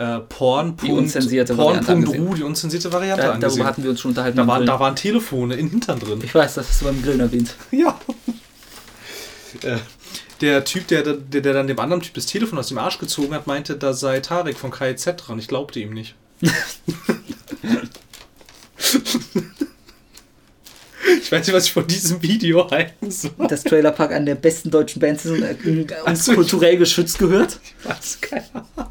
äh, Porn. Die unzensierte Variante Porn.ru angesehen. die unzensierte Variante da, darüber hatten wir uns schon unterhalten. Da Grillen. da waren Telefone in Hintern drin. ich weiß, das hast du beim Grillen erwähnt. Ja. Äh, Der Typ, der, der, der dann dem anderen Typ das Telefon aus dem Arsch gezogen hat, meinte, da sei Tarek von KIZ dran. Ich glaubte ihm nicht. Ich weiß nicht, was ich von diesem Video halten soll. Das Trailerpark an der besten deutschen Bands ist und äh, uns ich- kulturell geschützt gehört. Was? Keine Ahnung.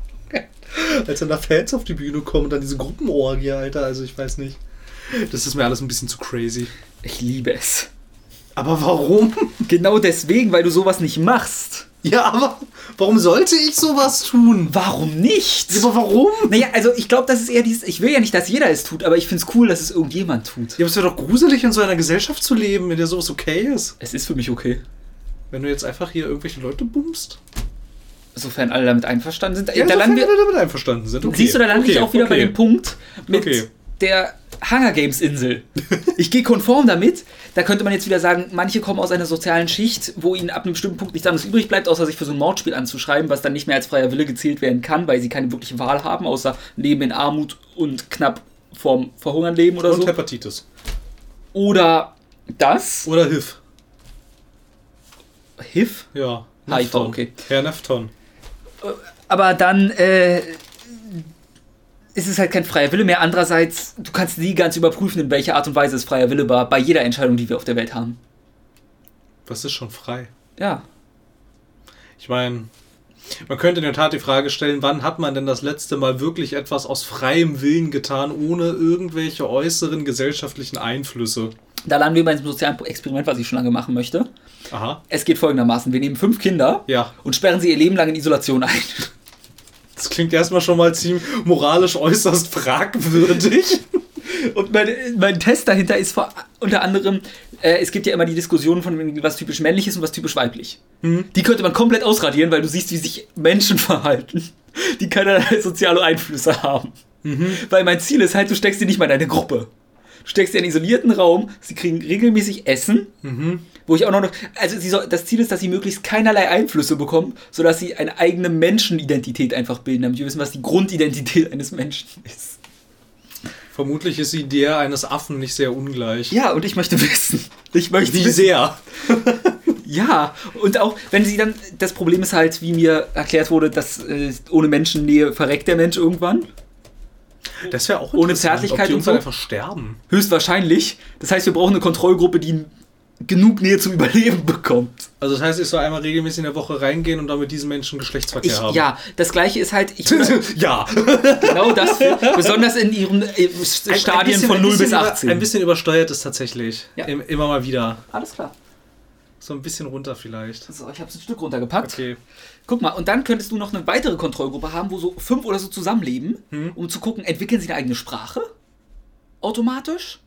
Als dann da Fans auf die Bühne kommen und dann diese Gruppenorgie, Alter. Also ich weiß nicht. Das ist mir alles ein bisschen zu crazy. Ich liebe es. Aber warum? Genau deswegen, weil du sowas nicht machst. Ja, aber warum sollte ich sowas tun? Warum nicht? Aber warum? Naja, also ich glaube, das ist eher dieses. Ich will ja nicht, dass jeder es tut, aber ich finde es cool, dass es irgendjemand tut. Ja, aber es wäre doch gruselig, in so einer Gesellschaft zu leben, in der sowas okay ist. Es ist für mich okay. Wenn du jetzt einfach hier irgendwelche Leute bummst. Sofern alle damit einverstanden sind. Ja, da landen wir, wir damit einverstanden sind. Okay. Siehst du, da lande okay. ich auch wieder okay. bei dem Punkt mit Okay. Der Hunger Games Insel. Ich gehe konform damit. Da könnte man jetzt wieder sagen, manche kommen aus einer sozialen Schicht, wo ihnen ab einem bestimmten Punkt nichts anderes übrig bleibt, außer sich für so ein Mordspiel anzuschreiben, was dann nicht mehr als freier Wille gezählt werden kann, weil sie keine wirkliche Wahl haben, außer Leben in Armut und knapp vorm Verhungern leben oder Und so. Hepatitis. Oder das. Oder HIV. HIV. Ja. HIV, Nefton. okay. Herr Nefton. Aber dann äh, ist es halt kein freier Wille mehr. Andererseits, du kannst nie ganz überprüfen, in welcher Art und Weise es freier Wille war, bei jeder Entscheidung, die wir auf der Welt haben. Was ist schon frei? Ja. Ich meine, man könnte in der Tat die Frage stellen, wann hat man denn das letzte Mal wirklich etwas aus freiem Willen getan, ohne irgendwelche äußeren gesellschaftlichen Einflüsse? Da landen wir bei einem sozialen Experiment, was ich schon lange machen möchte. Aha. Es geht folgendermaßen: Wir nehmen fünf Kinder Ja. und sperren sie ihr Leben lang in Isolation ein. Das klingt erstmal schon mal ziemlich moralisch äußerst fragwürdig. Und mein, mein Test dahinter ist vor, unter anderem, äh, es gibt ja immer die Diskussion von was typisch männlich ist und was typisch weiblich. Die könnte man komplett ausradieren, weil du siehst, wie sich Menschen verhalten, die keinerlei soziale Einflüsse haben. Weil mein Ziel ist halt, du steckst sie nicht mal in eine Gruppe. Du steckst sie in einen isolierten Raum, sie kriegen regelmäßig Essen, wo ich auch noch, also soll, das Ziel ist, dass sie möglichst keinerlei Einflüsse bekommen, sodass sie eine eigene Menschenidentität einfach bilden, damit wir wissen, was die Grundidentität eines Menschen ist. Vermutlich ist sie der eines Affen nicht sehr ungleich. Ja, und ich möchte wissen. Ich möchte Wie wissen. sehr? Ja, und auch wenn sie dann, das Problem ist halt, wie mir erklärt wurde, dass äh, ohne Menschennähe verreckt der Mensch irgendwann. Das wäre auch Ohne Zärtlichkeit ob die und so? einfach sterben. Höchstwahrscheinlich. Das heißt, wir brauchen eine Kontrollgruppe, die genug Nähe zum Überleben bekommt. Also das heißt, ich soll einmal regelmäßig in der Woche reingehen und dann mit diesen Menschen Geschlechtsverkehr Ich, haben. ja, das gleiche ist halt, ich ja. genau das, für, besonders in ihren äh, Stadien bisschen- von 0 bisschen bis über- 18. Ein bisschen übersteuert ist tatsächlich. Ja. Im, immer mal wieder. Alles klar. So ein bisschen runter vielleicht. So, ich habe ein Stück runtergepackt. Okay. Guck mal, und dann könntest du noch eine weitere Kontrollgruppe haben, wo so fünf oder so zusammenleben, Hm. um zu gucken, entwickeln sie eine eigene Sprache? Automatisch?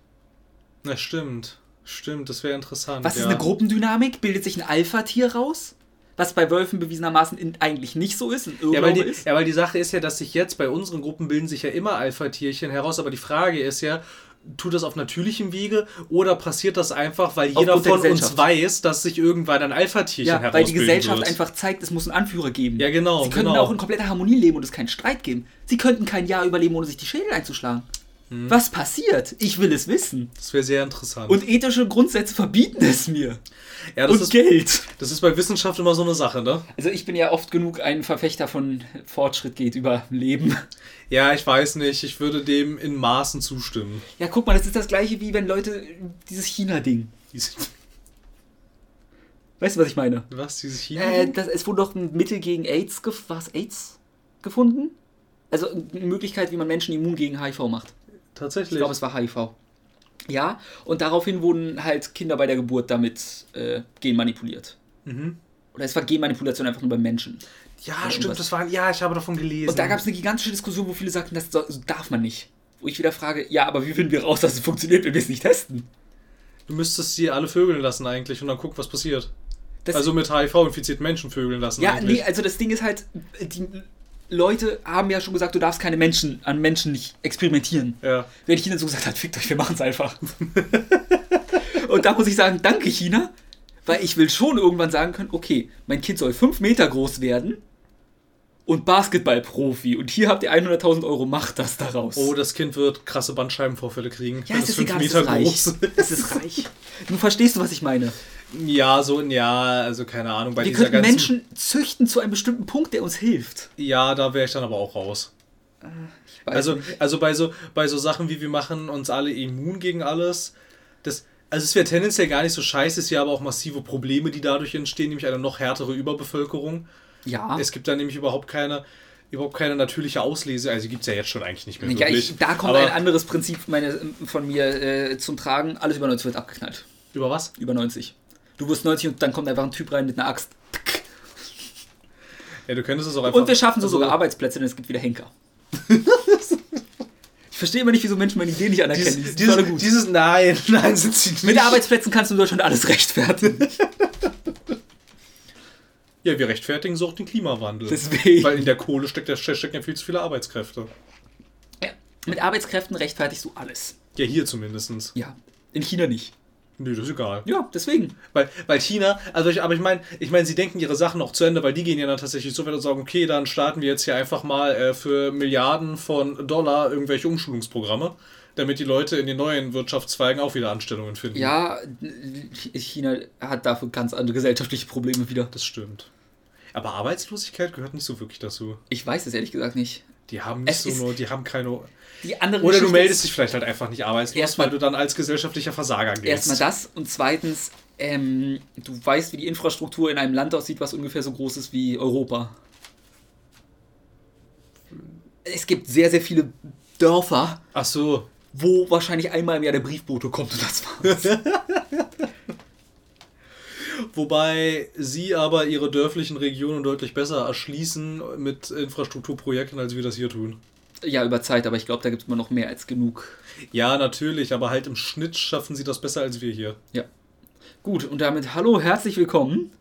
Na stimmt. Stimmt, das wäre interessant. Was ja. ist eine Gruppendynamik? Bildet sich ein Alpha-Tier raus? was bei Wölfen bewiesenermaßen in, eigentlich nicht so ist. Ja weil, die, ist. ja, weil die Sache ist ja, dass sich jetzt bei unseren Gruppen bilden sich ja immer Alpha-Tierchen heraus, aber die Frage ist ja, tut das auf natürlichem Wege oder passiert das einfach, weil jeder von uns weiß, dass sich irgendwann ein Alpha-Tierchen Ja, herausbilden weil die Gesellschaft wird. einfach zeigt, es muss einen Anführer geben. Ja, genau, Sie könnten genau. auch in kompletter Harmonie leben und es keinen Streit geben. Sie könnten kein Jahr überleben, ohne sich die Schädel einzuschlagen. Hm. Was passiert? Ich will es wissen. Das wäre sehr interessant. Und ethische Grundsätze verbieten es mir. ja, das und ist, Geld. das ist bei Wissenschaft immer so eine Sache, ne? Also ich bin ja oft genug ein Verfechter von Fortschritt geht über Leben. Ja, ich weiß nicht, ich würde dem in Maßen zustimmen. Ja, guck mal, das ist das gleiche wie wenn Leute dieses China-Ding. Weißt du, was ich meine? Was, dieses China? Äh, das, es wurde doch ein Mittel gegen AIDS, gef was, AIDS gefunden? Also eine Möglichkeit, wie man Menschen immun gegen HIV macht. Tatsächlich. Ich glaube, es war HIV. Ja, und daraufhin wurden halt Kinder bei der Geburt damit äh, genmanipuliert. mhm. Oder es war Genmanipulation einfach nur beim Menschen. Ja, Oder stimmt, irgendwas. das war, ja, ich habe davon gelesen. Und da gab es eine gigantische Diskussion, wo viele sagten, das darf man nicht. Wo ich wieder frage, ja, aber wie finden wir raus, dass es funktioniert, wenn wir es nicht testen? Du müsstest sie alle vögeln lassen eigentlich und dann gucken, was passiert. Das, also mit HIV infizierten Menschen vögeln lassen ja, eigentlich. nee, also das Ding ist halt, die Leute haben ja schon gesagt, du darfst keine Menschen an Menschen nicht experimentieren. Ja. Wenn China so gesagt hat, fickt euch, wir machen es einfach. und da muss ich sagen, danke China, weil ich will schon irgendwann sagen können, okay, mein Kind soll 5 Meter groß werden und Basketballprofi und hier habt ihr 100.000 Euro, macht das daraus. Oh, das Kind wird krasse Bandscheibenvorfälle kriegen. ja, es ist fünf egal, es ist reich. Es ist reich. Du verstehst du, was ich meine? Ja, so, ja, also keine Ahnung. Bei Wir könnten ganzen, Menschen züchten zu einem bestimmten Punkt, der uns hilft. Ja, da wäre ich dann aber auch raus. Weiß Also, nicht. also bei so, bei so Sachen wie wir machen uns alle immun gegen alles, das, also es wäre tendenziell gar nicht so scheiße, es wäre aber auch massive Probleme, die dadurch entstehen, nämlich eine noch härtere Überbevölkerung. ja. Es gibt da nämlich überhaupt keine, überhaupt keine natürliche Auslese, also gibt es ja jetzt schon eigentlich nicht mehr Ja, wirklich. ich, da kommt aber ein anderes Prinzip meine, von mir äh, zum Tragen. Alles über 90 wird abgeknallt. Über was? Über 90. Du wirst 90 und dann kommt einfach ein Typ rein mit einer Axt. Ja, du könntest es auch einfach... Und wir schaffen so also- sogar Arbeitsplätze, denn es gibt wieder Henker. ich verstehe immer nicht, wieso Menschen meine Idee nicht anerkennen. Dieses, Die dieses, gut. dieses, nein, nein, sind sie nicht. mit Arbeitsplätzen kannst du in Deutschland alles rechtfertigen. Ja, wir rechtfertigen so auch den Klimawandel. Deswegen. Weil in der Kohle steckt ja, stecken ja viel zu viele Arbeitskräfte. Ja, mit Arbeitskräften rechtfertigst du alles. Ja, hier zumindest. Ja. In China nicht. Nö, das ist egal. Ja, deswegen. Weil, weil China, also ich, aber ich meine, ich meine, sie denken ihre Sachen auch zu Ende, weil die gehen ja dann tatsächlich so weit und sagen, okay, dann starten wir jetzt hier einfach mal äh, für Milliarden von Dollar irgendwelche Umschulungsprogramme, damit die Leute in den neuen Wirtschaftszweigen auch wieder Anstellungen finden. Ja, China hat dafür ganz andere gesellschaftliche Probleme wieder. Das stimmt. Aber Arbeitslosigkeit gehört nicht so wirklich dazu. Ich weiß es ehrlich gesagt nicht. Die haben nicht Es so nur, die haben keine. Die andere Oder du meldest dich vielleicht halt einfach nicht arbeitslos, weil du dann als gesellschaftlicher Versager gehst. Erstmal das und zweitens, ähm, du weißt, wie die Infrastruktur in einem Land aussieht, was ungefähr so groß ist wie Europa. Es gibt sehr, sehr viele Dörfer, Ach so. wo wahrscheinlich einmal im Jahr der Briefbote kommt und das war's. Wobei sie aber ihre dörflichen Regionen deutlich besser erschließen mit Infrastrukturprojekten, als wir das hier tun. Ja, über Zeit, aber ich glaube, da gibt es immer noch mehr als genug. Ja, natürlich, aber halt im Schnitt schaffen sie das besser als wir hier. Ja. Gut, und damit hallo, herzlich willkommen